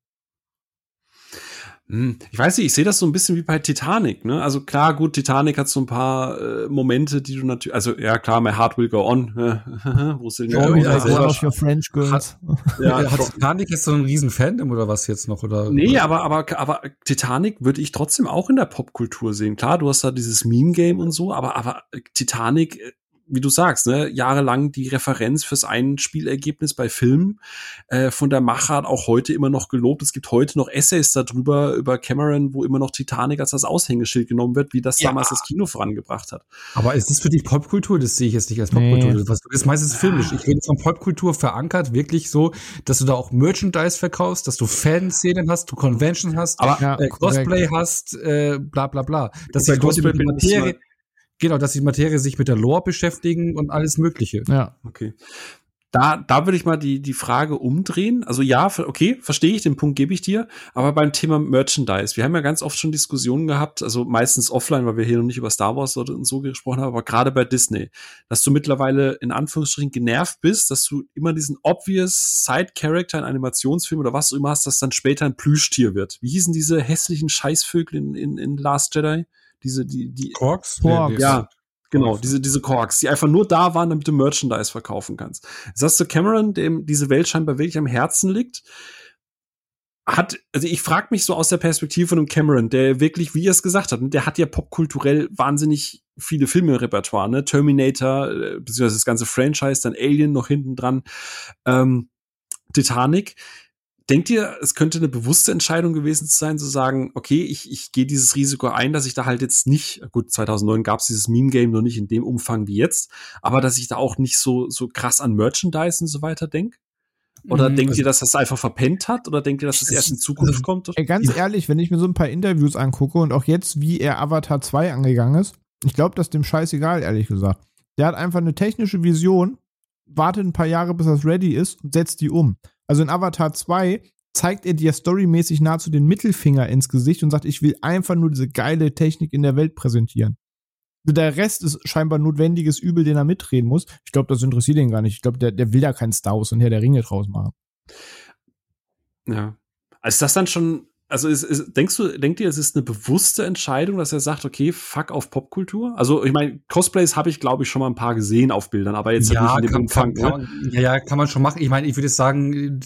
Hm, ich weiß nicht, ich sehe das so ein bisschen wie bei Titanic, ne? Also klar, gut, Titanic hat so ein paar äh, Momente, die du natürlich, also ja klar, my heart will go on. *laughs* Wo sind ja, ja, ja, your French girls. Hat, ja, hat Titanic jetzt so ein riesen Fandom oder was jetzt noch oder? Nee, aber aber aber Titanic würde ich trotzdem auch in der Popkultur sehen. Klar, du hast da dieses Meme Game und so, aber aber Titanic äh, wie du sagst, ne, jahrelang die Referenz fürs Einspielergebnis bei Filmen äh, von der Machart auch heute immer noch gelobt. Es gibt heute noch Essays darüber, über Cameron, wo immer noch Titanic als das Aushängeschild genommen wird, wie das ja. damals das Kino vorangebracht hat. Aber ist das für dich Popkultur? Das sehe ich jetzt nicht als Popkultur. Nee. Das ist meistens filmisch. Ich rede von Popkultur verankert, wirklich so, dass du da auch Merchandise verkaufst, dass du Fanszenen hast, du Convention hast, aber, äh, Cosplay hast, äh, bla bla bla. Dass sich Leute mit Materie Genau, dass die Materie sich mit der Lore beschäftigen und alles Mögliche. Ja. Okay. Da, da würde ich mal die, die Frage umdrehen. Also ja, okay, verstehe ich, den Punkt gebe ich dir. Aber beim Thema Merchandise, wir haben ja ganz oft schon Diskussionen gehabt, also meistens offline, weil wir hier noch nicht über Star Wars und so gesprochen haben, aber gerade bei Disney, dass du mittlerweile in Anführungsstrichen genervt bist, dass du immer diesen obvious Side-Character in Animationsfilmen oder was du immer hast, das dann später ein Plüschtier wird. Wie hießen diese hässlichen Scheißvögel in, in, in Last Jedi? Diese, die, die. Korks? Korks. Ja, genau, diese, diese Korks, die einfach nur da waren, damit du Merchandise verkaufen kannst. Jetzt hast du Cameron, dem diese Welt scheinbar wirklich am Herzen liegt, hat, also ich frage mich so aus der Perspektive von einem Cameron, der wirklich, wie er es gesagt hat, der hat ja popkulturell wahnsinnig viele Filme im Repertoire, ne? Terminator, äh, beziehungsweise das ganze Franchise, dann Alien noch hinten dran, ähm, Titanic. Denkt ihr, es könnte eine bewusste Entscheidung gewesen sein, zu sagen, okay, ich, ich gehe dieses Risiko ein, dass ich da halt jetzt nicht, gut, 2009 gab es dieses Meme-Game noch nicht in dem Umfang wie jetzt, aber dass ich da auch nicht so, so krass an Merchandise und so weiter denke? Oder mhm, denkt also, ihr, dass das einfach verpennt hat? Oder denkt ihr, dass das erst in Zukunft also, kommt? Ganz ehrlich, wenn ich mir so ein paar Interviews angucke und auch jetzt, wie er Avatar 2 angegangen ist, ich glaube, das ist dem scheißegal, ehrlich gesagt. Der hat einfach eine technische Vision, wartet ein paar Jahre, bis das ready ist und setzt die um. Also in Avatar 2 zeigt er dir storymäßig nahezu den Mittelfinger ins Gesicht und sagt, ich will einfach nur diese geile Technik in der Welt präsentieren. Der Rest ist scheinbar notwendiges Übel, den er mitreden muss. Ich glaube, das interessiert ihn gar nicht. Ich glaube, der, der will da kein Star Wars und Herr der Ringe draus machen. Ja. Also ist das dann schon also ist, ist, denkst du, denkt ihr, es ist eine bewusste Entscheidung, dass er sagt, okay, fuck auf Popkultur? Also ich meine, Cosplays habe ich, glaube ich, schon mal ein paar gesehen auf Bildern, aber jetzt ja, nicht in dem Umfang. Kann, kann, ne? ja, ja, kann man schon machen. Ich meine, ich würde sagen,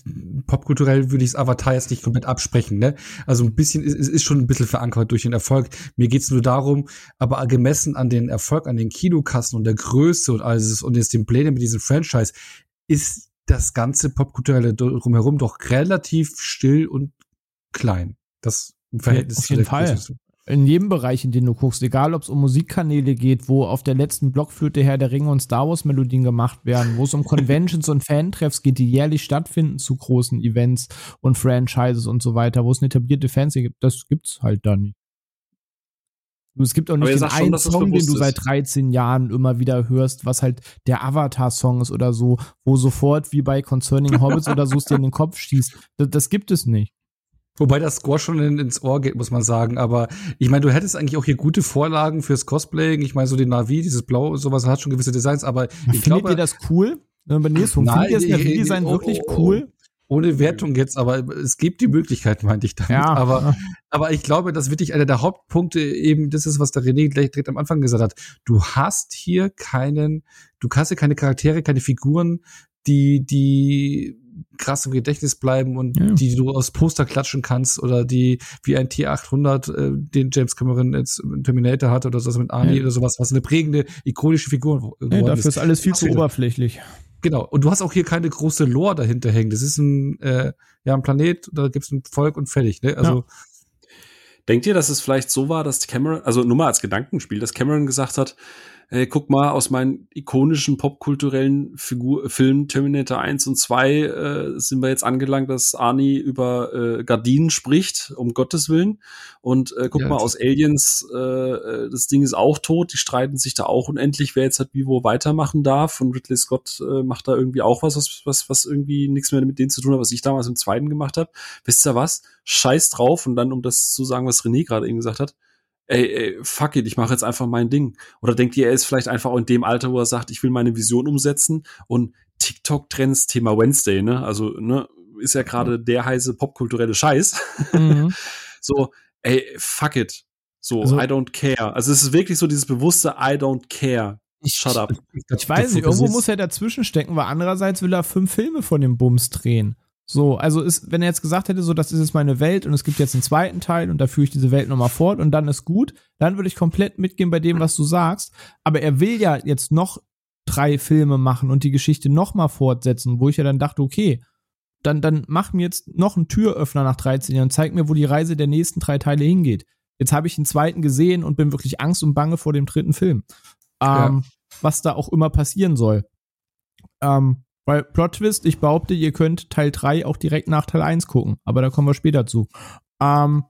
popkulturell würde ich das Avatar jetzt nicht komplett absprechen. Ne? Also ein bisschen, es ist, ist schon ein bisschen verankert durch den Erfolg. Mir geht's nur darum, aber gemessen an den Erfolg, an den Kinokassen und der Größe und alles und jetzt den Plänen mit diesem Franchise, ist das ganze Popkulturelle drumherum doch relativ still und klein. Das Verhältnis ja, auf jeden Fall. Größe. In jedem Bereich, in dem du guckst, egal ob es um Musikkanäle geht, wo auf der letzten Blockflöte Herr der Ringe und Star Wars Melodien gemacht werden, wo es um *laughs* Conventions und Fantreffs geht, die jährlich stattfinden zu großen Events und Franchises und so weiter, wo es eine etablierte Fans gibt, das gibt's halt da nicht. Es gibt auch nicht den einen schon, Song, den du seit 13 Jahren immer wieder hörst, was halt der Avatar-Song ist oder so, wo sofort wie bei Concerning Hobbits oder so es dir in den Kopf schießt. Das, das gibt es nicht. Wobei das Score schon in, ins Ohr geht, muss man sagen. Aber ich meine, du hättest eigentlich auch hier gute Vorlagen fürs Cosplaying. Ich meine, so den Navi, dieses Blau, sowas hat schon gewisse Designs. Aber ich Findet glaube, ihr das cool? Bei Nilsfunk, findet ihr das Navi-Design oh, wirklich oh, cool? Ohne Wertung jetzt, aber es gibt die Möglichkeit, meinte ich damit. Ja. Aber, aber ich glaube, das wirklich einer der Hauptpunkte eben, das ist, was der René gleich direkt am Anfang gesagt hat. Du hast hier keinen, du hast hier keine Charaktere, keine Figuren, die, die krass im Gedächtnis bleiben und ja. die du aus Poster klatschen kannst oder die wie ein T800, äh, den James Cameron jetzt Terminator hat oder so mit Arnie ja. oder sowas, was eine prägende, ikonische Figur ja, dafür ist. ist alles viel zu oberflächlich. Genau. Und du hast auch hier keine große Lore dahinter hängen. Das ist ein, äh, ja, ein Planet, da gibt's ein Volk und fertig, ne? Also. Ja. Denkt ihr, dass es vielleicht so war, dass Cameron, also nur mal als Gedankenspiel, dass Cameron gesagt hat, hey, guck mal, aus meinen ikonischen popkulturellen Figur Filmen Terminator 1 und 2 äh, sind wir jetzt angelangt, dass Arnie über äh, Gardinen spricht, um Gottes Willen. Und äh, guck ja, mal, aus Aliens, äh, äh, das Ding ist auch tot, die streiten sich da auch unendlich, wer jetzt halt wie wo weitermachen darf. Und Ridley Scott äh, macht da irgendwie auch was, was, was, was irgendwie nichts mehr mit denen zu tun hat, was ich damals im zweiten gemacht habe. Wisst ihr was? Scheiß drauf. Und dann, um das zu sagen, was René gerade eben gesagt hat, ey, ey, fuck it, ich mache jetzt einfach mein Ding. Oder denkt ihr, er ist vielleicht einfach in dem Alter, wo er sagt, ich will meine Vision umsetzen und TikTok-Trends, Thema Wednesday, ne? Also, ne, ist ja gerade der heiße popkulturelle Scheiß. Mhm. *laughs* so, ey, fuck it. So, Also- I don't care. Also es ist wirklich so dieses bewusste I don't care. Shut up. *laughs* Ich weiß nicht, irgendwo muss er dazwischen stecken, weil andererseits will er fünf Filme von dem Bums drehen. So, also ist, wenn er jetzt gesagt hätte, so, das ist jetzt meine Welt und es gibt jetzt einen zweiten Teil und da führe ich diese Welt nochmal fort und dann ist gut, dann würde ich komplett mitgehen bei dem, was du sagst. Aber er will ja jetzt noch drei Filme machen und die Geschichte nochmal fortsetzen, wo ich ja dann dachte, okay, dann, dann mach mir jetzt noch einen Türöffner nach 13 Jahren, zeig mir, wo die Reise der nächsten drei Teile hingeht. Jetzt habe ich den zweiten gesehen und bin wirklich Angst und Bange vor dem dritten Film. Ähm, Was da auch immer passieren soll. Ähm, weil Plot Twist, ich behaupte, ihr könnt Teil 3 auch direkt nach Teil 1 gucken, aber da kommen wir später zu. Ähm,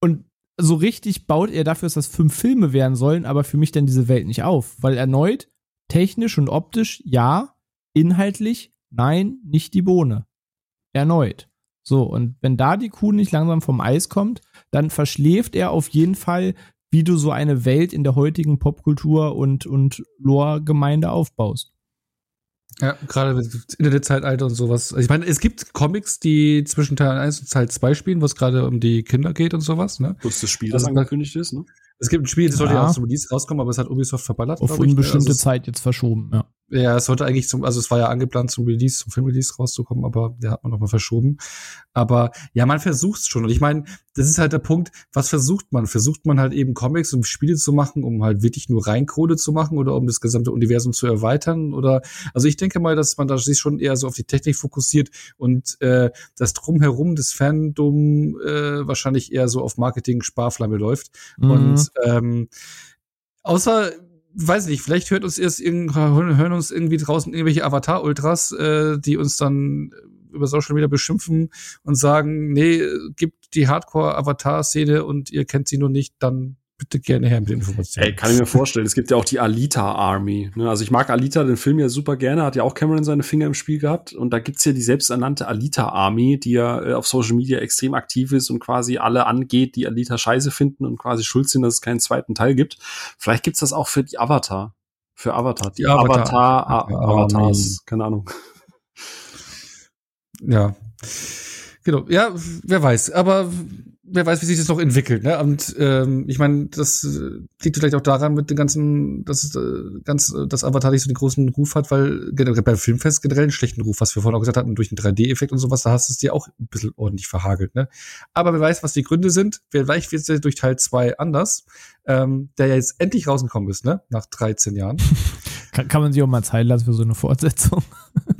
und so richtig baut er dafür, dass das fünf Filme werden sollen, aber für mich dann diese Welt nicht auf. Weil erneut, technisch und optisch, ja, inhaltlich, nein, nicht die Bohne. Erneut. So, und wenn da die Kuh nicht langsam vom Eis kommt, dann verschläft er auf jeden Fall, wie du so eine Welt in der heutigen Popkultur und, und Lore-Gemeinde aufbaust. Ja, gerade mit Internetzeitalter und sowas. Also ich meine, es gibt Comics, die zwischen Teil 1 und Teil 2 spielen, wo es gerade um die Kinder geht und sowas, ne? Plus das Spiel, Das das ist- angekündigt ist, ne? Es gibt ein Spiel, das sollte Ja. ja auch zum Release rauskommen, aber es hat Ubisoft verballert. Auf glaub ich, ne? unbestimmte Also Zeit jetzt verschoben, ja. Ja, es sollte eigentlich zum, also es war ja angeplant zum Release, zum Filmrelease rauszukommen, aber der hat man nochmal verschoben. Aber ja, man versucht's schon. Und ich meine, das ist halt der Punkt, was versucht man? Versucht man halt eben Comics und Spiele zu machen, um halt wirklich nur Reinkohle zu machen oder um das gesamte Universum zu erweitern? Oder also ich denke mal, dass man da sich schon eher so auf die Technik fokussiert und äh, das drumherum des Fandom äh, wahrscheinlich eher so auf Marketing Sparflamme läuft. Mhm. Und ähm, außer, weiß nicht, vielleicht hört uns erst hören uns irgendwie draußen irgendwelche Avatar-Ultras, äh, die uns dann über Social Media beschimpfen und sagen, nee, gibt die Hardcore-Avatar-Szene und ihr kennt sie nur nicht, dann bitte gerne her mit Informationen. Ey, kann ich mir vorstellen. Es gibt ja auch die Alita Army. Ne? Also ich mag Alita, den Film ja super gerne, hat ja auch Cameron seine Finger im Spiel gehabt. Und da gibt's ja die selbsternannte Alita Army, die ja äh, auf Social Media extrem aktiv ist und quasi alle angeht, die Alita scheiße finden und quasi schuld sind, dass es keinen zweiten Teil gibt. Vielleicht gibt's das auch für die Avatar. Für Avatar. Die, Die Avatar- Avatar, Ja, Avatars. Keine Ahnung. Ja. Genau. Ja, wer weiß. Aber wer weiß, wie sich das noch entwickelt. Ne? Und ähm, ich meine, das äh, liegt vielleicht auch daran mit den ganzen, dass äh, ganz, äh, dass Avatar nicht so den großen Ruf hat, weil generell beim Filmfest generell einen schlechten Ruf, was wir vorhin auch gesagt hatten, durch den 3D-Effekt und sowas, da hast du es dir auch ein bisschen ordentlich verhagelt. Ne? Aber wer weiß, was die Gründe sind. Vielleicht wird es ja durch Teil 2 anders, ähm, der ja jetzt endlich rausgekommen ist, ne? Nach 13 Jahren. *laughs* Kann, kann man sich auch mal Zeit lassen für so eine Fortsetzung. *laughs*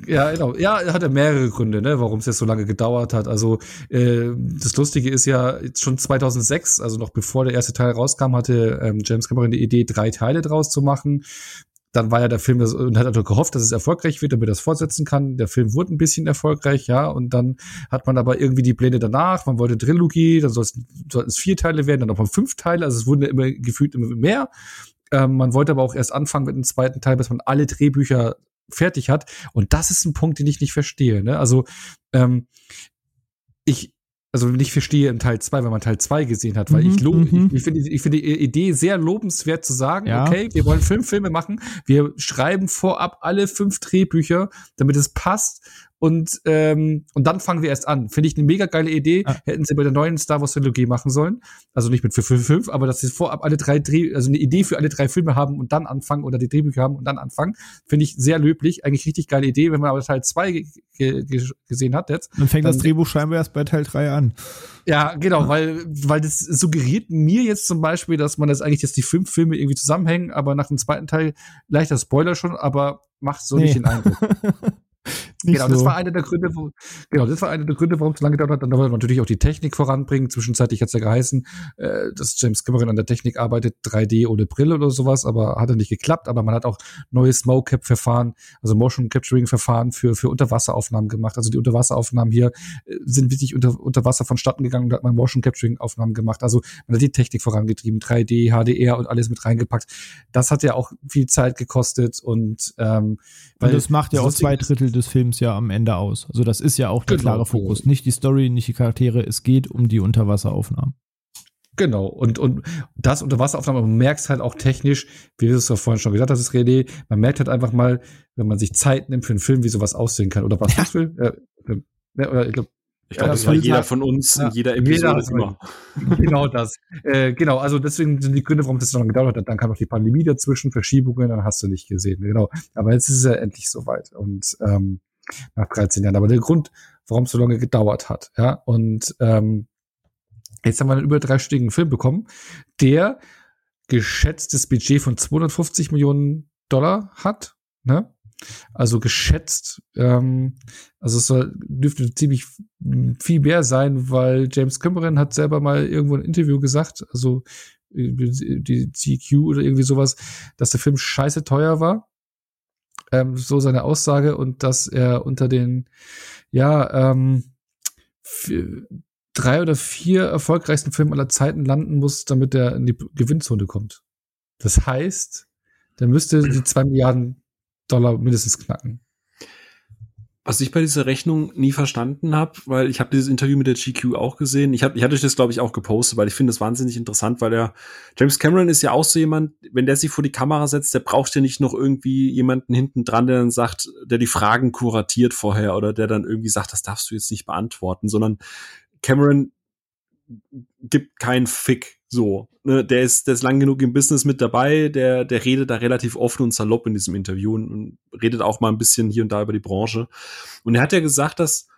Ja, genau. Ja, er hat ja mehrere Gründe, ne, warum es jetzt so lange gedauert hat. Also äh, das Lustige ist ja, schon 2006, also noch bevor der erste Teil rauskam, hatte ähm, James Cameron die Idee, drei Teile draus zu machen. Dann war ja der Film und hat also gehofft, dass es erfolgreich wird, damit er das fortsetzen kann. Der Film wurde ein bisschen erfolgreich, ja. Und dann hat man aber irgendwie die Pläne danach. Man wollte Trilogie, dann sollten es vier Teile werden, dann nochmal fünf Teile. Also es wurden immer gefühlt immer mehr. Ähm, man wollte aber auch erst anfangen mit dem zweiten Teil, bis man alle Drehbücher fertig hat. Und das ist ein Punkt, den ich nicht verstehe. Ne? Also ähm, ich also nicht verstehe in Teil 2, wenn man Teil 2 gesehen hat, weil Mhm, ich lobe, mhm. ich, ich finde ich finde die Idee sehr lobenswert zu sagen, Ja. okay, wir wollen fünf Filme machen, wir schreiben vorab alle fünf Drehbücher, damit es passt und ähm, und dann fangen wir erst an. Finde ich eine mega geile Idee. Ja. Hätten sie bei der neuen Star Wars Trilogie machen sollen. Also nicht mit für fünf, fünf, aber dass sie vorab alle drei Dreh, also eine Idee für alle drei Filme haben und dann anfangen oder die Drehbücher haben und dann anfangen, finde ich sehr löblich. Eigentlich richtig geile Idee, wenn man aber Teil zwei ge ge ge gesehen hat jetzt. Dann fängt das Dann- Drehbuch scheinbar erst bei Teil 3 an. Ja, genau, weil, weil das suggeriert mir jetzt zum Beispiel, dass man das eigentlich jetzt die fünf Filme irgendwie zusammenhängen, aber nach dem zweiten Teil, leichter Spoiler schon, aber macht so Nee. nicht den Eindruck. *laughs* Genau, so. das war einer der Gründe, wo, genau, das war einer der Gründe, warum es so lange gedauert hat. Dann wollte man natürlich auch die Technik voranbringen. Zwischenzeitlich hat es ja geheißen, äh, dass James Cameron an der Technik arbeitet, 3D ohne Brille oder sowas, aber hat ja nicht geklappt. Aber man hat auch neues Mocap-Verfahren, also Motion Capturing-Verfahren für, für Unterwasseraufnahmen gemacht. Also die Unterwasseraufnahmen hier äh, sind wirklich unter, unter Wasser vonstatten gegangen und da hat man Motion Capturing-Aufnahmen gemacht. Also man hat die Technik vorangetrieben, 3D, HDR und alles mit reingepackt. Das hat ja auch viel Zeit gekostet und ähm, Und das macht ja auch zwei Drittel des Films ja am Ende aus. Also das ist ja auch der Genau. klare Fokus. Nicht die Story, nicht die Charaktere, es geht um die Unterwasseraufnahmen. Genau, und, und das Unterwasseraufnahme, man merkt halt auch technisch, wie du es ja vorhin schon gesagt hast, ist René, man merkt halt einfach mal, wenn man sich Zeit nimmt für einen Film, wie sowas aussehen kann. Oder was Ja. ich will. Äh, äh, oder ich glaube, Ich glaube, das war jeder von uns in jeder Episode jeder immer. *laughs* Genau das. Äh, genau, also deswegen sind die Gründe, warum das so lange gedauert hat. Dann kam noch die Pandemie dazwischen, Verschiebungen, dann hast du nicht gesehen. Genau. Aber jetzt ist es ja endlich soweit. Und ähm, nach 13 Jahren. Aber der Grund, warum es so lange gedauert hat, ja, und ähm, jetzt haben wir einen über dreistündigen Film bekommen, der geschätztes Budget von 250 Millionen Dollar hat, ne? Also geschätzt, ähm, also es soll, dürfte ziemlich viel mehr sein, weil James Cameron hat selber mal irgendwo ein Interview gesagt, also die CQ oder irgendwie sowas, dass der Film scheiße teuer war. Ähm, so seine Aussage und dass er unter den, ja, ähm, drei oder vier erfolgreichsten Filmen aller Zeiten landen muss, damit er in die Gewinnzone kommt. Das heißt, der müsste die zwei Milliarden Dollar mindestens knacken. Was ich bei dieser Rechnung nie verstanden habe, weil ich habe dieses Interview mit der GQ auch gesehen. Ich, hab, ich hatte das, glaube ich, auch gepostet, weil ich finde das wahnsinnig interessant, weil der James Cameron ist ja auch so jemand, wenn der sich vor die Kamera setzt, der braucht ja nicht noch irgendwie jemanden hinten dran, der dann sagt, der die Fragen kuratiert vorher oder der dann irgendwie sagt, das darfst du jetzt nicht beantworten, sondern Cameron gibt keinen Fick so. Ne? Der ist, der ist lang genug im Business mit dabei, der, der redet da relativ offen und salopp in diesem Interview und, und redet auch mal ein bisschen hier und da über die Branche. Und er hat ja gesagt, dass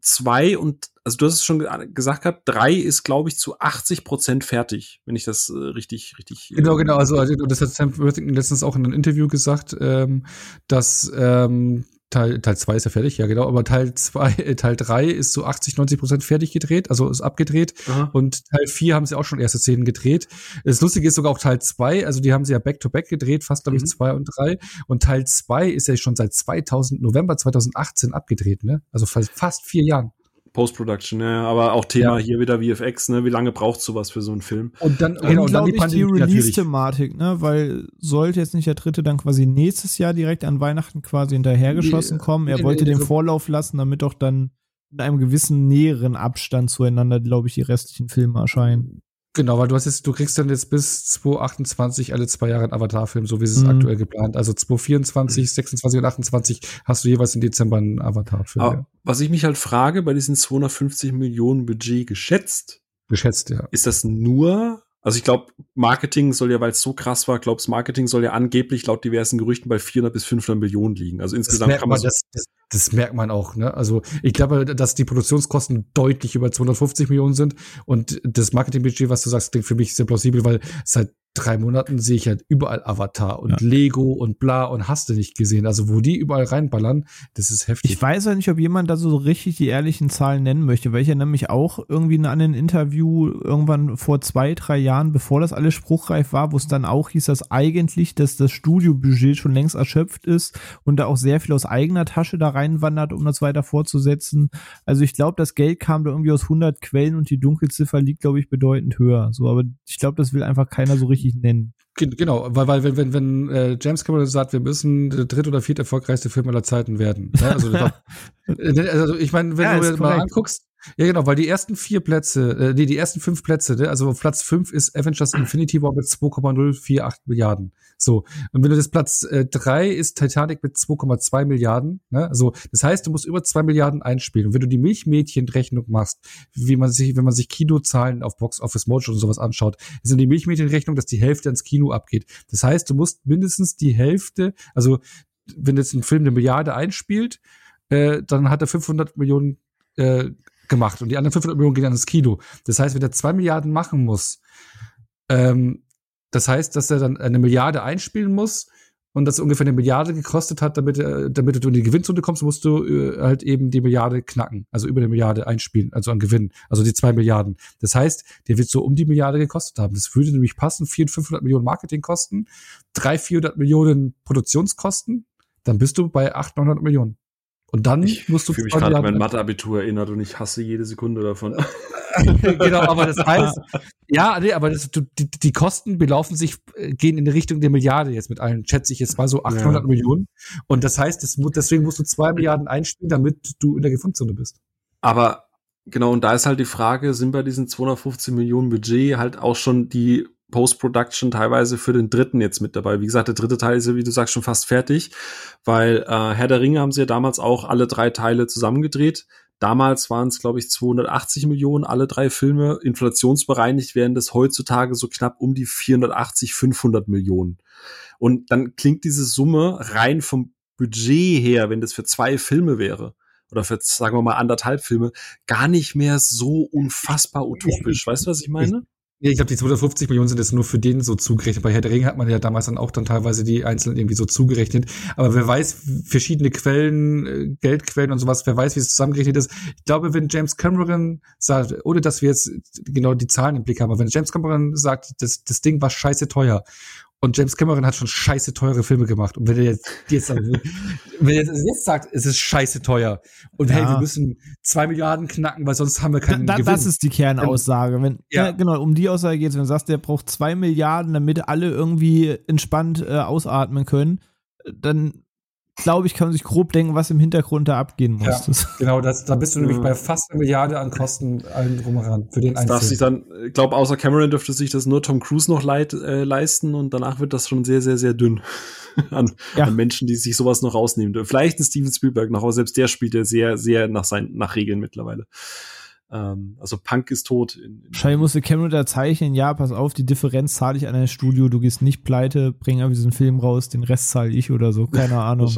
zwei und, also du hast es schon gesagt gehabt, drei ist, glaube ich, zu 80 Prozent fertig, wenn ich das äh, richtig, richtig. Genau, genau. Also, also das hat Sam Worthington letztens auch in einem Interview gesagt, ähm, dass ähm, Teil, Teil 2 ist ja fertig, ja genau, aber Teil 2, äh, Teil 3 ist so 80, 90 Prozent fertig gedreht, also ist abgedreht. Aha. Und Teil 4 haben sie auch schon erste Szenen gedreht. Das Lustige ist sogar auch Teil 2, also die haben sie ja back-to-back -back gedreht, fast glaube ich mhm. 2 und 3. Und Teil 2 ist ja schon seit 2000, November 2018 abgedreht, ne? Also fast vier Jahren. Post-Production, ja, aber auch Thema ja. hier wieder VFX, ne? Wie lange braucht sowas für so einen Film? Und dann, genau, und dann die, die Release-Thematik, ne? Weil sollte jetzt nicht der dritte dann quasi nächstes Jahr direkt an Weihnachten quasi hinterhergeschossen kommen. Er wollte den Vorlauf lassen, damit doch dann in einem gewissen näheren Abstand zueinander, glaube ich, die restlichen Filme erscheinen. Genau, weil du hast jetzt, du kriegst dann jetzt bis 2028 alle zwei Jahre einen Avatar-Film, so wie es mhm. aktuell geplant. Also 2024, 26 und 28 hast du jeweils im Dezember einen Avatar-Film. Ja. Was ich mich halt frage, bei diesen 250 Millionen Budget geschätzt. Geschätzt, ja. Ist das nur also ich glaube, Marketing soll ja, weil es so krass war, glaub's Marketing soll ja angeblich laut diversen Gerüchten bei 400 bis 500 Millionen liegen. Also insgesamt kann man, das, das, das merkt man auch. Ne? Also ich glaube, dass die Produktionskosten deutlich über 250 Millionen sind und das Marketingbudget, was du sagst, klingt für mich sehr plausibel, weil seit drei Monaten sehe ich halt überall Avatar und ja. Lego und bla und hast du nicht gesehen. Also wo die überall reinballern, das ist heftig. Ich weiß ja nicht, ob jemand da so richtig die ehrlichen Zahlen nennen möchte, weil ich ja nämlich auch irgendwie an einem Interview irgendwann vor zwei, drei Jahren, bevor das alles spruchreif war, wo es dann auch hieß, dass eigentlich dass das Studiobudget schon längst erschöpft ist und da auch sehr viel aus eigener Tasche da reinwandert, um das weiter fortzusetzen. Also ich glaube, das Geld kam da irgendwie aus 100 Quellen und die Dunkelziffer liegt, glaube ich, bedeutend höher. So, aber ich glaube, das will einfach keiner so richtig nennen. Genau, weil, weil wenn, wenn, wenn äh, James Cameron sagt, wir müssen der dritt oder viert erfolgreichste Film aller Zeiten werden. Ne? Also, *laughs* also ich meine, wenn ja, du dir mal anguckst, ja, genau, weil die ersten vier Plätze, äh, nee, die ersten fünf Plätze, ne, also Platz fünf ist Avengers Infinity War mit 2,048 Milliarden. So. Und wenn du das Platz äh, drei ist Titanic mit 2,2 Milliarden, ne, also, das heißt, du musst über zwei Milliarden einspielen. Und wenn du die Milchmädchenrechnung machst, wie man sich, wenn man sich Kinozahlen auf Box Office Mojo und sowas anschaut, ist dann die Milchmädchenrechnung, dass die Hälfte ans Kino abgeht. Das heißt, du musst mindestens die Hälfte, also, wenn jetzt ein Film eine Milliarde einspielt, äh, dann hat er 500 Millionen äh, gemacht und die anderen 500 Millionen gehen an das Kino. Das heißt, wenn er zwei Milliarden machen muss, ähm, das heißt, dass er dann eine Milliarde einspielen muss und das ungefähr eine Milliarde gekostet hat, damit, äh, damit du in die Gewinnzone kommst, musst du äh, halt eben die Milliarde knacken, also über eine Milliarde einspielen, also an Gewinn, also die zwei Milliarden. Das heißt, der wird so um die Milliarde gekostet haben. Das würde nämlich passen, 400, 500 Millionen Marketingkosten, 300, 400 Millionen Produktionskosten, dann bist du bei 800, 900 Millionen. Und dann ich musst du. Ich fühle mich gerade an mein Matheabitur erinnert und ich hasse jede Sekunde davon. *laughs* genau, aber das heißt, *laughs* ja, nee, aber das, die, die Kosten belaufen sich, äh, gehen in die Richtung der Milliarde jetzt mit allen, schätze ich jetzt mal so 800 ja. Millionen. Und das heißt, das, deswegen musst du zwei Milliarden einspielen, damit du in der Gefundzone bist. Aber genau, und da ist halt die Frage, sind bei diesen 250 Millionen Budget halt auch schon die Post-Production teilweise für den dritten jetzt mit dabei. Wie gesagt, der dritte Teil ist ja, wie du sagst, schon fast fertig, weil äh, Herr der Ringe haben sie ja damals auch alle drei Teile zusammengedreht. Damals waren es, glaube ich, 280 Millionen, alle drei Filme. Inflationsbereinigt wären das heutzutage so knapp um die 480, 500 Millionen. Und dann klingt diese Summe rein vom Budget her, wenn das für zwei Filme wäre, oder für, sagen wir mal, anderthalb Filme, gar nicht mehr so unfassbar utopisch. Weißt du, was ich meine? Ja, ich glaube, die 250 Millionen sind jetzt nur für den so zugerechnet. Bei Herr der Ringe hat man ja damals dann auch dann teilweise die einzelnen irgendwie so zugerechnet. Aber wer weiß, verschiedene Quellen, äh, Geldquellen und sowas, wer weiß, wie es zusammengerechnet ist. Ich glaube, wenn James Cameron sagt, ohne dass wir jetzt genau die Zahlen im Blick haben, aber wenn James Cameron sagt, das, das Ding war scheiße teuer und James Cameron hat schon scheiße teure Filme gemacht. Und wenn er jetzt, jetzt, *laughs* wenn er jetzt sagt, es ist scheiße teuer und ja. hey, wir müssen zwei Milliarden knacken, weil sonst haben wir keinen da, Gewinn. Das ist die Kernaussage. Wenn, ja. ja genau, um die Aussage geht es. Wenn du sagst, der braucht zwei Milliarden, damit alle irgendwie entspannt äh, ausatmen können, dann glaube ich, kann man sich grob denken, was im Hintergrund da abgehen muss. Ja, genau, das, da bist du nämlich bei fast eine Milliarde an Kosten allen drum heran für den das darf sich dann, ich glaube, außer Cameron dürfte sich das nur Tom Cruise noch leid, äh, leisten und danach wird das schon sehr, sehr, sehr dünn *laughs* an, ja. an, Menschen, die sich sowas noch rausnehmen. Vielleicht ein Steven Spielberg noch, aber selbst der spielt ja sehr, sehr nach seinen, nach Regeln mittlerweile. Ähm, also Punk ist tot. In, in Wahrscheinlich musste Cameron da zeichnen, ja, pass auf, die Differenz zahle ich an ein Studio, du gehst nicht pleite, bring irgendwie diesen Film raus, den Rest zahle ich oder so, keine *laughs* Ahnung.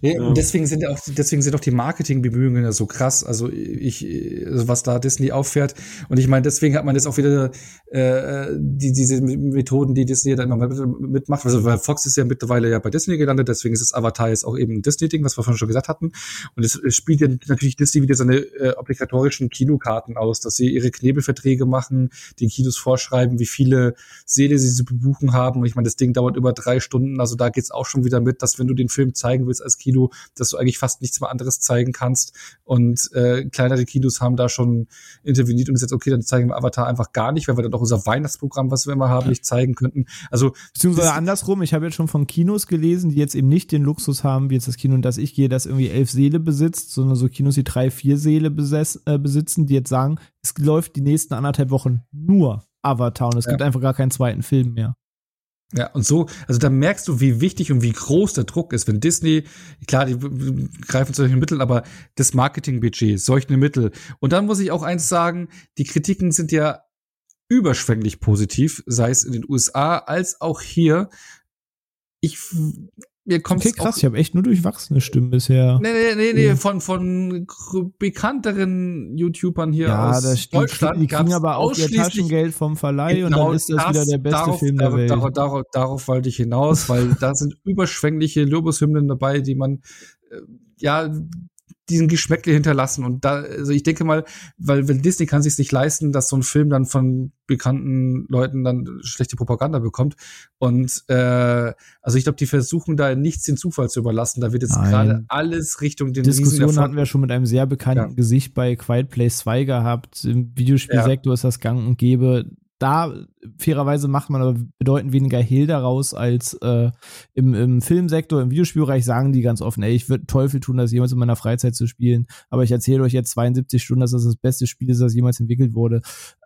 Ja, Und deswegen sind auch, deswegen sind auch die Marketingbemühungen ja so krass. Also ich, also was da Disney auffährt. Und ich meine, deswegen hat man jetzt auch wieder äh, die, diese Methoden, die Disney da immer mitmacht. Also weil Fox ist ja mittlerweile ja bei Disney gelandet, deswegen ist das Avatar jetzt auch eben ein Disney-Ding, was wir vorhin schon gesagt hatten. Und es spielt ja natürlich Disney wieder seine äh, obligatorischen Kinokarten aus, dass sie ihre Knebelverträge machen, den Kinos vorschreiben, wie viele Seele sie zu bebuchen haben. Und ich meine, das Ding dauert über drei Stunden. Also da geht's auch schon wieder mit, dass wenn du den Film zeigen willst als Kino, dass du eigentlich fast nichts mehr anderes zeigen kannst. Und äh, kleinere Kinos haben da schon interveniert und gesagt, okay, dann zeigen wir Avatar einfach gar nicht, weil wir dann doch unser Weihnachtsprogramm, was wir immer haben, nicht zeigen könnten. Also beziehungsweise andersrum, ich habe jetzt schon von Kinos gelesen, die jetzt eben nicht den Luxus haben, wie jetzt das Kino, in das ich gehe, das irgendwie elf Seele besitzt, sondern so Kinos, die drei, vier Seele besess, äh, besitzen, die jetzt sagen, es läuft die nächsten anderthalb Wochen nur Avatar und es ja. gibt einfach gar keinen zweiten Film mehr. Ja, und so, also da merkst du, wie wichtig und wie groß der Druck ist, wenn Disney, klar, die greifen zu solchen Mitteln, aber das Marketingbudget, solche Mittel. Und dann muss ich auch eins sagen, die Kritiken sind ja überschwänglich positiv, sei es in den USA als auch hier. Ich mir kommt okay, krass, ich habe echt nur durchwachsene Stimmen bisher. Nee, nee, nee, nee, von, von bekannteren YouTubern hier ja, aus das Deutschland. Die, kriegen aber auch ihr Taschengeld vom Verleih genau, und dann genau ist das, das wieder der beste darauf, Film der Welt. Darauf, darauf, darauf wollte ich hinaus, weil *laughs* da sind überschwängliche Lobeshymnen dabei, die man äh, ja diesen Geschmäckle hinterlassen. Und da, also ich denke mal, weil, weil Disney kann sich nicht leisten, dass so ein Film dann von bekannten Leuten dann schlechte Propaganda bekommt. Und äh, also ich glaube, die versuchen da nichts den Zufall zu überlassen. Da wird jetzt gerade alles Richtung den Diskussion hatten wir schon mit einem sehr bekannten ja. Gesicht bei Quiet Place 2 gehabt. Im Videospielsektor ja. ist das gang und gäbe da fairerweise macht man aber bedeutend weniger Hehl daraus als äh, im, im Filmsektor, im Videospielbereich sagen die ganz offen, ey, ich würde Teufel tun, das jemals in meiner Freizeit zu spielen, aber ich erzähle euch jetzt 72 Stunden, dass das das beste Spiel ist, das jemals entwickelt wurde.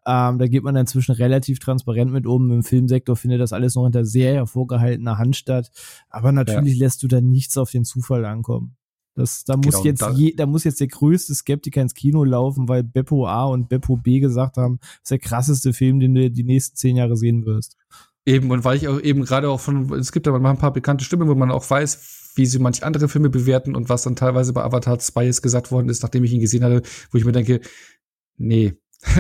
Ähm, da geht man inzwischen relativ transparent mit um. Im Filmsektor findet das alles noch unter sehr hervorgehaltener Hand statt, aber natürlich ja. lässt du da nichts auf den Zufall ankommen. Das, da muss genau, jetzt da, je, da muss jetzt der größte Skeptiker ins Kino laufen, weil Beppo A und Beppo B gesagt haben, das ist der krasseste Film, den du die nächsten zehn Jahre sehen wirst. Eben, und weil ich auch eben gerade auch von, es gibt aber mal ein paar bekannte Stimmen, wo man auch weiß, wie sie manche andere Filme bewerten und was dann teilweise bei Avatar 2 jetzt gesagt worden ist, nachdem ich ihn gesehen hatte, wo ich mir denke, nee. *laughs*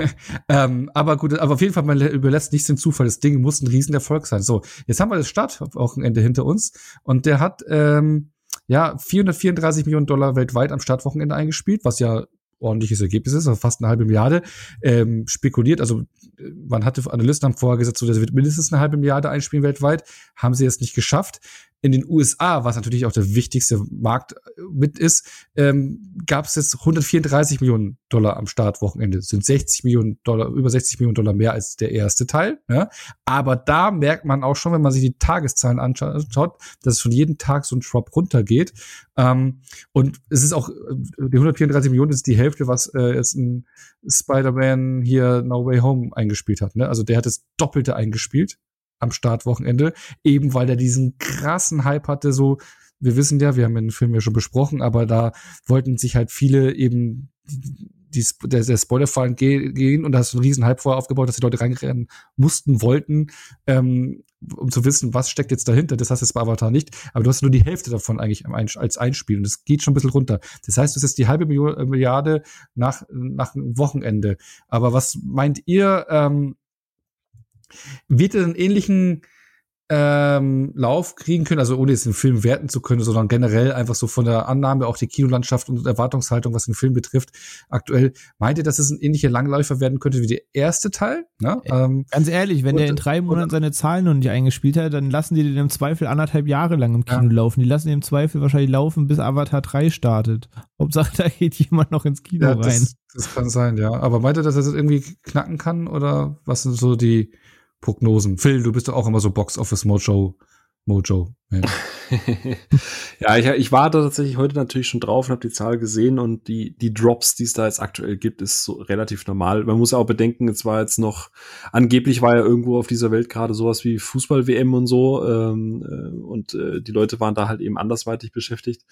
ähm, aber gut, aber auf jeden Fall, man überlässt nichts den Zufall. Das Ding muss ein Riesenerfolg sein. So, jetzt haben wir das Startwochenende hinter uns und der hat ähm, ja, 434 Millionen Dollar weltweit am Startwochenende eingespielt, was ja ordentliches Ergebnis ist, also fast eine halbe Milliarde, ähm, spekuliert. Also man hatte Analysten haben vorher gesagt, so, das wird mindestens eine halbe Milliarde einspielen weltweit, haben sie jetzt nicht geschafft in den USA, was natürlich auch der wichtigste Markt äh, mit ist, ähm, gab es jetzt 134 Millionen Dollar am Startwochenende. Das sind 60 Millionen Dollar, über 60 Millionen Dollar mehr als der erste Teil. Ja? Aber da merkt man auch schon, wenn man sich die Tageszahlen anschaut, dass es von jedem Tag so ein Drop runtergeht. Ähm, und es ist auch, äh, die 134 Millionen ist die Hälfte, was äh, jetzt ein Spider-Man hier No Way Home eingespielt hat. Ne? Also der hat das Doppelte eingespielt am Startwochenende, eben weil er diesen krassen Hype hatte, so wir wissen ja, wir haben den Film ja schon besprochen, aber da wollten sich halt viele eben die, die, der, der Spoiler-Fall gehen und da hast du einen riesen Hype vorher aufgebaut, dass die Leute reinrennen mussten, wollten, ähm, um zu wissen, was steckt jetzt dahinter. Das hast du jetzt bei Avatar nicht, aber du hast nur die Hälfte davon eigentlich als Einspiel und das geht schon ein bisschen runter. Das heißt, das ist die halbe äh, Milliarde nach, nach einem Wochenende. Aber was meint ihr, ähm, wird es einen ähnlichen ähm, Lauf kriegen können, also ohne jetzt den Film werten zu können, sondern generell einfach so von der Annahme, auch die Kinolandschaft und Erwartungshaltung, was den Film betrifft, aktuell. Meint ihr, dass es ein ähnlicher Langläufer werden könnte wie der erste Teil? Ne? Ähm, Ganz ehrlich, wenn der in drei Monaten seine Zahlen noch nicht eingespielt hat, dann lassen die den im Zweifel anderthalb Jahre lang im Kino ja. laufen. Die lassen den im Zweifel wahrscheinlich laufen, bis Avatar 3 startet. Hauptsache, *laughs* da geht jemand noch ins Kino ja, rein. Das, das kann sein, ja. Aber meint ihr, dass er das irgendwie knacken kann? Oder was sind so die Prognosen. Phil, du bist doch auch immer so Box Office Mojo. Mojo. Ja, *laughs* *laughs* ja ich, ich war da tatsächlich heute natürlich schon drauf und habe die Zahl gesehen und die, die Drops, die es da jetzt aktuell gibt, ist so relativ normal. Man muss ja auch bedenken, es war jetzt noch, angeblich war ja irgendwo auf dieser Welt gerade sowas wie Fußball-WM und so ähm, äh, und äh, die Leute waren da halt eben andersweitig beschäftigt.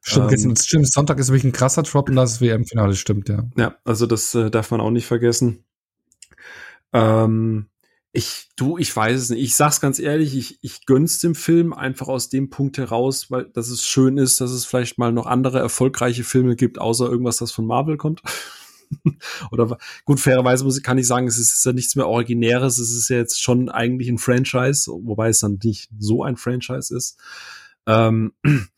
Stimmt, ähm, stimmt Sonntag ist wirklich ein krasser Drop und das WM-Finale stimmt, ja. Ja, also das äh, darf man auch nicht vergessen. Ähm, ich, du, ich weiß es nicht. Ich sag's ganz ehrlich, ich, ich gönn's dem Film einfach aus dem Punkt heraus, weil, dass es schön ist, dass es vielleicht mal noch andere erfolgreiche Filme gibt, außer irgendwas, das von Marvel kommt. *laughs* Oder gut, fairerweise muss, kann ich sagen, es ist, ist ja nichts mehr Originäres. Es ist ja jetzt schon eigentlich ein Franchise, wobei es dann nicht so ein Franchise ist. Ähm, *clears throat*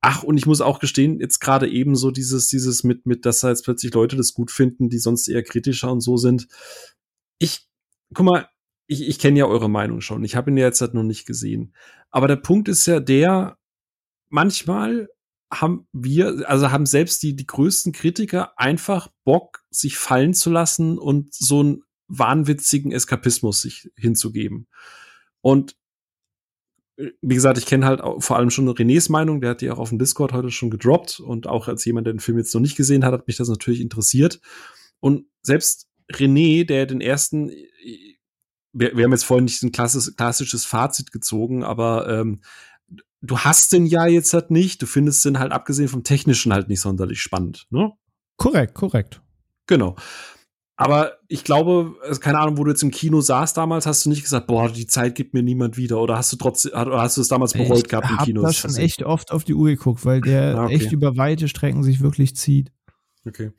ach, und ich muss auch gestehen, jetzt gerade eben so dieses, dieses mit, mit, dass da jetzt plötzlich Leute das gut finden, die sonst eher kritischer und so sind. Ich, guck mal, ich, ich kenne ja eure Meinung schon. Ich habe ihn ja jetzt halt noch nicht gesehen. Aber der Punkt ist ja der, manchmal haben wir, also haben selbst die, die größten Kritiker einfach Bock, sich fallen zu lassen und so einen wahnwitzigen Eskapismus sich hinzugeben. Und äh, wie gesagt, ich kenne halt vor allem schon Renés Meinung, der hat die auch auf dem Discord heute schon gedroppt und auch als jemand, der den Film jetzt noch nicht gesehen hat, hat mich das natürlich interessiert. Und selbst René, der den ersten wir, wir haben jetzt vorhin nicht ein klassisches, klassisches Fazit gezogen, aber ähm, du hast den ja jetzt halt nicht. Du findest den halt abgesehen vom Technischen halt nicht sonderlich spannend, ne? Korrekt, korrekt. Genau. Aber ich glaube, keine Ahnung, wo du jetzt im Kino saßt damals, hast du nicht gesagt, boah, die Zeit gibt mir niemand wieder. Oder hast du trotzdem, hast du es damals bereut ich gehabt im Kino? Ich habe schon echt oft auf die Uhr geguckt, weil der *laughs* ah, okay. echt über weite Strecken sich wirklich zieht. Okay.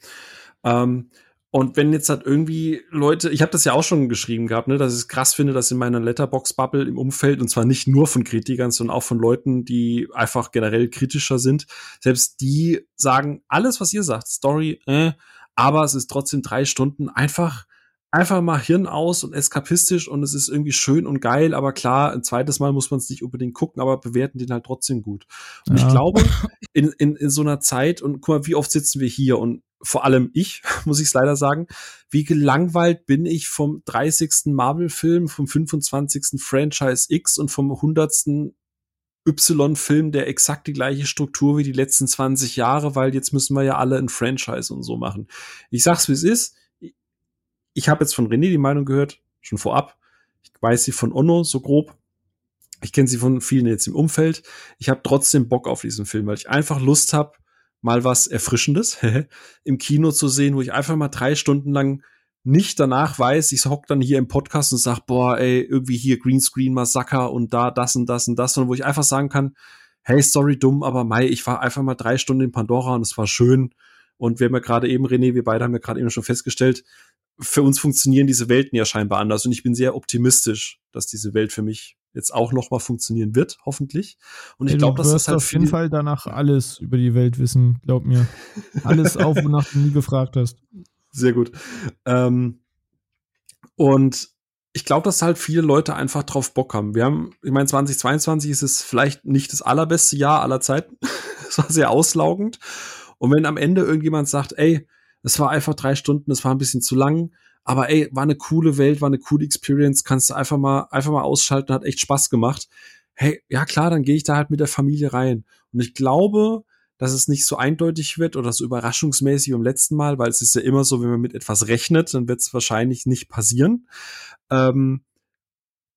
Ähm, und wenn jetzt halt irgendwie Leute, ich habe das ja auch schon geschrieben gehabt, ne, dass ich es krass finde, dass in meiner Letterbox-Bubble im Umfeld, und zwar nicht nur von Kritikern, sondern auch von Leuten, die einfach generell kritischer sind, selbst die sagen, alles, was ihr sagt, Story, äh, aber es ist trotzdem drei Stunden einfach einfach mal Hirn aus und eskapistisch und es ist irgendwie schön und geil, aber klar, ein zweites Mal muss man es nicht unbedingt gucken, aber bewerten den halt trotzdem gut. Und ja. ich glaube, *laughs* in, in, in so einer Zeit, und guck mal, wie oft sitzen wir hier und vor allem ich, *laughs* muss ich es leider sagen, wie gelangweilt bin ich vom 30. Marvel-Film, vom 25. Franchise X und vom 100. Y-Film, der exakt die gleiche Struktur wie die letzten 20 Jahre, weil jetzt müssen wir ja alle ein Franchise und so machen. Ich sag's, wie es ist ich habe jetzt von René die Meinung gehört, schon vorab. Ich weiß sie von Onno so grob. Ich kenne sie von vielen jetzt im Umfeld. Ich habe trotzdem Bock auf diesen Film, weil ich einfach Lust habe, mal was Erfrischendes *laughs* im Kino zu sehen, wo ich einfach mal drei Stunden lang nicht danach weiß, ich hock dann hier im Podcast und sag, boah, ey, irgendwie hier Greenscreen Massaker und da das und das und das, sondern wo ich einfach sagen kann, hey, sorry, dumm, aber Mai, ich war einfach mal drei Stunden in Pandora und es war schön. Und wir haben ja gerade eben, René, wir beide haben ja gerade eben schon festgestellt, für uns funktionieren diese Welten ja scheinbar anders und ich bin sehr optimistisch, dass diese Welt für mich jetzt auch noch mal funktionieren wird, hoffentlich. Und ich glaube, dass das halt auf jeden Fall danach alles über die Welt wissen, glaub mir. *laughs* Alles auf, wonach du nie gefragt hast. Sehr gut. Ähm, und ich glaube, dass halt viele Leute einfach drauf Bock haben. Wir haben, ich meine, 2022 ist es vielleicht nicht das allerbeste Jahr aller Zeiten. *laughs* Es war sehr auslaugend. Und wenn am Ende irgendjemand sagt, ey, es war einfach drei Stunden, es war ein bisschen zu lang. Aber ey, war eine coole Welt, war eine coole Experience, kannst du einfach mal, einfach mal ausschalten, hat echt Spaß gemacht. Hey, ja klar, dann gehe ich da halt mit der Familie rein. Und ich glaube, dass es nicht so eindeutig wird oder so überraschungsmäßig beim letzten Mal, weil es ist ja immer so, wenn man mit etwas rechnet, dann wird es wahrscheinlich nicht passieren. Ähm,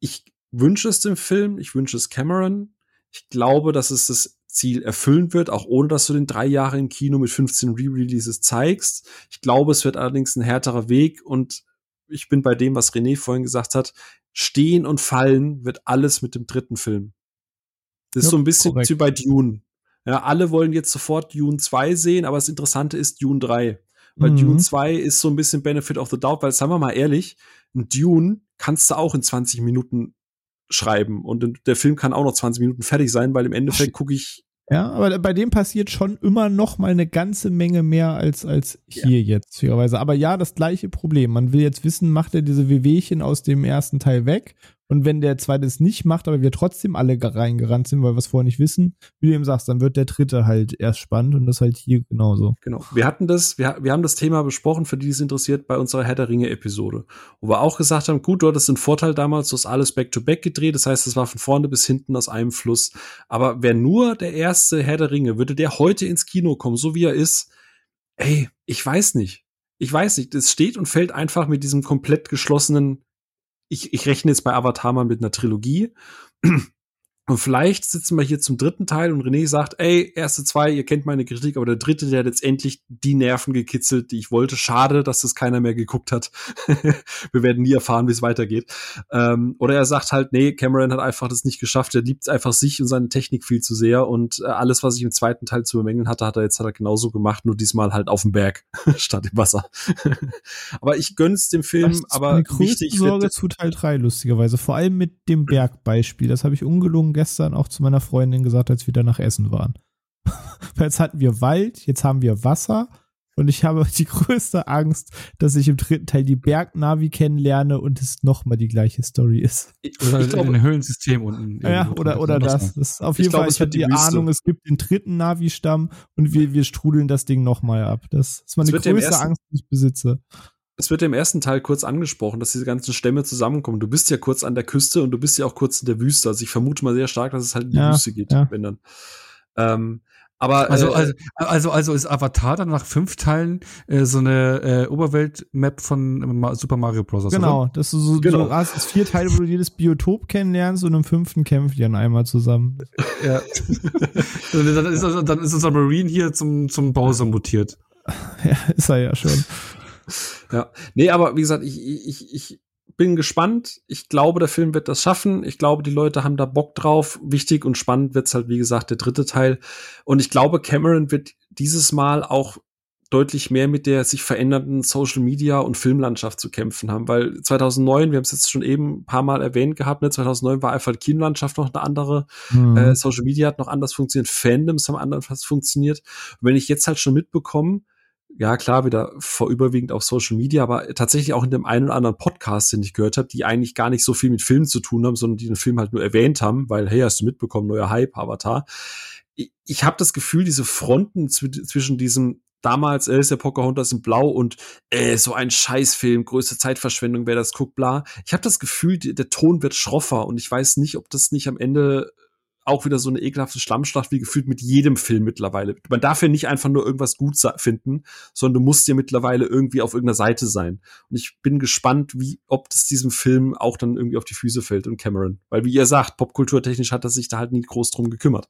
ich wünsche es dem Film, ich wünsche es Cameron. Ich glaube, dass es das Ziel erfüllen wird, auch ohne dass du den drei Jahre im Kino mit 15 Re-Releases zeigst. Ich glaube, es wird allerdings ein härterer Weg und ich bin bei dem, was René vorhin gesagt hat. Stehen und fallen wird alles mit dem dritten Film. Das ist ja, so ein bisschen korrekt. wie bei Dune. Ja, alle wollen jetzt sofort Dune 2 sehen, aber das Interessante ist Dune 3. Weil mhm. Dune 2 ist so ein bisschen Benefit of the Doubt, weil, sagen wir mal ehrlich, ein Dune kannst du auch in 20 Minuten schreiben und der Film kann auch noch 20 Minuten fertig sein, weil im Endeffekt gucke ich ja, aber bei dem passiert schon immer noch mal eine ganze Menge mehr als, als hier ja. jetzt, fairerweise. Aber ja, das gleiche Problem. Man will jetzt wissen, macht er diese Wehwehchen aus dem ersten Teil weg und wenn der zweite es nicht macht, aber wir trotzdem alle reingerannt sind, weil wir es vorher nicht wissen, wie du eben sagst, dann wird der dritte halt erst spannend und das halt hier genauso. Genau. Wir hatten das, wir, wir haben das Thema besprochen, für die es interessiert, bei unserer Herr der Ringe-Episode. Wo wir auch gesagt haben, gut, du hattest einen Vorteil damals, du hast alles back-to-back -back gedreht, das heißt, es war von vorne bis hinten aus einem Fluss. Aber wer nur der erste Herr der Ringe, würde der heute ins Kino kommen, so wie er ist, ey, ich weiß nicht. Ich weiß nicht, es steht und fällt einfach mit diesem komplett geschlossenen ich, ich rechne jetzt bei Avatar mal mit einer Trilogie. Und vielleicht sitzen wir hier zum dritten Teil und René sagt, ey, erste zwei, ihr kennt meine Kritik, aber der dritte, der hat jetzt endlich die Nerven gekitzelt, die ich wollte. Schade, dass das keiner mehr geguckt hat. *laughs* wir werden nie erfahren, wie es weitergeht. Ähm, oder er sagt halt, nee, Cameron hat einfach das nicht geschafft. Er liebt einfach sich und seine Technik viel zu sehr und äh, alles, was ich im zweiten Teil zu bemängeln hatte, hat er jetzt hat er genauso gemacht, nur diesmal halt auf dem Berg *laughs* statt im Wasser. *laughs* aber ich gönn's dem Film, das ist aber meine wichtig Sorge zu Teil 3, lustigerweise. Vor allem mit dem *clears throat* Bergbeispiel. Das habe ich ungelungen gestern auch zu meiner Freundin gesagt, als wir da nach Essen waren. *laughs* Jetzt hatten wir Wald, jetzt haben wir Wasser und ich habe die *laughs* größte Angst, dass ich im dritten Teil die Bergnavi kennenlerne und es nochmal die gleiche Story ist. Oder ich glaube, ein Höhlensystem unten. Ja, oder, oder das. das ist auf jeden ich Fall, glaub, ich habe die, die Ahnung, es gibt den dritten Navi-Stamm und wir, wir strudeln das Ding nochmal ab. Das ist meine größte Angst, die ich besitze es wird im ersten Teil kurz angesprochen, dass diese ganzen Stämme zusammenkommen. Du bist ja kurz an der Küste und du bist ja auch kurz in der Wüste. Also ich vermute mal sehr stark, dass es halt in die ja, Wüste geht, ja. wenn dann. Ähm, aber also, äh, also, also, also ist Avatar dann nach fünf Teilen äh, so eine äh, Oberwelt-Map von Super Mario Bros. Genau, oder? das ist so, genau. so hast vier Teile, wo du jedes Biotop kennenlernst und im fünften kämpft die dann einmal zusammen. Ja. *laughs* dann, ist, dann ist unser Marine hier zum, zum Bowser mutiert. *laughs* Ja, ist er ja schon. Ja, nee, aber wie gesagt, ich, ich, ich bin gespannt. Ich glaube, der Film wird das schaffen. Ich glaube, die Leute haben da Bock drauf. Wichtig und spannend wird's halt, wie gesagt, der dritte Teil. Und ich glaube, Cameron wird dieses Mal auch deutlich mehr mit der sich verändernden Social Media und Filmlandschaft zu kämpfen haben, weil 2009, wir haben es jetzt schon eben ein paar Mal erwähnt gehabt, ne, 2009 war einfach die Kinolandschaft noch eine andere, mhm. äh, Social Media hat noch anders funktioniert, Fandoms haben anders funktioniert. Und wenn ich jetzt halt schon mitbekomme, ja klar, wieder vorüberwiegend auf Social Media, aber tatsächlich auch in dem einen oder anderen Podcast, den ich gehört habe, die eigentlich gar nicht so viel mit Filmen zu tun haben, sondern die den Film halt nur erwähnt haben, weil, hey, hast du mitbekommen, neuer Hype, Avatar. Ich, ich habe das Gefühl, diese Fronten zwischen diesem damals, äh, ist der Pocahontas in Blau und äh, so ein Scheißfilm, größte Zeitverschwendung, wer das guckt, bla. Ich habe das Gefühl, der Ton wird schroffer und ich weiß nicht, ob das nicht am Ende auch wieder so eine ekelhafte Schlammschlacht wie gefühlt mit jedem Film mittlerweile. Man darf ja nicht einfach nur irgendwas gut finden, sondern du musst ja mittlerweile irgendwie auf irgendeiner Seite sein. Und ich bin gespannt, wie, ob das diesem Film auch dann irgendwie auf die Füße fällt und Cameron. Weil, wie ihr sagt, popkulturtechnisch hat er sich da halt nie groß drum gekümmert.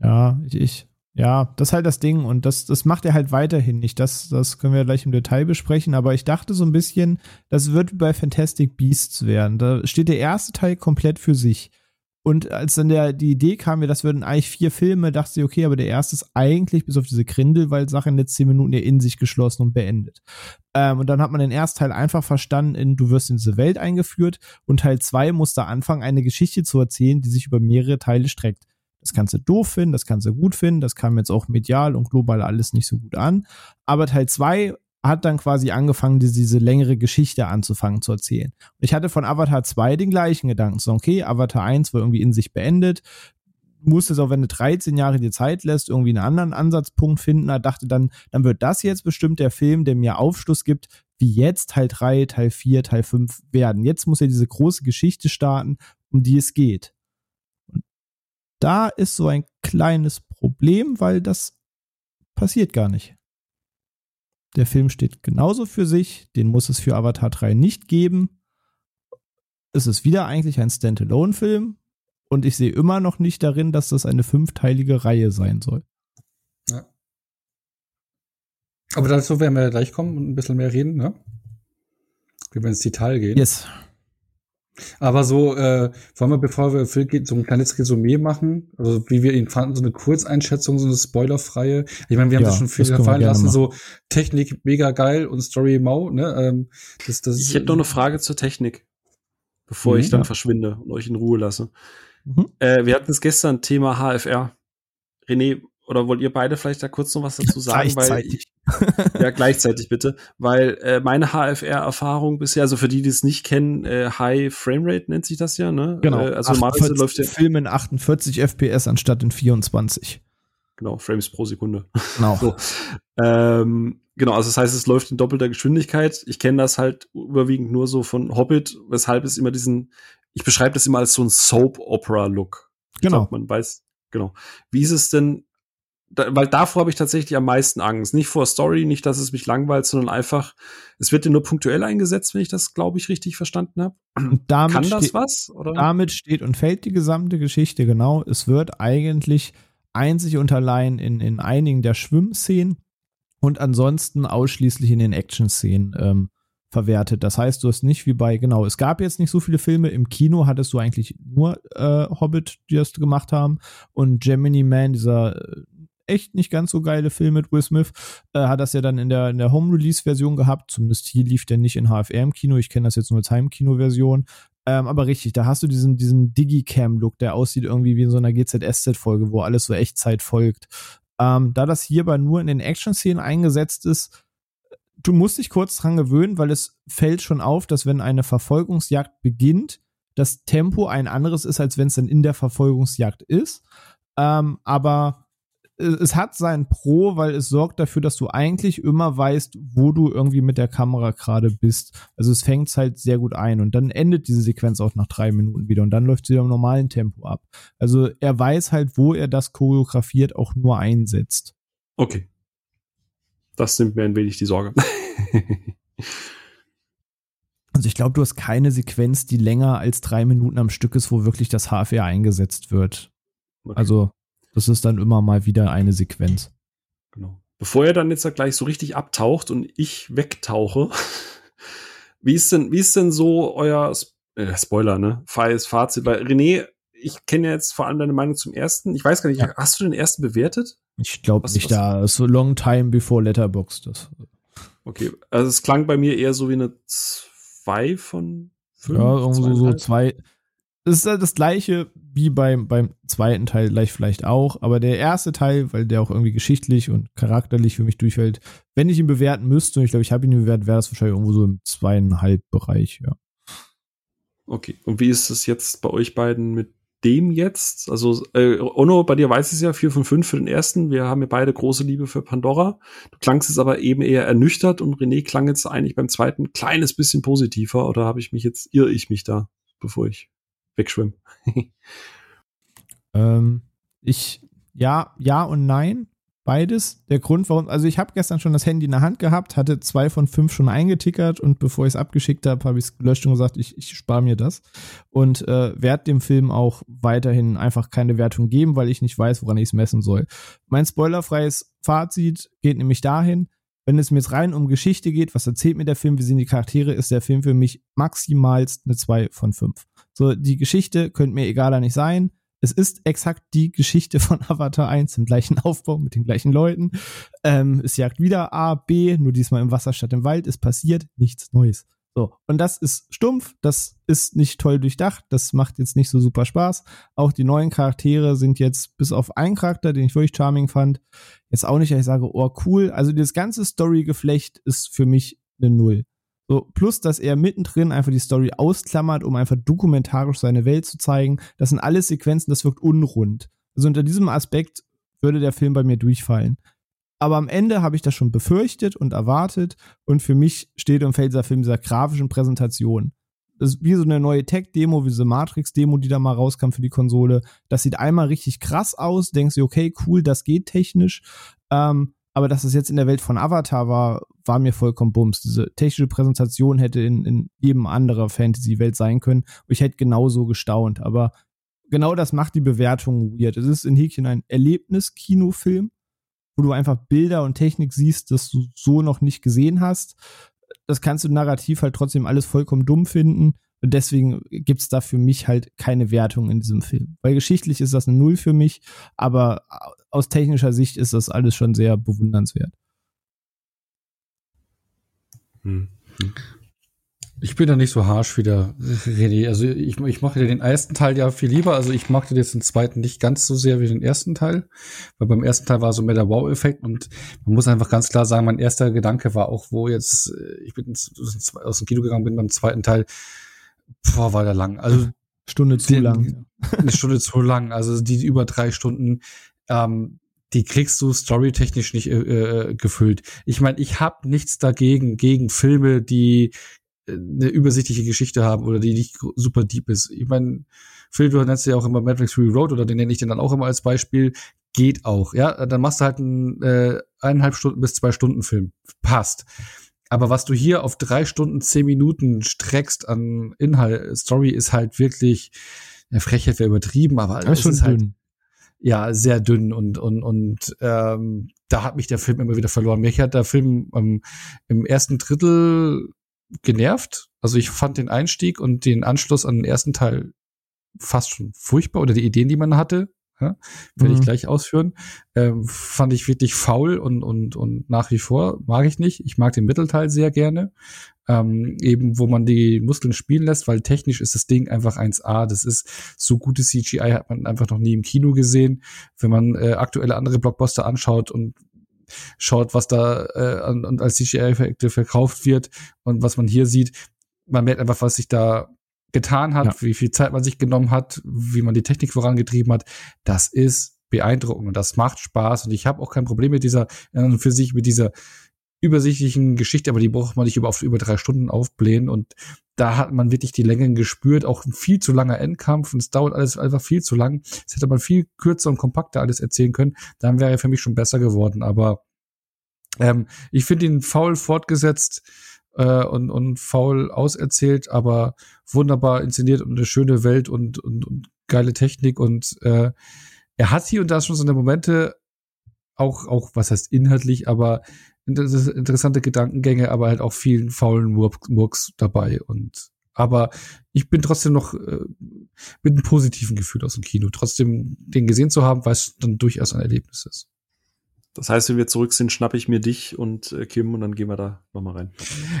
Ja, ich, ich ja, das ist halt das Ding und das, das macht er halt weiterhin nicht. Das, das können wir gleich im Detail besprechen, aber ich dachte so ein bisschen, das wird bei Fantastic Beasts werden. Da steht der erste Teil komplett für sich. Und als dann der, die Idee kam, mir, das würden eigentlich vier Filme, dachte ich, okay, aber der erste ist eigentlich bis auf diese Grindelwald-Sache in den letzten Minuten ja in sich geschlossen und beendet. Ähm, und dann hat man den ersten Teil einfach verstanden in, du wirst in diese Welt eingeführt und Teil zwei muss da anfangen, eine Geschichte zu erzählen, die sich über mehrere Teile streckt. Das kannst du doof finden, das kannst du gut finden, das kam jetzt auch medial und global alles nicht so gut an. Aber Teil zwei hat dann quasi angefangen, diese, diese längere Geschichte anzufangen zu erzählen. Und ich hatte von Avatar 2 den gleichen Gedanken. So, okay, Avatar 1 war irgendwie in sich beendet. Musste es auch, wenn du 13 Jahre dir Zeit lässt, irgendwie einen anderen Ansatzpunkt finden. Er dachte dann, dann wird das jetzt bestimmt der Film, der mir Aufschluss gibt, wie jetzt Teil 3, Teil 4, Teil 5 werden. Jetzt muss er diese große Geschichte starten, um die es geht. Und da ist so ein kleines Problem, weil das passiert gar nicht. Der Film steht genauso für sich, den muss es für Avatar 3 nicht geben. Es ist wieder eigentlich ein Standalone-Film und ich sehe immer noch nicht darin, dass das eine fünfteilige Reihe sein soll. Ja. Aber dazu werden wir gleich kommen und ein bisschen mehr reden, ne? Wie wir ins Detail gehen. Yes. Aber so, äh, wollen wir, bevor wir Phil geht, so ein kleines Resümee machen, also wie wir ihn fanden, so eine Kurzeinschätzung, so eine spoilerfreie. Ich meine, wir haben Ja, das schon viel das gerne lassen, machen. so Technik mega geil und Story mau, ne? Ähm, das, das Ich hätte noch eine Frage zur Technik, bevor Mhm, ich dann ja. verschwinde und euch in Ruhe lasse. Mhm. Äh, wir hatten es gestern Thema HFR. René, oder wollt ihr beide vielleicht da kurz noch was dazu sagen? Weil, ja, gleichzeitig bitte. Weil äh, meine HFR-Erfahrung bisher, also für die, die es nicht kennen, äh, High Framerate nennt sich das ja, ne? Genau. Äh, also normalerweise 48 läuft ja, Film in 48 FPS anstatt in 24. genau, Frames pro Sekunde. Genau. *laughs* So. Ähm, genau, also das heißt, es läuft in doppelter Geschwindigkeit. Ich kenne das halt überwiegend nur so von Hobbit, weshalb es immer diesen, ich beschreibe das immer als so ein Soap-Opera-Look. Genau. glaub, man weiß, genau. Wie ist es denn, da, weil davor habe ich tatsächlich am meisten Angst. Nicht vor Story, nicht, dass es mich langweilt, sondern einfach, es wird ja nur punktuell eingesetzt, wenn ich das, glaube ich, richtig verstanden habe. Kann das was? Oder? Damit steht und fällt die gesamte Geschichte genau. Es wird eigentlich einzig und allein in, in einigen der Schwimmszenen und ansonsten ausschließlich in den Action-Szenen ähm, verwertet. Das heißt, du hast nicht wie bei, genau, es gab jetzt nicht so viele Filme. Im Kino hattest du eigentlich nur äh, Hobbit, die das gemacht haben. Und Gemini Man, dieser äh, echt nicht ganz so geile Film mit Will Smith, äh, hat das ja dann in der, in der Home-Release-Version gehabt. Zumindest hier lief der nicht in HFR im Kino. Ich kenne das jetzt nur als Heimkino-Version. Ähm, aber richtig, da hast du diesen, diesen Digicam-Look, der aussieht irgendwie wie in so einer GZSZ-Folge, wo alles so Echtzeit folgt. Ähm, da das hierbei nur in den Action-Szenen eingesetzt ist, du musst dich kurz dran gewöhnen, weil es fällt schon auf, dass wenn eine Verfolgungsjagd beginnt, das Tempo ein anderes ist, als wenn es dann in der Verfolgungsjagd ist. Ähm, aber es hat sein Pro, weil es sorgt dafür, dass du eigentlich immer weißt, wo du irgendwie mit der Kamera gerade bist. Also es fängt halt sehr gut ein und dann endet diese Sequenz auch nach drei Minuten wieder und dann läuft sie wieder im normalen Tempo ab. Also er weiß halt, wo er das choreografiert auch nur einsetzt. Okay. Das nimmt mir ein wenig die Sorge. *laughs* Also ich glaube, du hast keine Sequenz, die länger als drei Minuten am Stück ist, wo wirklich das HFR eingesetzt wird. Okay. Also das ist dann immer mal wieder eine Sequenz. Genau. Bevor er dann jetzt gleich so richtig abtaucht und ich wegtauche, *laughs* wie ist denn, wie ist denn so euer äh, Spoiler, ne? Freies Fazit? Weil René, ich kenne ja jetzt vor allem deine Meinung zum ersten. Ich weiß gar nicht, Ja. hast du den ersten bewertet? Ich glaube nicht, was- da so long time before Letterboxd. Das, Okay. Also es klang bei mir eher so wie eine 2 von 5. ja, irgendwo so zwei. Das ist halt das gleiche wie beim, beim zweiten Teil gleich vielleicht auch, aber der erste Teil, weil der auch irgendwie geschichtlich und charakterlich für mich durchfällt, wenn ich ihn bewerten müsste, und ich glaube, ich habe ihn bewertet, wäre das wahrscheinlich irgendwo so im zweieinhalb Bereich, ja. Okay. Und wie ist es jetzt bei euch beiden mit dem jetzt? Also, äh, Ono, bei dir weiß es ja, 4 von 5 für den ersten. Wir haben ja beide große Liebe für Pandora. Du klangst jetzt aber eben eher ernüchtert und René klang jetzt eigentlich beim zweiten ein kleines bisschen positiver. Oder habe ich mich jetzt, irre ich mich da, bevor ich wegschwimme? Ähm, ich, ja, ja und nein. Beides. Der Grund, warum, also ich habe gestern schon das Handy in der Hand gehabt, hatte zwei von fünf schon eingetickert und bevor ich es abgeschickt habe, habe ich es gelöscht und gesagt, ich, ich spare mir das. Und äh, werde dem Film auch weiterhin einfach keine Wertung geben, weil ich nicht weiß, woran ich es messen soll. Mein spoilerfreies Fazit geht nämlich dahin, wenn es mir jetzt rein um Geschichte geht, was erzählt mir der Film, wie sind die Charaktere, ist der Film für mich maximalst eine 2 von 5. So, die Geschichte könnte mir egaler nicht sein. Es ist exakt die Geschichte von *laughs* Avatar 1 im gleichen Aufbau mit den gleichen Leuten. Ähm, es jagt wieder A, B, nur diesmal im Wasser statt im Wald. Es passiert nichts Neues. So, und das ist stumpf, das ist nicht toll durchdacht, das macht jetzt nicht so super Spaß. Auch die neuen Charaktere sind jetzt bis auf einen Charakter, den ich wirklich charming fand, jetzt auch nicht, dass ich sage, oh cool. Also das ganze Story-Geflecht ist für mich eine Null. So, plus, dass er mittendrin einfach die Story ausklammert, um einfach dokumentarisch seine Welt zu zeigen. Das sind alles Sequenzen, das wirkt unrund. Also unter diesem Aspekt würde der Film bei mir durchfallen. Aber am Ende habe ich das schon befürchtet und erwartet. Und für mich steht und fällt dieser Film dieser grafischen Präsentation. Das ist wie so eine neue Tech-Demo, wie diese Matrix-Demo, die da mal rauskam für die Konsole. Das sieht einmal richtig krass aus. Denkst du, okay, cool, das geht technisch. Ähm, aber dass es jetzt in der Welt von Avatar war, war mir vollkommen bums. Diese technische Präsentation hätte in, in jedem anderer Fantasy-Welt sein können. Und ich hätte genauso gestaunt. Aber genau das macht die Bewertung weird. Es ist in Häkchen ein Erlebnis-Kinofilm, wo du einfach Bilder und Technik siehst, das du so noch nicht gesehen hast. Das kannst du narrativ halt trotzdem alles vollkommen dumm finden. Und deswegen gibt's da für mich halt keine Wertung in diesem Film. Weil geschichtlich ist das eine Null für mich, aber aus technischer Sicht ist das alles schon sehr bewundernswert. Hm. Ich bin da nicht so harsh wie der René. Also ich, ich mache den ersten Teil ja viel lieber. Also ich mochte jetzt den zweiten nicht ganz so sehr wie den ersten Teil. Weil beim ersten Teil war so mehr der Wow-Effekt und man muss einfach ganz klar sagen, mein erster Gedanke war auch, wo jetzt, äh, ich bin aus dem Kino gegangen bin beim zweiten Teil, boah, war der lang. Also Stunde zu den, lang. Eine Stunde zu lang. Also die über drei Stunden, ähm, die kriegst du storytechnisch nicht äh, äh gefüllt. Ich meine, ich habe nichts dagegen, gegen Filme, die äh, eine übersichtliche Geschichte haben oder die nicht super deep ist. Ich meine, Phil, du nennst ja auch immer Matrix Reload oder den nenne ich den dann auch immer als Beispiel. Geht auch, ja. Dann machst du halt einen äh, eineinhalb Stunden bis zwei Stunden Film. Passt. Aber was du hier auf drei Stunden, zehn Minuten streckst an Inhalt, Story ist halt wirklich, ja, Frechheit wäre übertrieben, aber das es ist halt, dünn. ja, sehr dünn und, und, und ähm, da hat mich der Film immer wieder verloren. Mich hat der Film ähm, im ersten Drittel genervt. Also ich fand den Einstieg und den Anschluss an den ersten Teil fast schon furchtbar oder die Ideen, die man hatte, ja, werde mhm. ich gleich ausführen, ähm, fand ich wirklich faul und, und, und nach wie vor mag ich nicht. Ich mag den Mittelteil sehr gerne, ähm, eben wo man die Muskeln spielen lässt, weil technisch ist das Ding einfach 1A. Das ist so gutes CGI hat man einfach noch nie im Kino gesehen. Wenn man äh, aktuelle andere Blockbuster anschaut und schaut, was da äh, an, an als CGI-Effekte verkauft wird und was man hier sieht, man merkt einfach, was sich da getan hat, ja. wie viel Zeit man sich genommen hat, wie man die Technik vorangetrieben hat. Das ist beeindruckend und das macht Spaß und ich habe auch kein Problem mit dieser für sich mit dieser übersichtlichen Geschichte, aber die braucht man nicht über auf über drei Stunden aufblähen und da hat man wirklich die Längen gespürt, auch ein viel zu langer Endkampf und es dauert alles einfach viel zu lang. Es hätte man viel kürzer und kompakter alles erzählen können, dann wäre er für mich schon besser geworden, aber ähm, ich finde ihn faul fortgesetzt äh, und, und faul auserzählt, aber wunderbar inszeniert und eine schöne Welt und, und, und geile Technik und äh, er hat hier und da schon so eine Momente, auch, auch, was heißt inhaltlich, aber interessante Gedankengänge, aber halt auch vielen faulen Murks dabei und aber ich bin trotzdem noch äh, mit einem positiven Gefühl aus dem Kino. Trotzdem den gesehen zu haben, weil es dann durchaus ein Erlebnis ist. Das heißt, wenn wir zurück sind, schnappe ich mir dich und äh, Kim und dann gehen wir da nochmal rein.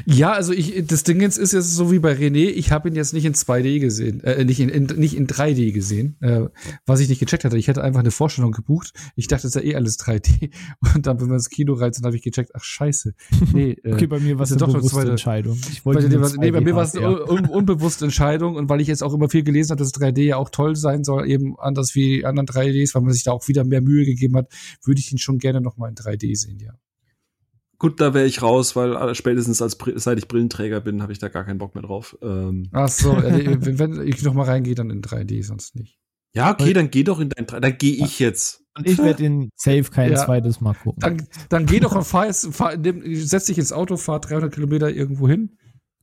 Ja, also ich, das Ding jetzt ist jetzt so wie bei René, ich habe ihn jetzt nicht in 2D gesehen, äh, nicht in, in nicht in 3D gesehen, äh, was ich nicht gecheckt hatte. Ich hätte einfach eine Vorstellung gebucht. Ich dachte, es ist ja eh alles 3D. Und dann, wenn wir ins Kino reizen, habe ich gecheckt, ach scheiße. Nee, *laughs* äh, okay, bei mir war es doch eine bewusste Entscheidung. Ich wollte bei, nee, bei mir war es eine un unbewusste Entscheidung und weil ich jetzt auch immer viel gelesen habe, dass 3D ja auch toll sein soll, eben anders wie anderen 3Ds, weil man sich da auch wieder mehr Mühe gegeben hat, würde ich ihn schon gerne noch mal in 3D sehen, ja. Gut, da wäre ich raus, weil spätestens als seit ich Brillenträger bin, habe ich da gar keinen Bock mehr drauf. Ähm. Ach so, *laughs* wenn, wenn ich noch mal reingehe, dann in 3D, sonst nicht. Ja, okay, dann geh doch in dein 3 Dann gehe ich jetzt. Und ich werde den safe kein ja. zweites Mal gucken. Dann, dann geh doch und fahr, fahr setz dich ins Auto, fahr 300 Kilometer irgendwo hin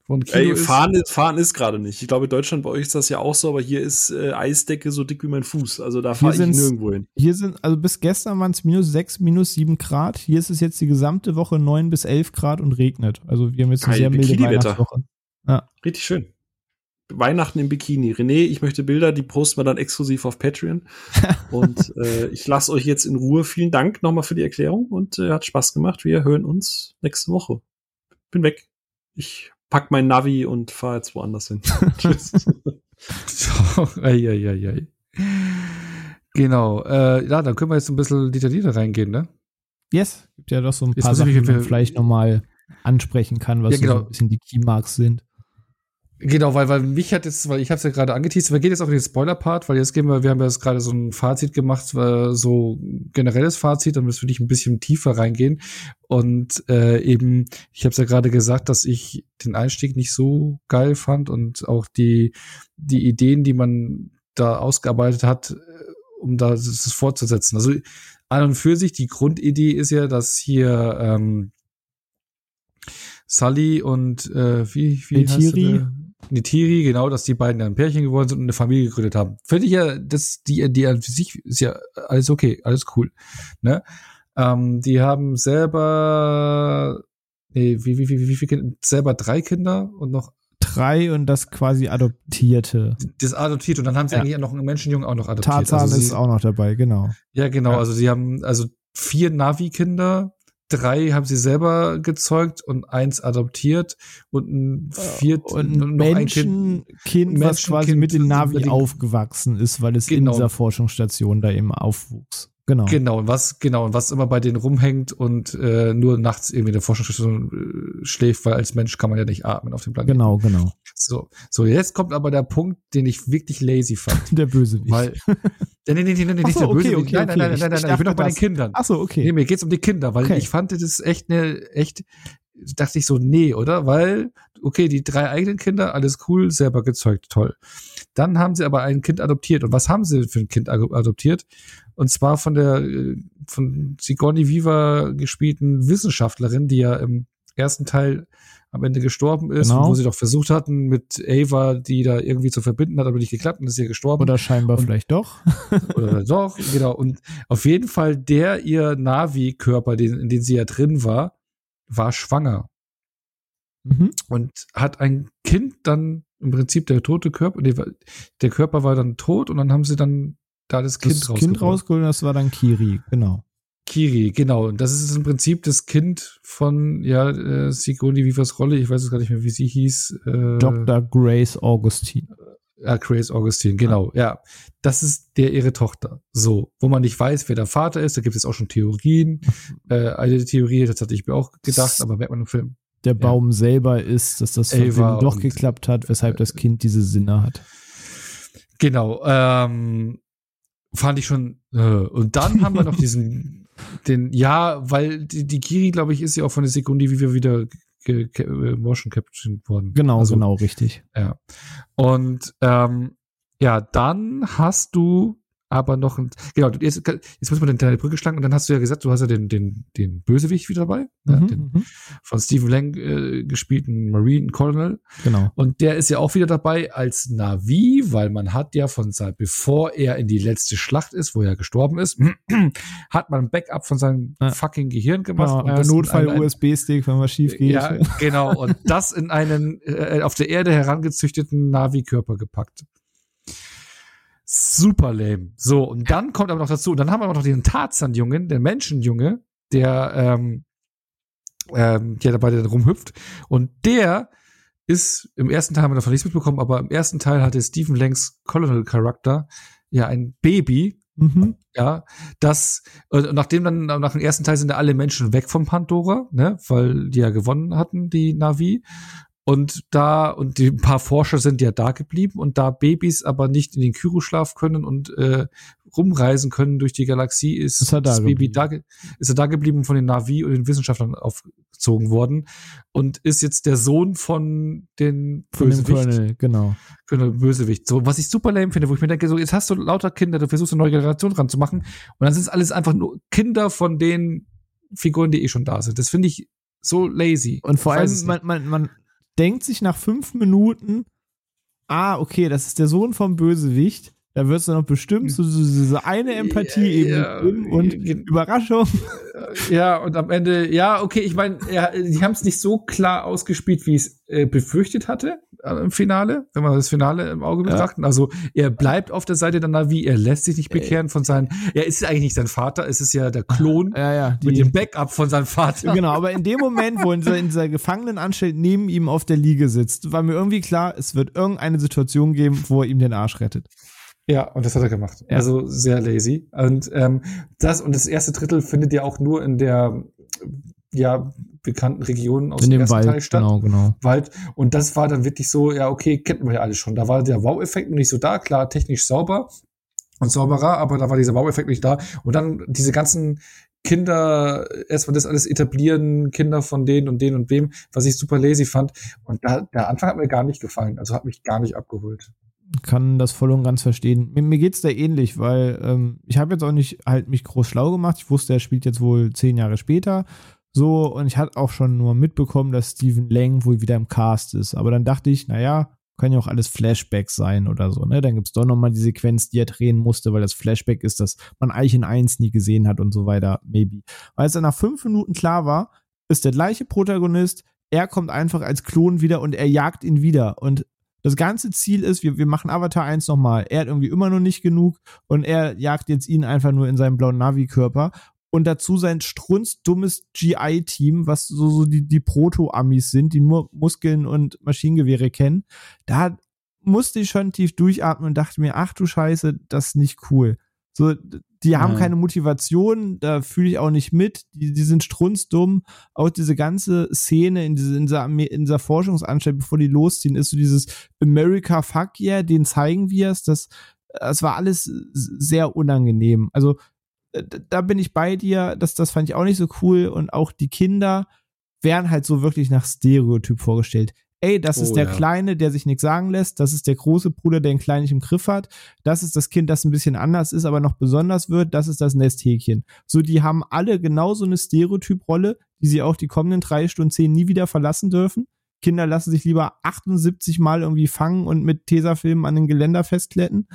von Kino Ey, fahren ist, fahren ist gerade nicht. Ich glaube, in Deutschland bei euch ist das ja auch so, aber hier ist äh, Eisdecke so dick wie mein Fuß. Also da fahre ich nirgendwo hin. Hier sind, also bis gestern waren es minus sechs, minus sieben Grad. Hier ist es jetzt die gesamte Woche neun bis elf Grad und regnet. Also wir haben jetzt eine Geil, sehr milde Weihnachtswoche. Ja. Richtig schön. Weihnachten im Bikini. René, ich möchte Bilder, die posten wir dann exklusiv auf Patreon. *laughs* und äh, ich lasse euch jetzt in Ruhe. Vielen Dank nochmal für die Erklärung und äh, hat Spaß gemacht. Wir hören uns nächste Woche. Bin weg. Ich pack mein Navi und fahr jetzt woanders hin. *laughs* *laughs* Tschüss. Eieiei. Genau. Äh, ja, dann können wir jetzt ein bisschen detaillierter reingehen, ne? Yes. Gibt ja doch so ein paar Sachen, die man vielleicht nochmal ansprechen kann, was ja, genau. so ein bisschen die Keymarks sind. Genau, weil, weil mich hat jetzt, weil ich habe es ja gerade angeteased, wir gehen jetzt auch in den Spoiler-Part, weil jetzt gehen wir, wir haben ja jetzt gerade so ein Fazit gemacht, so generelles Fazit, dann müssen wir dich ein bisschen tiefer reingehen. Und äh, eben, ich habe es ja gerade gesagt, dass ich den Einstieg nicht so geil fand und auch die, die Ideen, die man da ausgearbeitet hat, äh, um da das, fortzusetzen. Also an und für sich, die Grundidee ist ja, dass hier ähm, Sully und äh, wie, wie Beltiri, Nitiri, genau, dass die beiden dann ein Pärchen geworden sind und eine Familie gegründet haben. Finde ich ja, das, die, die an sich ist ja alles okay, alles cool. Ne? Ähm, die haben selber, nee, wie, wie, wie, wie, wie viele Kinder? Selber drei Kinder und noch Drei und das quasi adoptierte. das adoptiert und dann haben sie Ja. eigentlich noch einen Menschenjungen auch noch adoptiert. Tarzan also sie, ist auch noch dabei, genau. Ja, genau. Ja. Also sie haben also vier Navi-Kinder, drei haben sie selber gezeugt und eins adoptiert und ein viert Und ein noch ein Kind. Menschenkind, was quasi Menschenkind, mit den Navi aufgewachsen ist, weil es Genau. in dieser Forschungsstation da eben aufwuchs. Genau. Genau, und was, genau, und was immer bei denen rumhängt und äh, nur nachts irgendwie in der Forschungsstation äh, schläft, weil als Mensch kann man ja nicht atmen auf dem Planeten. Genau, genau. So, so, jetzt kommt aber der Punkt, den ich wirklich lazy fand. *laughs* Der Bösewicht. Weil, nee, nee, nee, nee, Ach nicht so, der okay, Bösewicht. okay, nein, nein, nein, nein, nein, ich nein, ich bin doch bei den Kindern. Ach so, okay. Nee, mir geht's um die Kinder, weil Okay. ich fand das echt eine, echt, dachte ich so, nee, oder? Weil, okay, die drei eigenen Kinder, alles cool, selber gezeugt, toll. Dann haben sie aber ein Kind adoptiert. Und was haben sie für ein Kind ado- adoptiert? Und zwar von der, äh, von Sigourney Weaver gespielten Wissenschaftlerin, die ja im ersten Teil am Ende gestorben ist, Genau. wo sie doch versucht hatten, mit Ava, die da irgendwie zu verbinden, hat aber nicht geklappt und ist hier gestorben. Oder scheinbar Und- vielleicht doch. *laughs* Oder doch, genau. Und auf jeden Fall der ihr Navi-Körper, den, in den sie ja drin war, war schwanger Mhm. und hat ein Kind dann im Prinzip der tote Körper, nee, der Körper war dann tot und dann haben sie dann da das Kind Das Kind rausgeholt. rausgeholt, das war dann Kiri, genau. Kiri, genau. Und das ist im Prinzip das Kind von, ja, äh, Sigourney Weavers Rolle, ich weiß es gar nicht mehr, wie sie hieß. Äh, Dr. Grace Augustine. Ja, Grace Augustine, genau, ja. Das ist der ihre Tochter. So, wo man nicht weiß, wer der Vater ist, da gibt es auch schon Theorien. *laughs* äh, eine Theorie, das hatte ich mir auch gedacht, aber merkt man im Film. Der Baum selber ist, dass das Verbinden doch geklappt hat, weshalb das Kind diese Sinne hat. Genau, ähm, fand ich schon. Äh. Und dann haben wir noch diesen, den, ja, weil die, die Kiri, glaube ich, ist ja auch von der Sekunde, wie wir wieder äh, motion captured worden. Genau, Also, genau, richtig. Ja. Und ähm, ja, dann hast du aber noch ein, genau, jetzt, jetzt muss man deine Brücke schlagen und dann hast du ja gesagt, du hast ja den, den, den Bösewicht wieder dabei, ja, Mhm, den mhm. von Stephen Lang äh, gespielten Marine Colonel. Genau. Und der ist ja auch wieder dabei als Navi, weil man hat ja von sein, bevor er in die letzte Schlacht ist, wo er gestorben ist, *clears throat* hat man ein Backup von seinem Ja. fucking Gehirn gemacht. Genau, äh, einen- Notfall-USB-Stick, wenn was schief geht. ja, genau. Und *laughs* das in einen äh, auf der Erde herangezüchteten Navi-Körper gepackt. Super lame. So, und dann kommt aber noch dazu, dann haben wir noch den Tarzan-Jungen, der Menschenjunge, der ähm, ähm, der dabei dann rumhüpft. Und der ist, im ersten Teil haben wir davon nichts mitbekommen, aber im ersten Teil hatte Stephen Langs Colonel-Charakter ja ein Baby, Mhm. ja, das, äh, nachdem dann, nach dem ersten Teil sind ja alle Menschen weg vom Pandora, ne, weil die ja gewonnen hatten, die Navi. Und da, und die ein paar Forscher sind ja da geblieben und da Babys aber nicht in den Kyroschlaf können und äh, rumreisen können durch die Galaxie, ist, Ist er da das Baby geblieben. da, ge- ist er da geblieben von den Navi und den Wissenschaftlern aufgezogen worden und ist jetzt der Sohn von den Von dem Bösewicht. Colonel, genau. Genau, Bösewicht. So, was ich super lame finde, wo ich mir denke, so, jetzt hast du lauter Kinder, du versuchst eine neue Generation ranzumachen und dann sind es alles einfach nur Kinder von den Figuren, die eh schon da sind. Das finde ich so lazy. Und vor allem, man, man, man denkt sich nach fünf Minuten, ah, okay, das ist der Sohn vom Bösewicht. Da wird es dann noch bestimmt so, so, so eine Empathie-Ebene Ja, geben und ge- Überraschung. Ja, und am Ende, ja, okay, ich meine, ja, die haben es nicht so klar ausgespielt, wie ich es äh, befürchtet hatte äh, im Finale, wenn wir das Finale im Auge Ja. betrachten. Also er bleibt auf der Seite der Navi, er lässt sich nicht bekehren von seinen, er ist eigentlich nicht sein Vater, es ist ja der Klon Ja, ja. mit Die, dem Backup von seinem Vater. genau, aber in dem Moment, wo in dieser, in dieser Gefangenenanstalt neben ihm auf der Liege sitzt, war mir irgendwie klar, es wird irgendeine Situation geben, wo er ihm den Arsch rettet. Ja, und das hat er gemacht. Ja. Also sehr lazy. Und ähm, das und das erste Drittel findet ja auch nur in der ja bekannten Region aus in dem dem Wald, Teil statt. genau, genau. Wald. Und das war dann wirklich so, ja, okay, kennt man ja alles schon. Da war der Wow-Effekt noch nicht so da, klar, technisch sauber und sauberer, aber da war dieser Wow-Effekt nicht da. Und dann diese ganzen Kinder, erstmal das alles etablieren, Kinder von denen und denen und wem, was ich super lazy fand. Und da, der Anfang hat mir gar nicht gefallen. Also hat mich gar nicht abgeholt. Kann das voll und ganz verstehen. Mir, mir geht's da ähnlich, weil ähm, ich habe jetzt auch nicht halt mich groß schlau gemacht. Ich wusste, er spielt jetzt wohl zehn Jahre später. So, und ich hatte auch schon nur mitbekommen, dass Stephen Lang wohl wieder im Cast ist. Aber dann dachte ich, naja, können ja auch alles Flashbacks sein oder so, ne? Dann gibt's doch nochmal die Sequenz, die er drehen musste, weil das Flashback ist, dass man Eichen 1 nie gesehen hat und so weiter, maybe. Weil es dann nach fünf Minuten klar war, ist der gleiche Protagonist, er kommt einfach als Klon wieder und er jagt ihn wieder. Und das ganze Ziel ist, wir, wir machen Avatar 1 nochmal. Er hat irgendwie immer noch nicht genug und er jagt jetzt ihn einfach nur in seinem blauen Navi-Körper. Und dazu sein strunzdummes GI-Team, was so, so die, die Proto-Amis sind, die nur Muskeln und Maschinengewehre kennen. Da musste ich schon tief durchatmen und dachte mir, ach du Scheiße, das ist nicht cool. So, die haben keine Motivation, da fühle ich auch nicht mit. Die, die sind strunzdumm. Auch diese ganze Szene in, diese, in, dieser, in dieser Forschungsanstalt, bevor die losziehen, ist so dieses America Fuck yeah, den zeigen wir es. Das, das war alles sehr unangenehm. Also, da bin ich bei dir. Das, das fand ich auch nicht so cool. Und auch die Kinder werden halt so wirklich nach Stereotyp vorgestellt ey, das oh, ist der ja. Kleine, der sich nichts sagen lässt, das ist der große Bruder, der ihn klein nicht im Griff hat, das ist das Kind, das ein bisschen anders ist, aber noch besonders wird, das ist das Nesthäkchen. So, die haben alle genauso eine Stereotyprolle, die sie auch die kommenden drei Stunden zehn nie wieder verlassen dürfen. Kinder lassen sich lieber 78 Mal irgendwie fangen und mit Tesafilmen an den Geländer festkletten.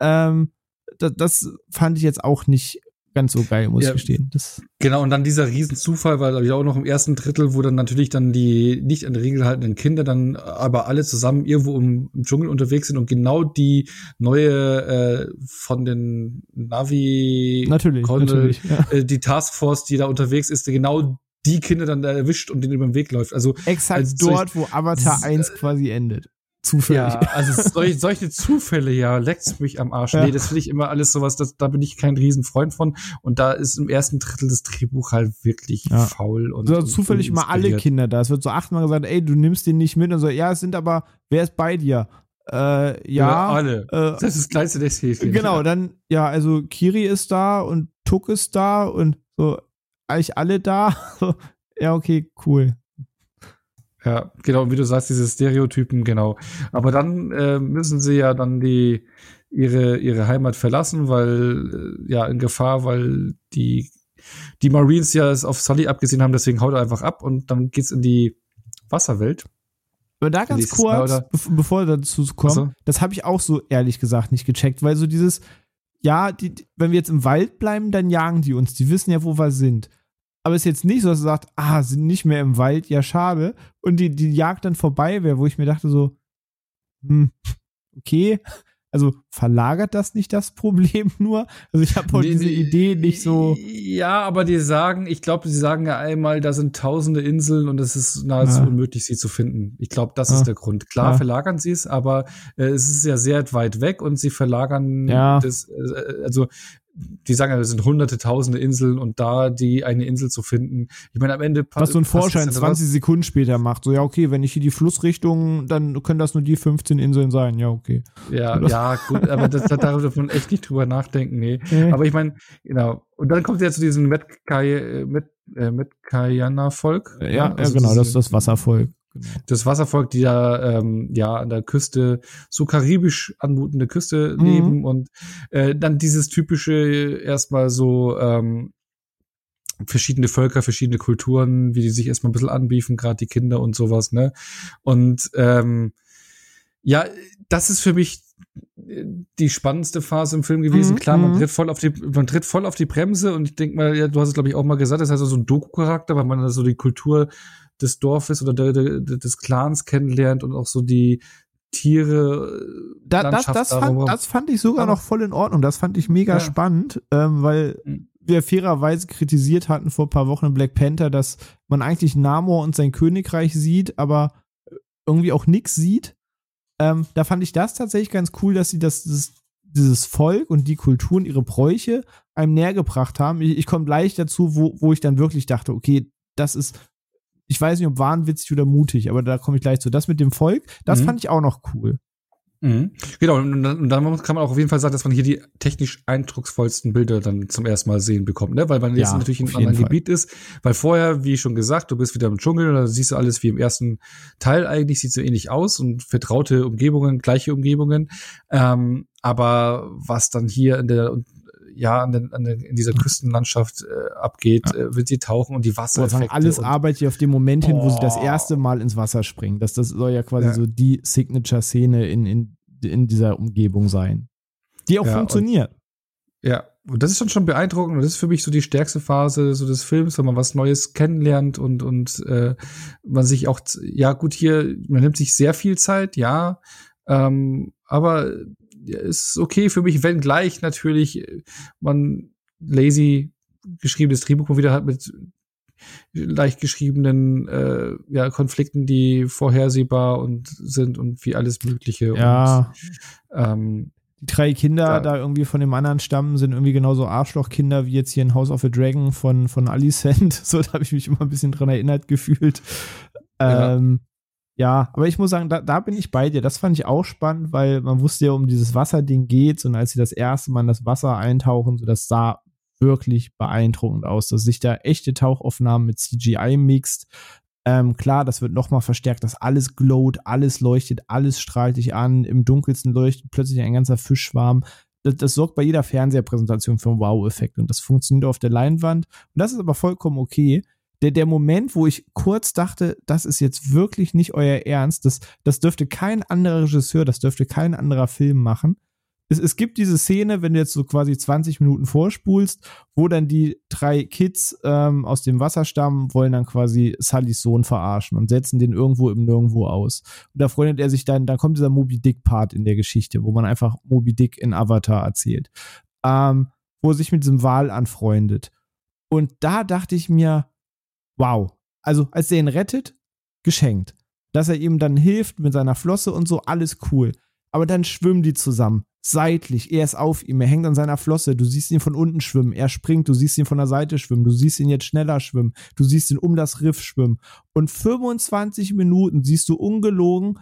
Ähm, das, das fand ich jetzt auch nicht ganz so geil, muss ja, ich gestehen. Das genau, und dann dieser Riesenzufall, weil ich auch noch im ersten Drittel, wo dann natürlich dann die nicht an der Regel haltenden Kinder dann aber alle zusammen irgendwo im, im Dschungel unterwegs sind und genau die neue äh, von den Navi natürlich, natürlich ja. äh, die Taskforce, die da unterwegs ist, genau die Kinder dann da erwischt und denen über den Weg läuft. Also exakt also dort, wo Avatar 1 quasi endet. Zufällig. Ja, also solche, solche Zufälle, ja, leckt's mich am Arsch. Ja. Nee, das finde ich immer alles sowas, das, da bin ich kein Riesenfreund von. Und da ist im ersten Drittel das Drehbuch halt wirklich ja. faul und. So zufällig immer alle Kinder da. Es wird so achtmal gesagt, ey, du nimmst den nicht mit und so, ja, es sind aber, wer ist bei dir? Äh, ja, ja, alle. Äh, das ist das kleinste des Häschen. Genau, dann, ja, also Kiri ist da und Tuk ist da und so, eigentlich alle da. *laughs* ja, okay, cool. Ja, genau, wie du sagst, diese Stereotypen, genau. Aber dann äh, müssen sie ja dann die ihre ihre Heimat verlassen, weil äh, ja in Gefahr, weil die die Marines ja es auf Sully abgesehen haben, deswegen haut er einfach ab und dann geht's in die Wasserwelt. Aber da ganz kurz, be bevor wir dazu kommen, so. das habe ich auch so ehrlich gesagt nicht gecheckt, weil so dieses, ja, die, wenn wir jetzt im Wald bleiben, dann jagen die uns, die wissen ja, wo wir sind aber es ist jetzt nicht so, dass er sagt, ah, sind nicht mehr im Wald, ja, schade. Und die, die Jagd dann vorbei wäre, wo ich mir dachte so, hm, okay. Also verlagert das nicht das Problem *laughs* nur? Also ich habe heute diese Idee nicht so. Ja, aber die sagen, ich glaube, sie sagen ja einmal, da sind tausende Inseln und es ist nahezu ah. unmöglich, sie zu finden. Ich glaube, das ah. ist der Grund. Klar ah. verlagern sie es, aber äh, es ist ja sehr weit weg und sie verlagern ja. das, äh, also die sagen ja, es sind hunderte, tausende Inseln und da die eine Insel zu finden. Ich meine, am Ende Was so ein Vorschein 20 Sekunden später macht. So, ja, okay, wenn ich hier die Flussrichtung, dann können das nur die 15 Inseln sein. Ja, okay. Ja, *laughs* ja, gut, aber das, da darf man echt nicht drüber nachdenken, nee. nee. Aber ich meine, genau. Und dann kommt ja zu diesem Metkai, Met, äh, Metkayana-Volk. Ja, ja, also ja genau, das ist das Wasservolk. Genau. Das Wasservolk, die da ähm, ja an der Küste, so karibisch anmutende Küste mhm. leben und äh, dann dieses typische erstmal so ähm, verschiedene Völker, verschiedene Kulturen, wie die sich erstmal ein bisschen anbiefen, gerade die Kinder und sowas, ne? Und ähm, ja, das ist für mich die spannendste Phase im Film gewesen. Mhm, Klar, man mhm. tritt voll auf die, man tritt voll auf die Bremse und ich denke mal, ja, du hast es glaube ich auch mal gesagt, das heißt also so ein Doku-Charakter, weil man da so die Kultur des Dorfes oder der, der, des Clans kennenlernt und auch so die Tiere. Äh, da, das, das, fand, das fand ich sogar noch voll in Ordnung. Das fand ich mega ja. spannend, ähm, weil mhm. wir fairerweise kritisiert hatten vor ein paar Wochen in Black Panther, dass man eigentlich Namor und sein Königreich sieht, aber irgendwie auch nix sieht. Ähm, da fand ich das tatsächlich ganz cool, dass sie das, das dieses Volk und die Kulturen, ihre Bräuche einem näher gebracht haben. Ich, ich komme gleich dazu, wo, wo ich dann wirklich dachte, okay, das ist ich weiß nicht, ob wahnwitzig oder mutig, aber da komme ich gleich zu. Das mit dem Volk, das mhm. fand ich auch noch cool. Mhm. Genau, und dann, und dann, kann man auch auf jeden Fall sagen, dass man hier die technisch eindrucksvollsten Bilder dann zum ersten Mal sehen bekommt, ne? Weil man jetzt ja, natürlich in einem anderen Fall. Gebiet ist. Weil vorher, wie schon gesagt, du bist wieder im Dschungel und da siehst du alles wie im ersten Teil eigentlich, sieht so ähnlich aus und vertraute Umgebungen, gleiche Umgebungen. Ähm, aber was dann hier in der ja an, den, an den, in dieser Küstenlandschaft äh, abgeht, Ja. äh, wenn sie tauchen und die So, Wassereffekte. alles und, arbeitet auf dem Moment hin, wo sie das Oh. erste Mal ins Wasser springen. Das, das soll ja quasi Ja. so die Signature-Szene in, in, in dieser Umgebung sein. Die auch Ja, funktioniert. Ja, und das ist dann schon beeindruckend und das ist für mich so die stärkste Phase so des Films, wenn man was Neues kennenlernt und und äh, man sich auch ja gut hier man nimmt sich sehr viel Zeit, ja, ähm, aber ja, ist okay für mich, wenn gleich natürlich äh, man lazy geschriebenes Drehbuch wieder hat mit leicht geschriebenen äh, ja, Konflikten, die vorhersehbar und sind und wie alles Mögliche. Ja. Und, ähm, Die drei Kinder Ja. da irgendwie von dem anderen Stamm sind irgendwie genauso Arschlochkinder wie jetzt hier in House of a Dragon von, von Alicent. *laughs* So, da habe ich mich immer ein bisschen dran erinnert gefühlt. Ähm, ja, aber ich muss sagen, da, da bin ich bei dir. Das fand ich auch spannend, weil man wusste ja, um dieses Wasserding geht's und als sie das erste Mal in das Wasser eintauchen, so das sah wirklich beeindruckend aus, dass sich da echte Tauchaufnahmen mit CGI mixt. Ähm, klar, das wird nochmal verstärkt, dass alles glowt, alles leuchtet, alles strahlt dich an. Im Dunkelsten leuchtet plötzlich ein ganzer Fischschwarm. Das, das sorgt bei jeder Fernseherpräsentation für einen Wow-Effekt und das funktioniert auf der Leinwand. Und das ist aber vollkommen okay. Der, der Moment, wo ich kurz dachte, das ist jetzt wirklich nicht euer Ernst, das, das dürfte kein anderer Regisseur, das dürfte kein anderer Film machen. Es, es gibt diese Szene, wenn du jetzt so quasi 20 Minuten vorspulst, wo dann die drei Kids ähm, aus dem Wasser stammen, wollen dann quasi Sullys Sohn verarschen und setzen den irgendwo im Nirgendwo aus. Und da freundet er sich dann, dann kommt dieser Moby Dick-Part in der Geschichte, wo man einfach Moby Dick in Avatar erzählt, ähm, wo er sich mit diesem Wal anfreundet. Und da dachte ich mir, wow, also als er ihn rettet, geschenkt. Dass er ihm dann hilft mit seiner Flosse und so, alles cool. Aber dann schwimmen die zusammen, seitlich. Er ist auf ihm, er hängt an seiner Flosse. Du siehst ihn von unten schwimmen, er springt, du siehst ihn von der Seite schwimmen, du siehst ihn jetzt schneller schwimmen, du siehst ihn um das Riff schwimmen. Und 25 Minuten siehst du ungelogen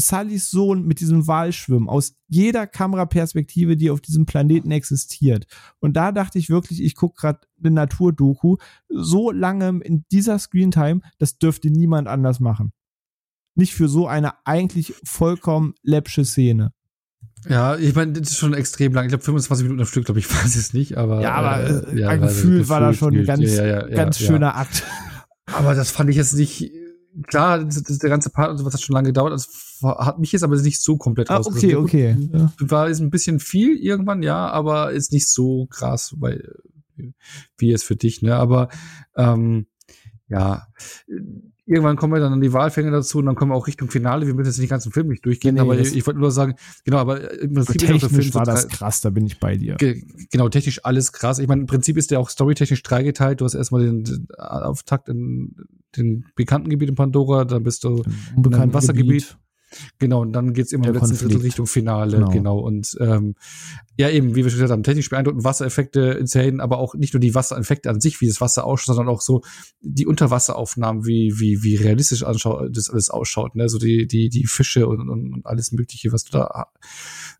Sullys Sohn mit diesem Wal schwimmen, aus jeder Kameraperspektive, die auf diesem Planeten existiert. Und da dachte ich wirklich, ich gucke gerade eine Naturdoku. So lange in dieser Screentime, das dürfte niemand anders machen. Nicht für so eine eigentlich vollkommen läppsche Szene. Ja, ich meine, das ist schon extrem lang. Ich glaube, 25 Minuten am Stück, glaube ich, *laughs* weiß es nicht, aber. Ja, aber äh, äh, ja, ein Gefühl war da schon ein ganz, ja, ja, ganz schöner Akt. Aber das fand ich jetzt nicht. Klar, das, das, der ganze Part und sowas hat schon lange gedauert. War- hat mich jetzt aber nicht so komplett Ah, okay, okay. Ja. War jetzt ein bisschen viel irgendwann, ja, aber ist nicht so krass, weil, wie es für dich, ne? Aber ähm, ja, irgendwann kommen wir dann an die Wahlfänge dazu und dann kommen wir auch Richtung Finale. Wir müssen jetzt nicht den ganzen Film nicht durchgehen, Nee, aber ich, ich wollte nur sagen, genau, aber im Prinzip ist auch der Film Technisch war das krass, da bin ich bei dir. Ge genau, technisch alles krass. Ich meine, im Prinzip ist der auch storytechnisch dreigeteilt. Du hast erstmal den, den Auftakt in den bekannten Gebiet in Pandora, dann bist du Im Wassergebiet. Gebiet. Genau, und dann geht's immer im Der letzten Drittel Konflikt. Richtung Finale, Genau. genau. Und ähm, ja, eben, wie wir schon gesagt haben, technisch beeindruckend, Wassereffekte insane, aber auch nicht nur die Wassereffekte an sich, wie das Wasser ausschaut, sondern auch so die Unterwasseraufnahmen, wie, wie, wie realistisch anschau das alles ausschaut, ne? So die, die, die Fische und, und, und alles Mögliche, was du da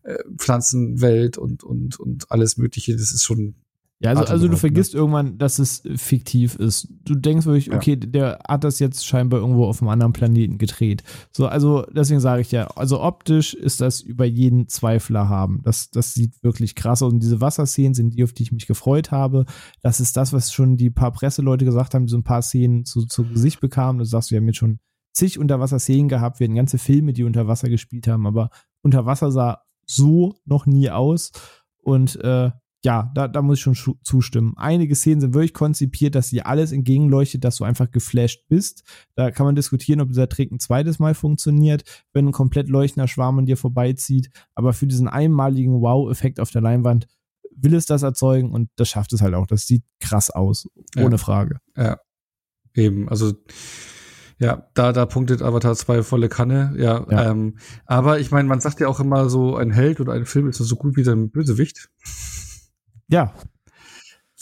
äh, Pflanzenwelt und, und, und alles Mögliche, das ist schon Ja, also, also du Atemberaubend, vergisst irgendwann, dass es fiktiv ist. Du denkst wirklich, Ja. okay, der hat das jetzt scheinbar irgendwo auf einem anderen Planeten gedreht. So, also deswegen sage ich ja, also optisch ist das über jeden Zweifler haben. Das, das sieht wirklich krass aus. Und diese Wasserszenen sind die, auf die ich mich gefreut habe. Das ist das, was schon die paar Presseleute gesagt haben, die so ein paar Szenen zu, zu Gesicht bekamen. Du sagst, wir haben jetzt schon zig Unterwasserszenen gehabt, wir hatten ganze Filme, die unter Wasser gespielt haben, aber unter Wasser sah so noch nie aus. Und äh, ja, da, da muss ich schon zustimmen. Einige Szenen sind wirklich konzipiert, dass dir alles entgegenleuchtet, dass du einfach geflasht bist. Da kann man diskutieren, ob dieser Trick ein zweites Mal funktioniert, wenn ein komplett leuchtender Schwarm an dir vorbeizieht. Aber für diesen einmaligen Wow-Effekt auf der Leinwand will es das erzeugen und das schafft es halt auch. Das sieht krass aus, Ja. ohne Frage. Eben, also ja, da, da punktet Avatar 2 volle Kanne, ja. Ja. Ähm, aber ich meine, man sagt ja auch immer so, ein Held oder ein Film ist so gut wie sein Bösewicht. Ja,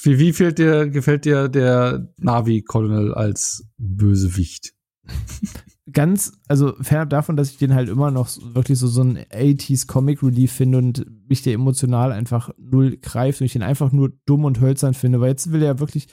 Wie, wie fällt dir, gefällt dir der Navi-Colonel als Bösewicht? ganz, also fernab davon, dass ich den halt immer noch wirklich so, so ein 80s Comic Relief finde und mich der emotional einfach null greift und ich den einfach nur dumm und hölzern finde, weil jetzt will er wirklich,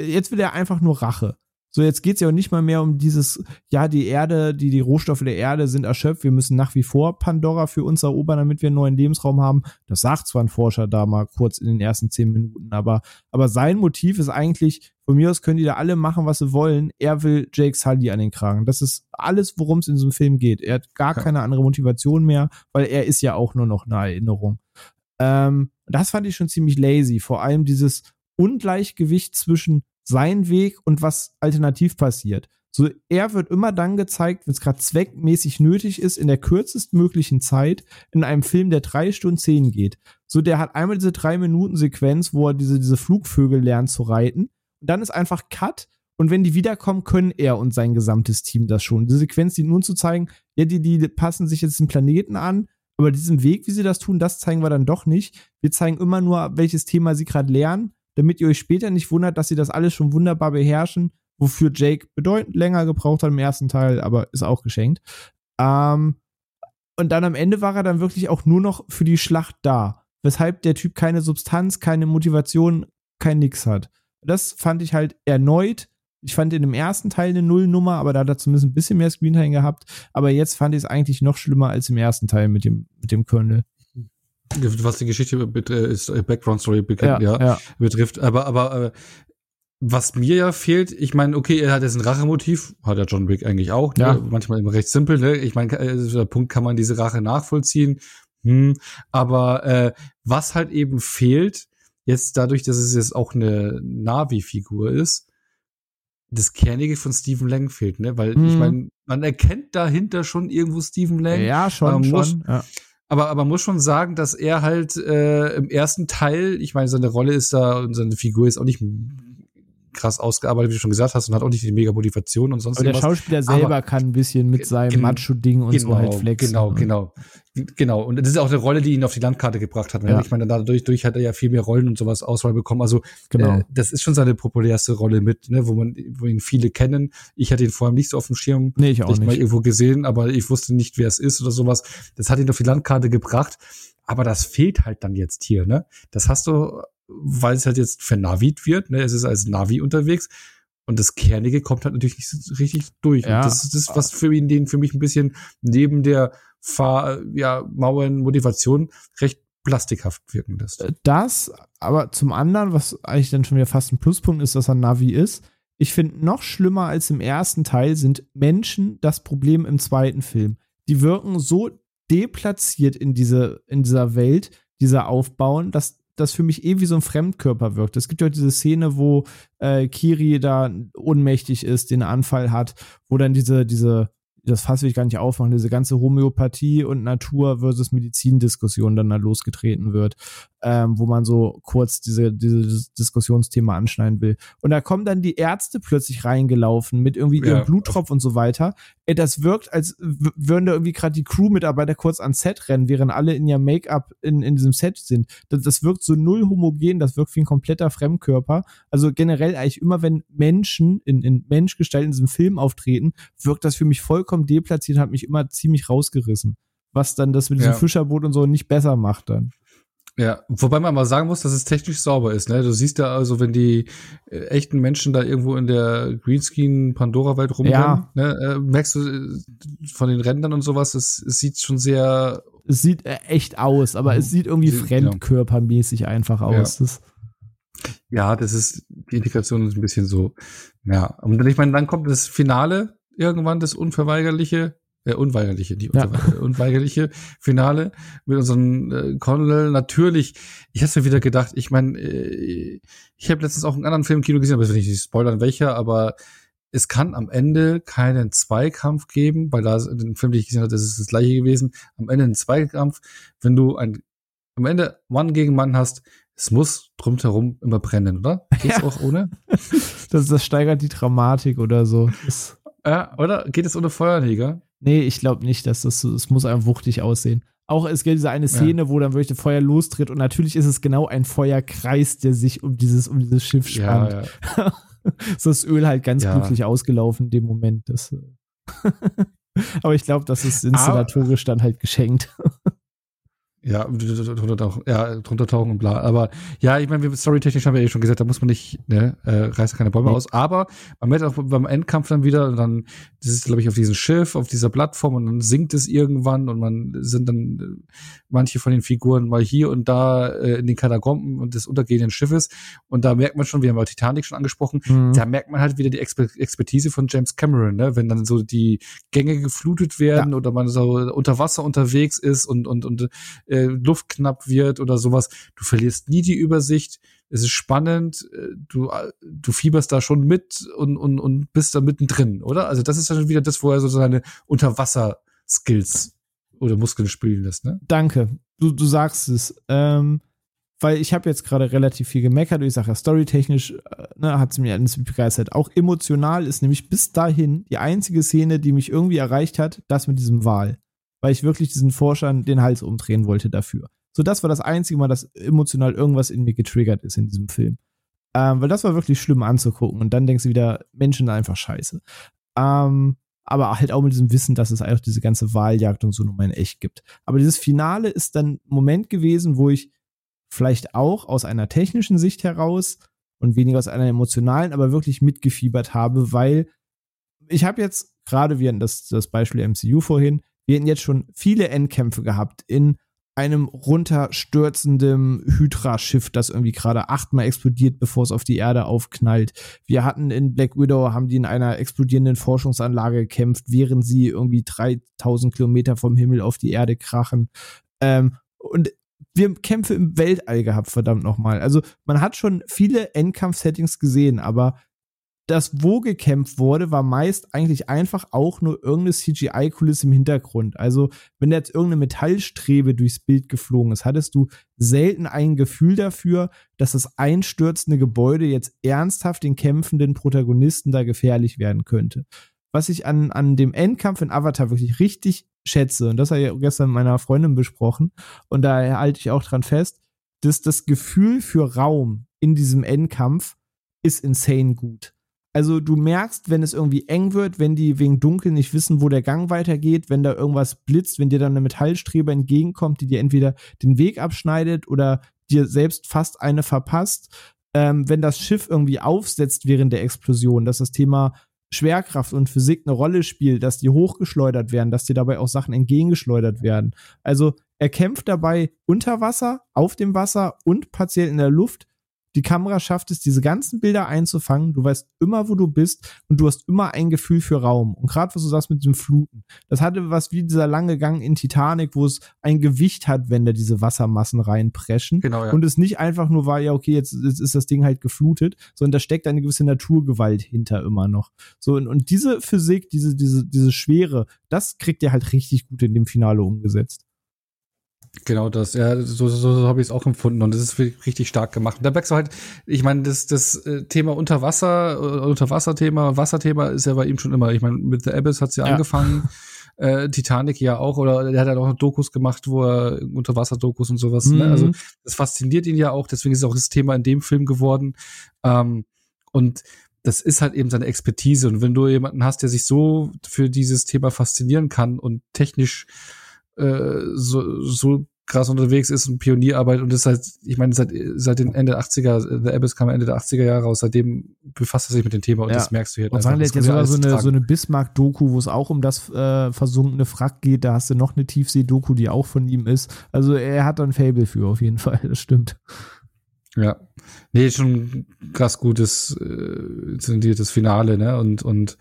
jetzt will er einfach nur Rache. So, jetzt geht's ja auch nicht mal mehr um dieses, ja, die Erde, die, die Rohstoffe der Erde sind erschöpft, wir müssen nach wie vor Pandora für uns erobern, damit wir einen neuen Lebensraum haben. Das sagt zwar ein Forscher da mal kurz in den ersten zehn Minuten, aber, aber sein Motiv ist eigentlich, von mir aus können die da alle machen, was sie wollen. Er will Jake Sully an den Kragen. Das ist alles, worum es in diesem Film geht. Er hat gar keine andere Motivation mehr, weil er ist ja auch nur noch eine Erinnerung. Ähm, das fand ich schon ziemlich lazy. Vor allem dieses Ungleichgewicht zwischen sein Weg und was alternativ passiert. So, er wird immer dann gezeigt, wenn es gerade zweckmäßig nötig ist, in der kürzestmöglichen Zeit, in einem Film, der drei Stunden zehn geht. So, der hat einmal diese drei Minuten Sequenz, wo er diese, diese Flugvögel lernt zu reiten. Und dann ist einfach Cut. Und wenn die wiederkommen, können er und sein gesamtes Team das schon. Diese Sequenz, die nun zu zeigen, ja, die, die passen sich jetzt den Planeten an, aber diesen Weg, wie sie das tun, das zeigen wir dann doch nicht. Wir zeigen immer nur, welches Thema sie gerade lernen damit ihr euch später nicht wundert, dass sie das alles schon wunderbar beherrschen, wofür Jake bedeutend länger gebraucht hat im ersten Teil, aber ist auch geschenkt. Ähm, und dann am Ende war er dann wirklich auch nur noch für die Schlacht da, weshalb der Typ keine Substanz, keine Motivation, kein Nix hat. Das fand ich halt erneut. Ich fand in dem ersten Teil eine Nullnummer, aber da hat er zumindest ein bisschen mehr Screentime gehabt. Aber jetzt fand ich es eigentlich noch schlimmer als im ersten Teil mit dem, mit dem Colonel was die Geschichte ist, äh, Background Story bekannt, ja, ja, betrifft. Aber, aber äh, was mir ja fehlt, ich meine, okay, er hat jetzt ein Rachemotiv, hat ja John Wick eigentlich auch, ne? ja. manchmal immer recht simpel, ne? Ich meine, äh, der Punkt kann man diese Rache nachvollziehen. Hm, aber äh, was halt eben fehlt, jetzt dadurch, dass es jetzt auch eine Navi-Figur ist, das Kernige von Stephen Lang fehlt, ne? Weil hm. ich meine, man erkennt dahinter schon irgendwo Stephen Lang. Ja, schon, schon. Ja aber, aber muss schon sagen, dass er halt äh, im ersten Teil, ich meine, seine Rolle ist da und seine Figur ist auch nicht krass ausgearbeitet, wie du schon gesagt hast, und hat auch nicht die mega Motivation und sonst Aber irgendwas. der Schauspieler selber Aber, kann ein bisschen mit seinem Macho-Ding und genau, so halt flexen. Genau, ne? genau. Genau. Und das ist auch eine Rolle, die ihn auf die Landkarte gebracht hat. Ne? Ja. Ich meine, dadurch durch hat er ja viel mehr Rollen und sowas Auswahl bekommen. Also genau. Äh, das ist schon seine populärste Rolle mit, ne? wo man, wo ihn viele kennen. Ich hatte ihn vorher nicht so auf dem Schirm. Nee, ich auch nicht. mal irgendwo gesehen, aber ich wusste nicht, wer es ist oder sowas. Das hat ihn auf die Landkarte gebracht. Aber das fehlt halt dann jetzt hier, ne? Das hast du weil es halt jetzt vernavit wird, ne? Es ist als Navi unterwegs. Und das Kernige kommt halt natürlich nicht so richtig durch. Ja. Und das ist das, was für ihn den für mich ein bisschen neben der Fahr ja, Mauern Motivation recht plastikhaft wirken lässt. Äh, das, aber zum anderen, was eigentlich dann schon wieder fast ein Pluspunkt ist, dass er Navi ist. Ich finde, noch schlimmer als im ersten Teil sind Menschen das Problem im zweiten Film. Die wirken so deplatziert in, diese, in dieser Welt, dieser Aufbauen, dass das für mich eh wie so ein Fremdkörper wirkt. Es gibt ja diese Szene, wo äh, Kiri da ohnmächtig ist, den Anfall hat, wo dann diese, diese das Fass will ich gar nicht aufmachen, diese ganze Homöopathie und Natur versus Medizin-Diskussion dann da losgetreten wird, ähm, wo man so kurz diese, diese Diskussionsthema anschneiden will. Und da kommen dann die Ärzte plötzlich reingelaufen mit irgendwie ihrem ja. Bluttropf und so weiter. Ey, das wirkt, als würden da irgendwie gerade die Crew-Mitarbeiter kurz ans Set rennen, während alle in ihrem Make-up in, in diesem Set sind. Das, das wirkt so null homogen, das wirkt wie ein kompletter Fremdkörper. Also generell eigentlich immer, wenn Menschen in, in Menschgestalt in diesem Film auftreten, wirkt das für mich vollkommen vollkommen deplatziert, hat mich immer ziemlich rausgerissen. Was dann das mit diesem ja. Fischerboot und so nicht besser macht dann. Ja, wobei man mal sagen muss, dass es technisch sauber ist. Ne? Du siehst ja also, wenn die äh, echten Menschen da irgendwo in der Greenscreen Pandora-Welt rumrennen, ja. ne, äh, merkst du äh, von den Rändern und sowas, es, es sieht schon sehr. Es sieht äh, echt aus, aber es sieht irgendwie fremdkörpermäßig einfach aus. Ja. Das ja, das ist, die Integration ist ein bisschen so, ja. Und ich meine, dann kommt das Finale, irgendwann das unverweigerliche, äh, unweigerliche, die ja. unweigerliche Finale mit unserem äh, Colonel. Natürlich, ich hatte mir wieder gedacht, ich meine, äh, ich habe letztens auch einen anderen Film im Kino gesehen, aber das will ich nicht spoilern, welcher, aber es kann am Ende keinen Zweikampf geben, weil da in dem Film, den ich gesehen habe, das ist das gleiche gewesen. Am Ende ein Zweikampf, wenn du ein am Ende Mann gegen Mann hast, es muss drumherum immer brennen, oder? Geht's ja. auch ohne? *laughs* das, das steigert die Dramatik oder so. Das ja, oder? Geht es ohne Feuerleger? Nee, ich glaube nicht, dass das es muss einfach wuchtig aussehen. Auch es gibt diese eine Szene, ja. wo dann wirklich Feuer lostritt und natürlich ist es genau ein Feuerkreis, der sich um dieses, um dieses Schiff spannt. Ja, ja. *laughs* so ist das Öl halt ganz ja. glücklich ausgelaufen in dem Moment. Das, *laughs* aber ich glaube, das ist inszenatorisch dann halt geschenkt. *laughs* Ja, drunter tauchen, ja, drunter tauchen und bla. Aber ja, ich meine, storytechnisch haben wir eh schon gesagt, da muss man nicht, ne, äh, reißt keine Bäume aus. Aber man merkt auch beim Endkampf dann wieder, und dann, das ist, glaube ich, auf diesem Schiff, auf dieser Plattform, und dann sinkt es irgendwann und man sind dann äh, manche von den Figuren mal hier und da äh, in den Katakomben und des untergehenden Schiffes. Und da merkt man schon, wir haben ja Titanic schon angesprochen, mhm. da merkt man halt wieder die Exper Expertise von James Cameron, ne? Wenn dann so die Gänge geflutet werden ja. oder man so unter Wasser unterwegs ist und, und, und äh, Luft knapp wird oder sowas. Du verlierst nie die Übersicht. Es ist spannend. Äh, du, du fieberst da schon mit und, und, und bist da mittendrin, oder? Also das ist dann wieder das, wo er so seine Unterwasser-Skills oder Muskeln spielen lässt, ne? Danke. Du, du sagst es. Ähm, weil ich habe jetzt gerade relativ viel gemeckert ich sage ja, storytechnisch äh, ne, hat es mir alles begeistert. Auch emotional ist nämlich bis dahin die einzige Szene, die mich irgendwie erreicht hat, das mit diesem Wal weil ich wirklich diesen Forschern den Hals umdrehen wollte dafür. So, das war das einzige Mal, dass emotional irgendwas in mir getriggert ist in diesem Film. Ähm, weil das war wirklich schlimm anzugucken und dann denkst du wieder, Menschen sind einfach scheiße. Ähm, aber halt auch mit diesem Wissen, dass es einfach diese ganze Wahljagd und so nun mal in echt gibt. Aber dieses Finale ist dann ein Moment gewesen, wo ich vielleicht auch aus einer technischen Sicht heraus und weniger aus einer emotionalen, aber wirklich mitgefiebert habe, weil ich habe jetzt gerade, hatten das, das Beispiel MCU vorhin, wir hätten jetzt schon viele Endkämpfe gehabt in einem runterstürzenden Hydra-Schiff, das irgendwie gerade achtmal explodiert, bevor es auf die Erde aufknallt. Wir hatten in Black Widow, haben die in einer explodierenden Forschungsanlage gekämpft, während sie irgendwie 3000 Kilometer vom Himmel auf die Erde krachen. Ähm, und wir haben Kämpfe im Weltall gehabt, verdammt nochmal. Also man hat schon viele Endkampf-Settings gesehen, aber das, wo gekämpft wurde, war meist eigentlich einfach auch nur irgendeine CGI-Kulisse im Hintergrund. Also, wenn jetzt irgendeine Metallstrebe durchs Bild geflogen ist, hattest du selten ein Gefühl dafür, dass das einstürzende Gebäude jetzt ernsthaft den kämpfenden Protagonisten da gefährlich werden könnte. Was ich an, an dem Endkampf in Avatar wirklich richtig schätze, und das habe ich gestern mit meiner Freundin besprochen, und da halte ich auch dran fest, dass das Gefühl für Raum in diesem Endkampf ist insane gut. Also du merkst, wenn es irgendwie eng wird, wenn die wegen Dunkel nicht wissen, wo der Gang weitergeht, wenn da irgendwas blitzt, wenn dir dann eine Metallstrebe entgegenkommt, die dir entweder den Weg abschneidet oder dir selbst fast eine verpasst. Ähm, wenn das Schiff irgendwie aufsetzt während der Explosion, dass das Thema Schwerkraft und Physik eine Rolle spielt, dass die hochgeschleudert werden, dass dir dabei auch Sachen entgegengeschleudert werden. Also er kämpft dabei unter Wasser, auf dem Wasser und partiell in der Luft die Kamera schafft es, diese ganzen Bilder einzufangen. Du weißt immer, wo du bist und du hast immer ein Gefühl für Raum. Und gerade was du sagst mit dem Fluten, das hatte was wie dieser lange Gang in Titanic, wo es ein Gewicht hat, wenn da diese Wassermassen reinpreschen. Genau, ja. Und es nicht einfach nur war, ja, okay, jetzt, jetzt ist das Ding halt geflutet, sondern da steckt eine gewisse Naturgewalt hinter immer noch. So, und, und diese Physik, diese, diese, diese Schwere, das kriegt ihr halt richtig gut in dem Finale umgesetzt. Genau das, ja, so, so, so habe ich es auch empfunden und das ist richtig stark gemacht. Und da merkst du halt, ich meine, das, das äh, Thema Unterwasser, äh, Unterwasserthema, Wasserthema ist ja bei ihm schon immer. Ich meine, mit The Abyss hat's ja, ja. angefangen, *laughs* äh, Titanic ja auch, oder er hat ja halt auch noch Dokus gemacht, wo er Unterwasser-Dokus und sowas. Mhm. Ne? Also mhm. das fasziniert ihn ja auch, deswegen ist auch das Thema in dem Film geworden. Ähm, und das ist halt eben seine Expertise. Und wenn du jemanden hast, der sich so für dieses Thema faszinieren kann und technisch äh, so, so krass unterwegs ist und Pionierarbeit und ist halt, ich meine, seit, seit den Ende 80er, The Abyss kam Ende der 80er Jahre raus, seitdem befasst er sich mit dem Thema und ja. das merkst du hier. Und Wandel hat ja sogar so eine, so eine Bismarck-Doku, wo es auch um das äh, versunkene Frack geht, da hast du noch eine Tiefsee-Doku, die auch von ihm ist. Also er hat da ein Fable für, auf jeden Fall, *laughs* das stimmt. Ja. Nee, schon krass gutes, äh, das Finale, ne? Und, und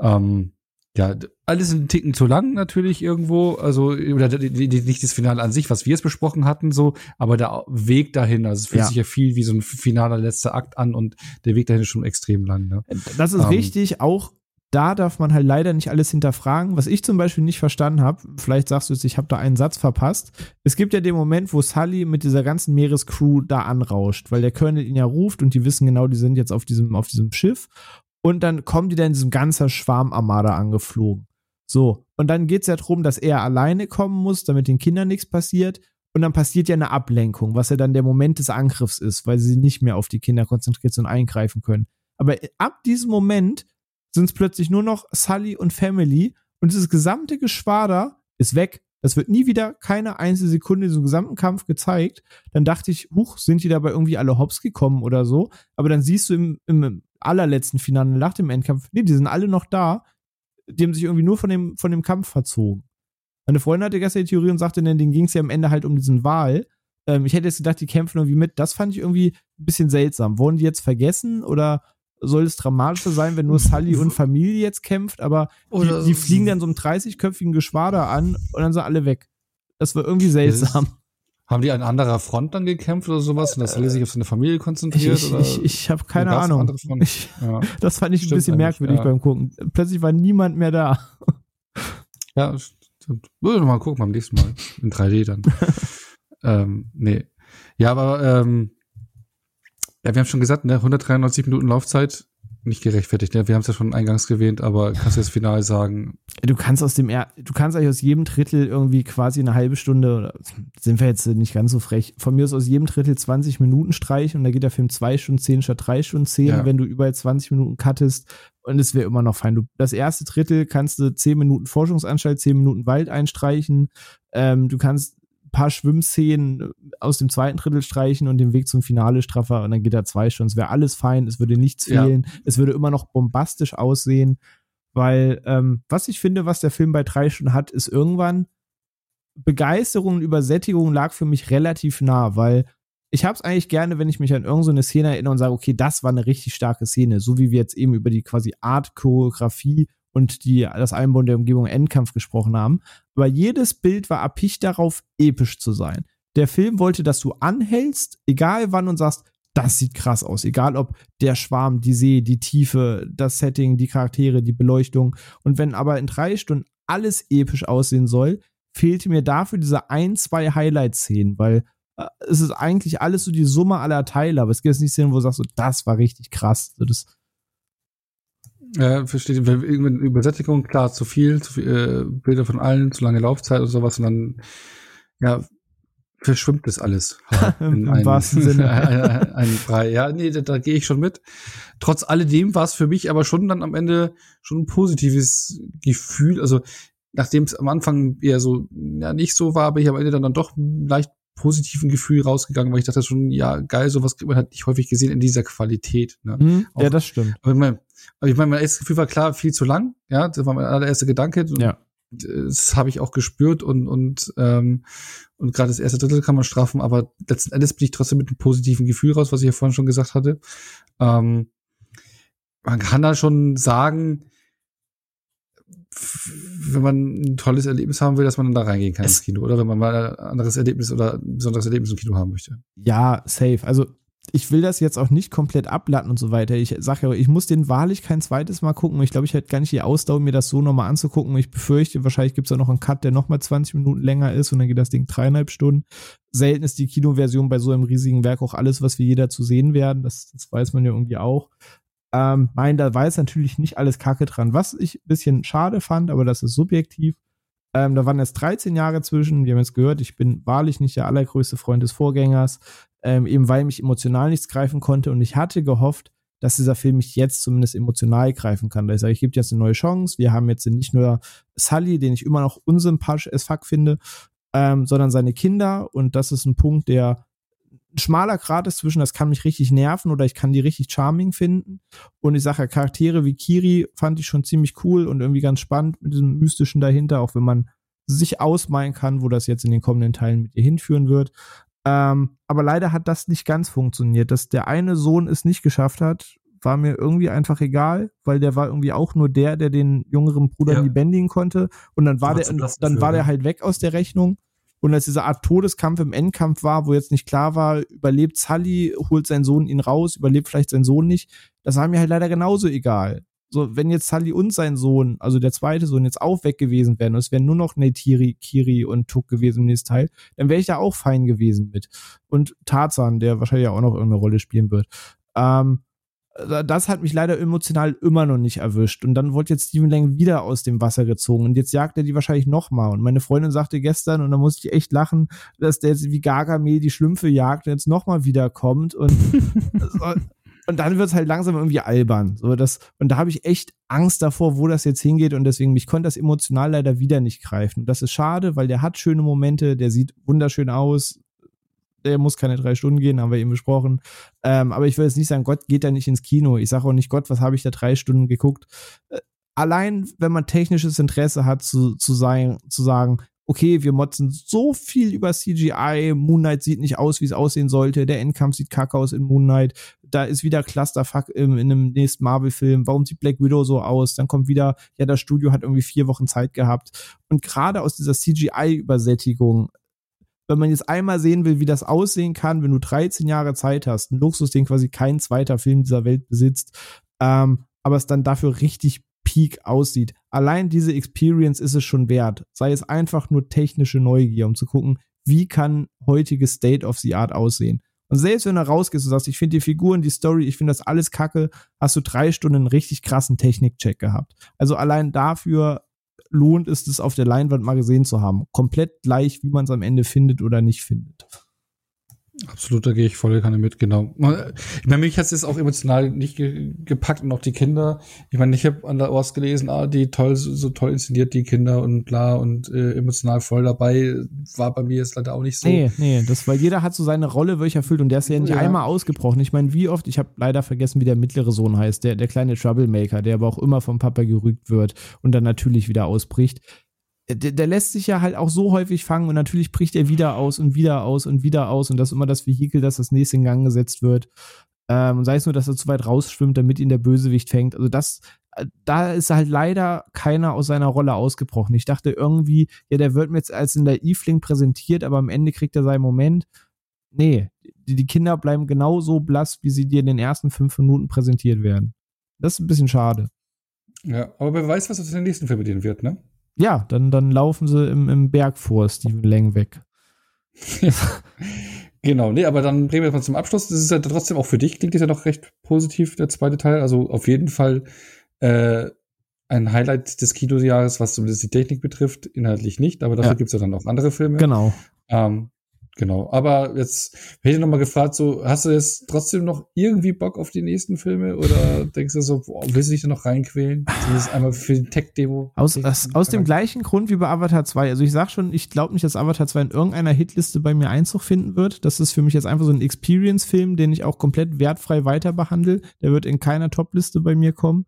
ähm, ja, alles ein Ticken zu lang natürlich irgendwo, also oder nicht das Finale an sich, was wir es besprochen hatten, so, aber der Weg dahin, also es fühlt ja. sich ja viel wie so ein finaler letzter Akt an und der Weg dahin ist schon extrem lang. Ne? Das ist ähm, richtig, auch da darf man halt leider nicht alles hinterfragen. Was ich zum Beispiel nicht verstanden habe, vielleicht sagst du jetzt, ich habe da einen Satz verpasst. Es gibt ja den Moment, wo Sully mit dieser ganzen Meerescrew da anrauscht, weil der Colonel ihn ja ruft und die wissen genau, die sind jetzt auf diesem, auf diesem Schiff und dann kommen die da in diesem ganzen Schwarm Armada angeflogen. So. Und dann geht es ja darum, dass er alleine kommen muss, damit den Kindern nichts passiert. Und dann passiert ja eine Ablenkung, was ja dann der Moment des Angriffs ist, weil sie nicht mehr auf die Kinder konzentriert sind und eingreifen können. Aber ab diesem Moment sind es plötzlich nur noch Sully und Family und dieses gesamte Geschwader ist weg. Das wird nie wieder keine einzige Sekunde in diesem gesamten Kampf gezeigt. Dann dachte ich, huch, sind die dabei irgendwie alle hops gekommen oder so. Aber dann siehst du im, im allerletzten Finale nach dem Endkampf, nee, die sind alle noch da. Die haben sich irgendwie nur von dem, von dem Kampf verzogen. Meine Freundin hatte gestern die Theorie und sagte, denn denen ging es ja am Ende halt um diesen Wahl. Ähm, ich hätte jetzt gedacht, die kämpfen irgendwie mit. Das fand ich irgendwie ein bisschen seltsam. Wurden die jetzt vergessen oder soll es dramatischer sein, wenn nur Sully und Familie jetzt kämpft, aber die, die, fliegen dann so einem 30-köpfigen Geschwader an und dann sind alle weg. Das war irgendwie seltsam. Haben die an anderer Front dann gekämpft oder sowas und das Sully sich auf seine Familie konzentriert? Ich, ich, ich habe keine Ahnung. Ich, ja. *laughs* Das fand ich ein bisschen merkwürdig ja. beim Gucken. Plötzlich war niemand mehr da. Ja, stimmt. Mal gucken beim nächsten Mal. In 3D dann. *laughs* ähm, nee. Ja, aber ähm, ja, wir haben schon gesagt, ne, 193 Minuten Laufzeit, nicht gerechtfertigt, ne? Wir haben es ja schon eingangs erwähnt, aber kannst du das Final sagen? Du kannst aus dem, du kannst eigentlich aus jedem Drittel irgendwie quasi eine halbe Stunde, oder sind wir jetzt nicht ganz so frech, von mir aus aus jedem Drittel 20 Minuten streichen und da geht der Film zwei Stunden zehn statt drei Stunden zehn, ja. wenn du überall 20 Minuten cuttest und es wäre immer noch fein. Du, das erste Drittel kannst du zehn Minuten Forschungsanstalt, zehn Minuten Wald einstreichen, ähm, du kannst paar Schwimmszenen aus dem zweiten Drittel streichen und den Weg zum Finale straffer und dann geht er zwei Stunden. Es wäre alles fein, es würde nichts fehlen, ja. es würde immer noch bombastisch aussehen, weil ähm, was ich finde, was der Film bei drei Stunden hat, ist irgendwann Begeisterung und Übersättigung lag für mich relativ nah, weil ich habe es eigentlich gerne, wenn ich mich an irgendeine so Szene erinnere und sage, okay, das war eine richtig starke Szene, so wie wir jetzt eben über die quasi Art Choreografie und die, das Einbauen der Umgebung Endkampf gesprochen haben. Aber jedes Bild war erpicht darauf, episch zu sein. Der Film wollte, dass du anhältst, egal wann und sagst, das sieht krass aus. Egal ob der Schwarm, die See, die Tiefe, das Setting, die Charaktere, die Beleuchtung. Und wenn aber in drei Stunden alles episch aussehen soll, fehlte mir dafür diese ein, zwei Highlight-Szenen, weil äh, es ist eigentlich alles so die Summe aller Teile, aber es gibt jetzt nicht Szenen, wo du sagst, so, das war richtig krass. So, das, ja, verstehe. Irgendwann Übersättigung, klar, zu viel, zu viel äh, Bilder von allen, zu lange Laufzeit und sowas und dann, ja, verschwimmt das alles. *laughs* In Im wahrsten Sinne. *laughs* ein, ein Brei. Ja, nee, da, da gehe ich schon mit. Trotz alledem war es für mich aber schon dann am Ende schon ein positives Gefühl. Also, nachdem es am Anfang eher so, ja, nicht so war, bin ich am Ende dann, dann doch leicht positiven Gefühl rausgegangen, weil ich dachte schon, ja, geil, sowas kriegt man halt nicht häufig gesehen in dieser Qualität. Ne? Mhm, Auch, ja, das stimmt. Aber ich meine, ich mein, mein erstes Gefühl war klar viel zu lang. Ja, das war mein allererster Gedanke. Ja. Das habe ich auch gespürt und und ähm, und gerade das erste Drittel kann man strafen, aber letzten Endes bin ich trotzdem mit einem positiven Gefühl raus, was ich ja vorhin schon gesagt hatte. Ähm, man kann da schon sagen, wenn man ein tolles Erlebnis haben will, dass man dann da reingehen kann es ins Kino, oder wenn man mal ein anderes Erlebnis oder ein besonderes Erlebnis im Kino haben möchte. Ja, safe. Also ich will das jetzt auch nicht komplett ablatten und so weiter. Ich sage ja, ich muss den wahrlich kein zweites Mal gucken. Ich glaube, ich hätte gar nicht die Ausdauer, mir das so nochmal anzugucken. Ich befürchte, wahrscheinlich gibt es da noch einen Cut, der nochmal 20 Minuten länger ist und dann geht das Ding dreieinhalb Stunden. Selten ist die Kinoversion bei so einem riesigen Werk auch alles, was wir jeder zu sehen werden. Das, das weiß man ja irgendwie auch. Ähm, mein, da war jetzt natürlich nicht alles Kacke dran. Was ich ein bisschen schade fand, aber das ist subjektiv. Ähm, da waren jetzt 13 Jahre zwischen. Wir haben jetzt gehört, ich bin wahrlich nicht der allergrößte Freund des Vorgängers, ähm, eben weil mich emotional nichts greifen konnte. Und ich hatte gehofft, dass dieser Film mich jetzt zumindest emotional greifen kann. Da ich sage, ich gebe jetzt eine neue Chance. Wir haben jetzt nicht nur Sully, den ich immer noch unsympathisch as fuck finde, ähm, sondern seine Kinder. Und das ist ein Punkt, der schmaler Grad ist zwischen, das kann mich richtig nerven oder ich kann die richtig charming finden. Und ich sage ja, Charaktere wie Kiri fand ich schon ziemlich cool und irgendwie ganz spannend mit diesem Mystischen dahinter, auch wenn man sich ausmalen kann, wo das jetzt in den kommenden Teilen mit ihr hinführen wird. Ähm, aber leider hat das nicht ganz funktioniert. Dass der eine Sohn es nicht geschafft hat, war mir irgendwie einfach egal, weil der war irgendwie auch nur der, der den jüngeren Bruder ja. nie bändigen konnte. Und dann war der, dann war der halt weg aus der Rechnung. Und als diese Art Todeskampf im Endkampf war, wo jetzt nicht klar war, überlebt Sully, holt sein Sohn ihn raus, überlebt vielleicht sein Sohn nicht, das war mir halt leider genauso egal. So, wenn jetzt Sully und sein Sohn, also der zweite Sohn, jetzt auch weg gewesen wären und es wären nur noch Neytiri, Kiri und Tuk gewesen im nächsten Teil, dann wäre ich da auch fein gewesen mit. Und Tarzan, der wahrscheinlich auch noch irgendeine Rolle spielen wird. Ähm, das hat mich leider emotional immer noch nicht erwischt. Und dann wurde jetzt Steven Lang wieder aus dem Wasser gezogen. Und jetzt jagt er die wahrscheinlich nochmal. Und meine Freundin sagte gestern, und da musste ich echt lachen, dass der jetzt wie Gargamel die Schlümpfe jagt und jetzt nochmal wiederkommt. Und *laughs* und dann wird es halt langsam irgendwie albern. So das, und da habe ich echt Angst davor, wo das jetzt hingeht. Und deswegen, mich konnte das emotional leider wieder nicht greifen. Und das ist schade, weil der hat schöne Momente, der sieht wunderschön aus. Der muss keine drei Stunden gehen, haben wir eben besprochen. Ähm, aber ich will jetzt nicht sagen, Gott geht da nicht ins Kino. Ich sage auch nicht, Gott, was habe ich da drei Stunden geguckt? Äh, allein, wenn man technisches Interesse hat, zu, zu, sein, zu sagen, okay, wir motzen so viel über CGI, Moon Knight sieht nicht aus, wie es aussehen sollte, der Endkampf sieht kacke aus in Moon Knight, da ist wieder Clusterfuck in, in einem nächsten Marvel-Film, warum sieht Black Widow so aus, dann kommt wieder, ja, das Studio hat irgendwie vier Wochen Zeit gehabt und gerade aus dieser CGI-Übersättigung wenn man jetzt einmal sehen will, wie das aussehen kann, wenn du 13 Jahre Zeit hast, ein Luxus, den quasi kein zweiter Film dieser Welt besitzt, ähm, aber es dann dafür richtig Peak aussieht. Allein diese Experience ist es schon wert. Sei es einfach nur technische Neugier, um zu gucken, wie kann heutiges State of the Art aussehen. Und selbst wenn du rausgehst und sagst, ich finde die Figuren, die Story, ich finde das alles kacke, hast du drei Stunden einen richtig krassen Technikcheck gehabt. Also allein dafür lohnt es es auf der Leinwand mal gesehen zu haben. Komplett gleich, wie man es am Ende findet oder nicht findet. Absolut, da gehe ich voll gerne mit, genau. Ich meine, mich hat es auch emotional nicht ge gepackt und auch die Kinder. Ich meine, ich habe an der Ors gelesen, ah, die toll, so, so, toll inszeniert, die Kinder und klar und äh, emotional voll dabei. War bei mir jetzt leider auch nicht so. Nee, nee, das, weil jeder hat so seine Rolle wirklich erfüllt und der ist ja nicht ja. einmal ausgebrochen. Ich meine, wie oft, ich habe leider vergessen, wie der mittlere Sohn heißt, der, der kleine Troublemaker, der aber auch immer vom Papa gerügt wird und dann natürlich wieder ausbricht der, der, lässt sich ja halt auch so häufig fangen und natürlich bricht er wieder aus und wieder aus und wieder aus und das ist immer das Vehikel, dass das nächste in Gang gesetzt wird. Ähm, sei es nur, dass er zu weit rausschwimmt, damit ihn der Bösewicht fängt. Also das, äh, da ist halt leider keiner aus seiner Rolle ausgebrochen. Ich dachte irgendwie, ja, der wird mir jetzt als ein Naivling präsentiert, aber am Ende kriegt er seinen Moment. Nee, die, die Kinder bleiben genauso blass, wie sie dir in den ersten fünf Minuten präsentiert werden. Das ist ein bisschen schade. Ja, aber wer weiß, was aus den nächsten Film mit denen wird, ne? Ja, dann, dann laufen sie im, im Berg vor Steven Lang weg. *laughs* genau, nee, aber dann bringen wir mal zum Abschluss. Das ist ja trotzdem auch für dich, klingt das ja noch recht positiv, der zweite Teil. Also auf jeden Fall äh, ein Highlight des Kinojahres, was zumindest die Technik betrifft, inhaltlich nicht, aber dafür ja. gibt's ja dann auch andere Filme. Genau. Ähm, Genau, aber jetzt hätte ich noch mal gefragt, so hast du jetzt trotzdem noch irgendwie Bock auf die nächsten Filme oder *laughs* denkst du so, boah, willst du dich da noch reinquälen? Zumindest einmal für die Tech-Demo. Aus, aus, aus dem gleichen Grund wie bei Avatar 2. Also ich sag schon, ich glaube nicht, dass Avatar 2 in irgendeiner Hitliste bei mir Einzug finden wird. Das ist für mich jetzt einfach so ein Experience-Film, den ich auch komplett wertfrei weiter behandle. Der wird in keiner Top-Liste bei mir kommen.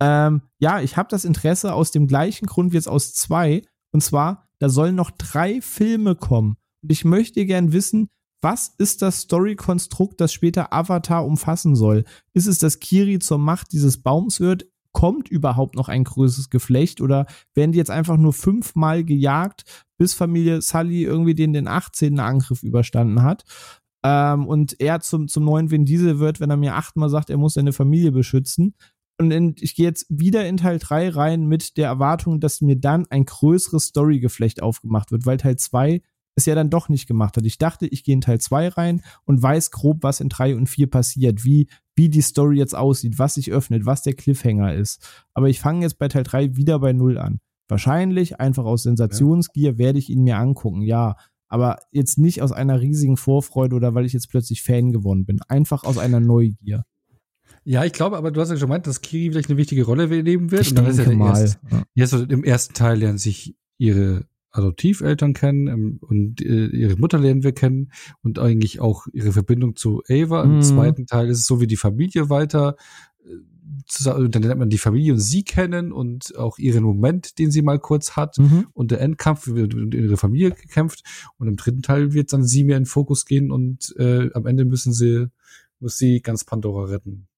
Ähm, ja, ich habe das Interesse aus dem gleichen Grund wie jetzt aus zwei. Und zwar, da sollen noch drei Filme kommen. Und ich möchte gern wissen, was ist das Story-Konstrukt, das später Avatar umfassen soll? Ist es, dass Kiri zur Macht dieses Baums wird? Kommt überhaupt noch ein größeres Geflecht oder werden die jetzt einfach nur fünfmal gejagt, bis Familie Sully irgendwie den, den 18. Angriff überstanden hat? Ähm, und er zum, zum neuen Vin Diesel wird, wenn er mir achtmal sagt, er muss seine Familie beschützen. Und in, ich gehe jetzt wieder in Teil 3 rein mit der Erwartung, dass mir dann ein größeres Story-Geflecht aufgemacht wird, weil Teil 2 es ja dann doch nicht gemacht hat. Ich dachte, ich gehe in Teil 2 rein und weiß grob, was in 3 und 4 passiert, wie, wie die Story jetzt aussieht, was sich öffnet, was der Cliffhanger ist. Aber ich fange jetzt bei Teil 3 wieder bei Null an. Wahrscheinlich, einfach aus Sensationsgier, werde ich ihn mir angucken, ja. Aber jetzt nicht aus einer riesigen Vorfreude oder weil ich jetzt plötzlich Fan geworden bin. Einfach aus einer Neugier. Ja, ich glaube, aber du hast ja schon gemeint, dass Kiri vielleicht eine wichtige Rolle nehmen wird. Ich und dann denke ist ja mal. Erst, ja. Jetzt im ersten Teil lernen sich ihre Adoptiveltern kennen ähm, und äh, ihre Mutter lernen wir kennen und eigentlich auch ihre Verbindung zu Ava. Im mhm. zweiten Teil ist es so wie die Familie weiter. Äh, dann lernt man die Familie und sie kennen und auch ihren Moment, den sie mal kurz hat mhm. und der Endkampf, wie in ihre Familie gekämpft. Und im dritten Teil wird dann sie mehr in den Fokus gehen und äh, am Ende müssen sie, muss sie ganz Pandora retten.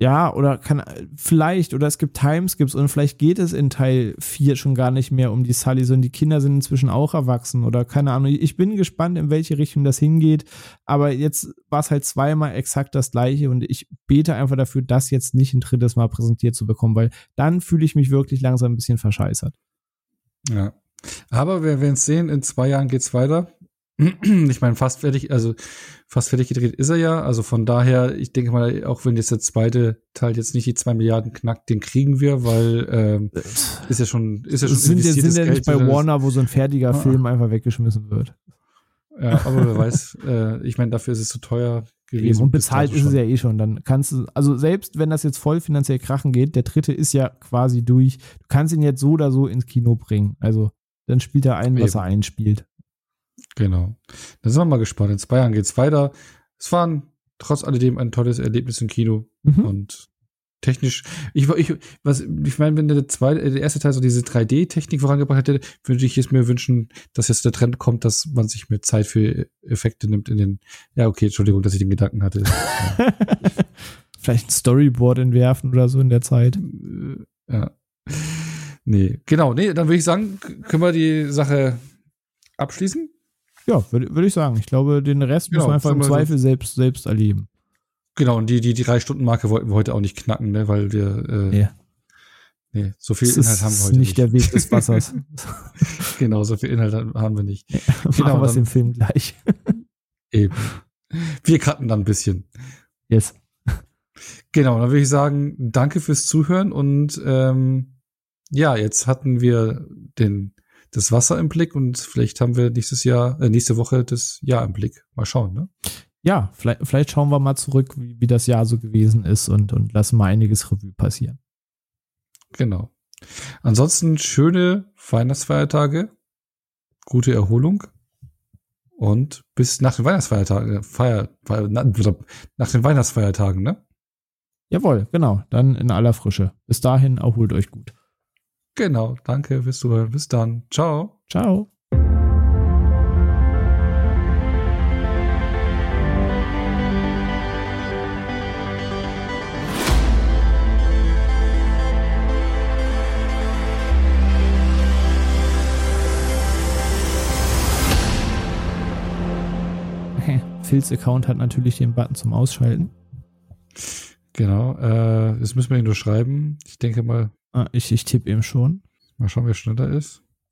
Ja, oder kann vielleicht, oder es gibt Timeskips und vielleicht geht es in Teil 4 schon gar nicht mehr um die Sullys und die Kinder sind inzwischen auch erwachsen oder keine Ahnung. Ich bin gespannt, in welche Richtung das hingeht, aber jetzt war es halt zweimal exakt das gleiche und ich bete einfach dafür, das jetzt nicht ein drittes Mal präsentiert zu bekommen, weil dann fühle ich mich wirklich langsam ein bisschen verscheißert. Ja. Aber wir werden es sehen, in zwei Jahren geht's weiter. *clears throat* ich meine, fast fertig, also fast fertig gedreht ist er ja. Also von daher, ich denke mal, auch wenn jetzt der zweite Teil jetzt nicht die zwei Milliarden knackt, den kriegen wir, weil ähm, ist ja schon, ist ja schon sind, sind ja nicht bei Warner, wo so ein fertiger ah. Film einfach weggeschmissen wird. Ja, aber wer weiß, *laughs* äh, ich meine, dafür ist es zu teuer gewesen. Und bezahlt ist es ja eh schon. Dann kannst du, also selbst wenn das jetzt voll finanziell krachen geht, der dritte ist ja quasi durch. Du kannst ihn jetzt so oder so ins Kino bringen. Also dann spielt er ein, was Eben. er einspielt. Genau. Dann sind wir mal gespannt. In zwei Jahren geht's weiter. Es war ein, trotz alledem ein tolles Erlebnis im Kino Mhm. und technisch. Ich, ich, was, ich meine, wenn der zweite, der erste Teil so diese 3D-Technik vorangebracht hätte, würde ich es mir wünschen, dass jetzt der Trend kommt, dass man sich mehr Zeit für Effekte nimmt in den. Ja, okay, Entschuldigung, dass ich den Gedanken hatte. *laughs* Vielleicht ein Storyboard entwerfen oder so in der Zeit. Äh, ja. Nee, genau. Nee, dann würde ich sagen, können wir die Sache abschließen. Ja, würde würd ich sagen. Ich glaube, den Rest Genau, muss man einfach im wir so. Zweifel selbst, selbst erleben. Genau, und die, die, die drei Stunden Marke wollten wir heute auch nicht knacken, ne, weil wir, äh, Nee. nee, so viel Das Inhalt haben wir ist heute nicht nicht. der Weg des Wassers. *laughs* Genau, so viel Inhalt haben wir nicht. Machen Genau, dann- im Film gleich. *laughs* Eben. Wir cutten dann ein bisschen. Yes. Genau, dann würde ich sagen, danke fürs Zuhören und ähm, ja, jetzt hatten wir den das Wasser im Blick und vielleicht haben wir nächstes Jahr, äh, nächste Woche das Jahr im Blick. Mal schauen, ne? Ja, vielleicht, vielleicht schauen wir mal zurück, wie, wie das Jahr so gewesen ist und, und lassen mal einiges Revue passieren. Genau. Ansonsten schöne Weihnachtsfeiertage, gute Erholung und bis nach den Weihnachtsfeiertagen, Feier, Feier, na- nach den Weihnachtsfeiertagen, ne? Jawohl, genau. Dann in aller Frische. Bis dahin, erholt euch gut. Genau, danke fürs Zuhören. Bis dann. Ciao. Ciao. Phils Account hat natürlich den Button zum Ausschalten. Genau, äh, jetzt müssen wir ihn nur schreiben. Ich denke mal, Ah, ich, ich tippe eben schon. mal schauen, wer schneller ist.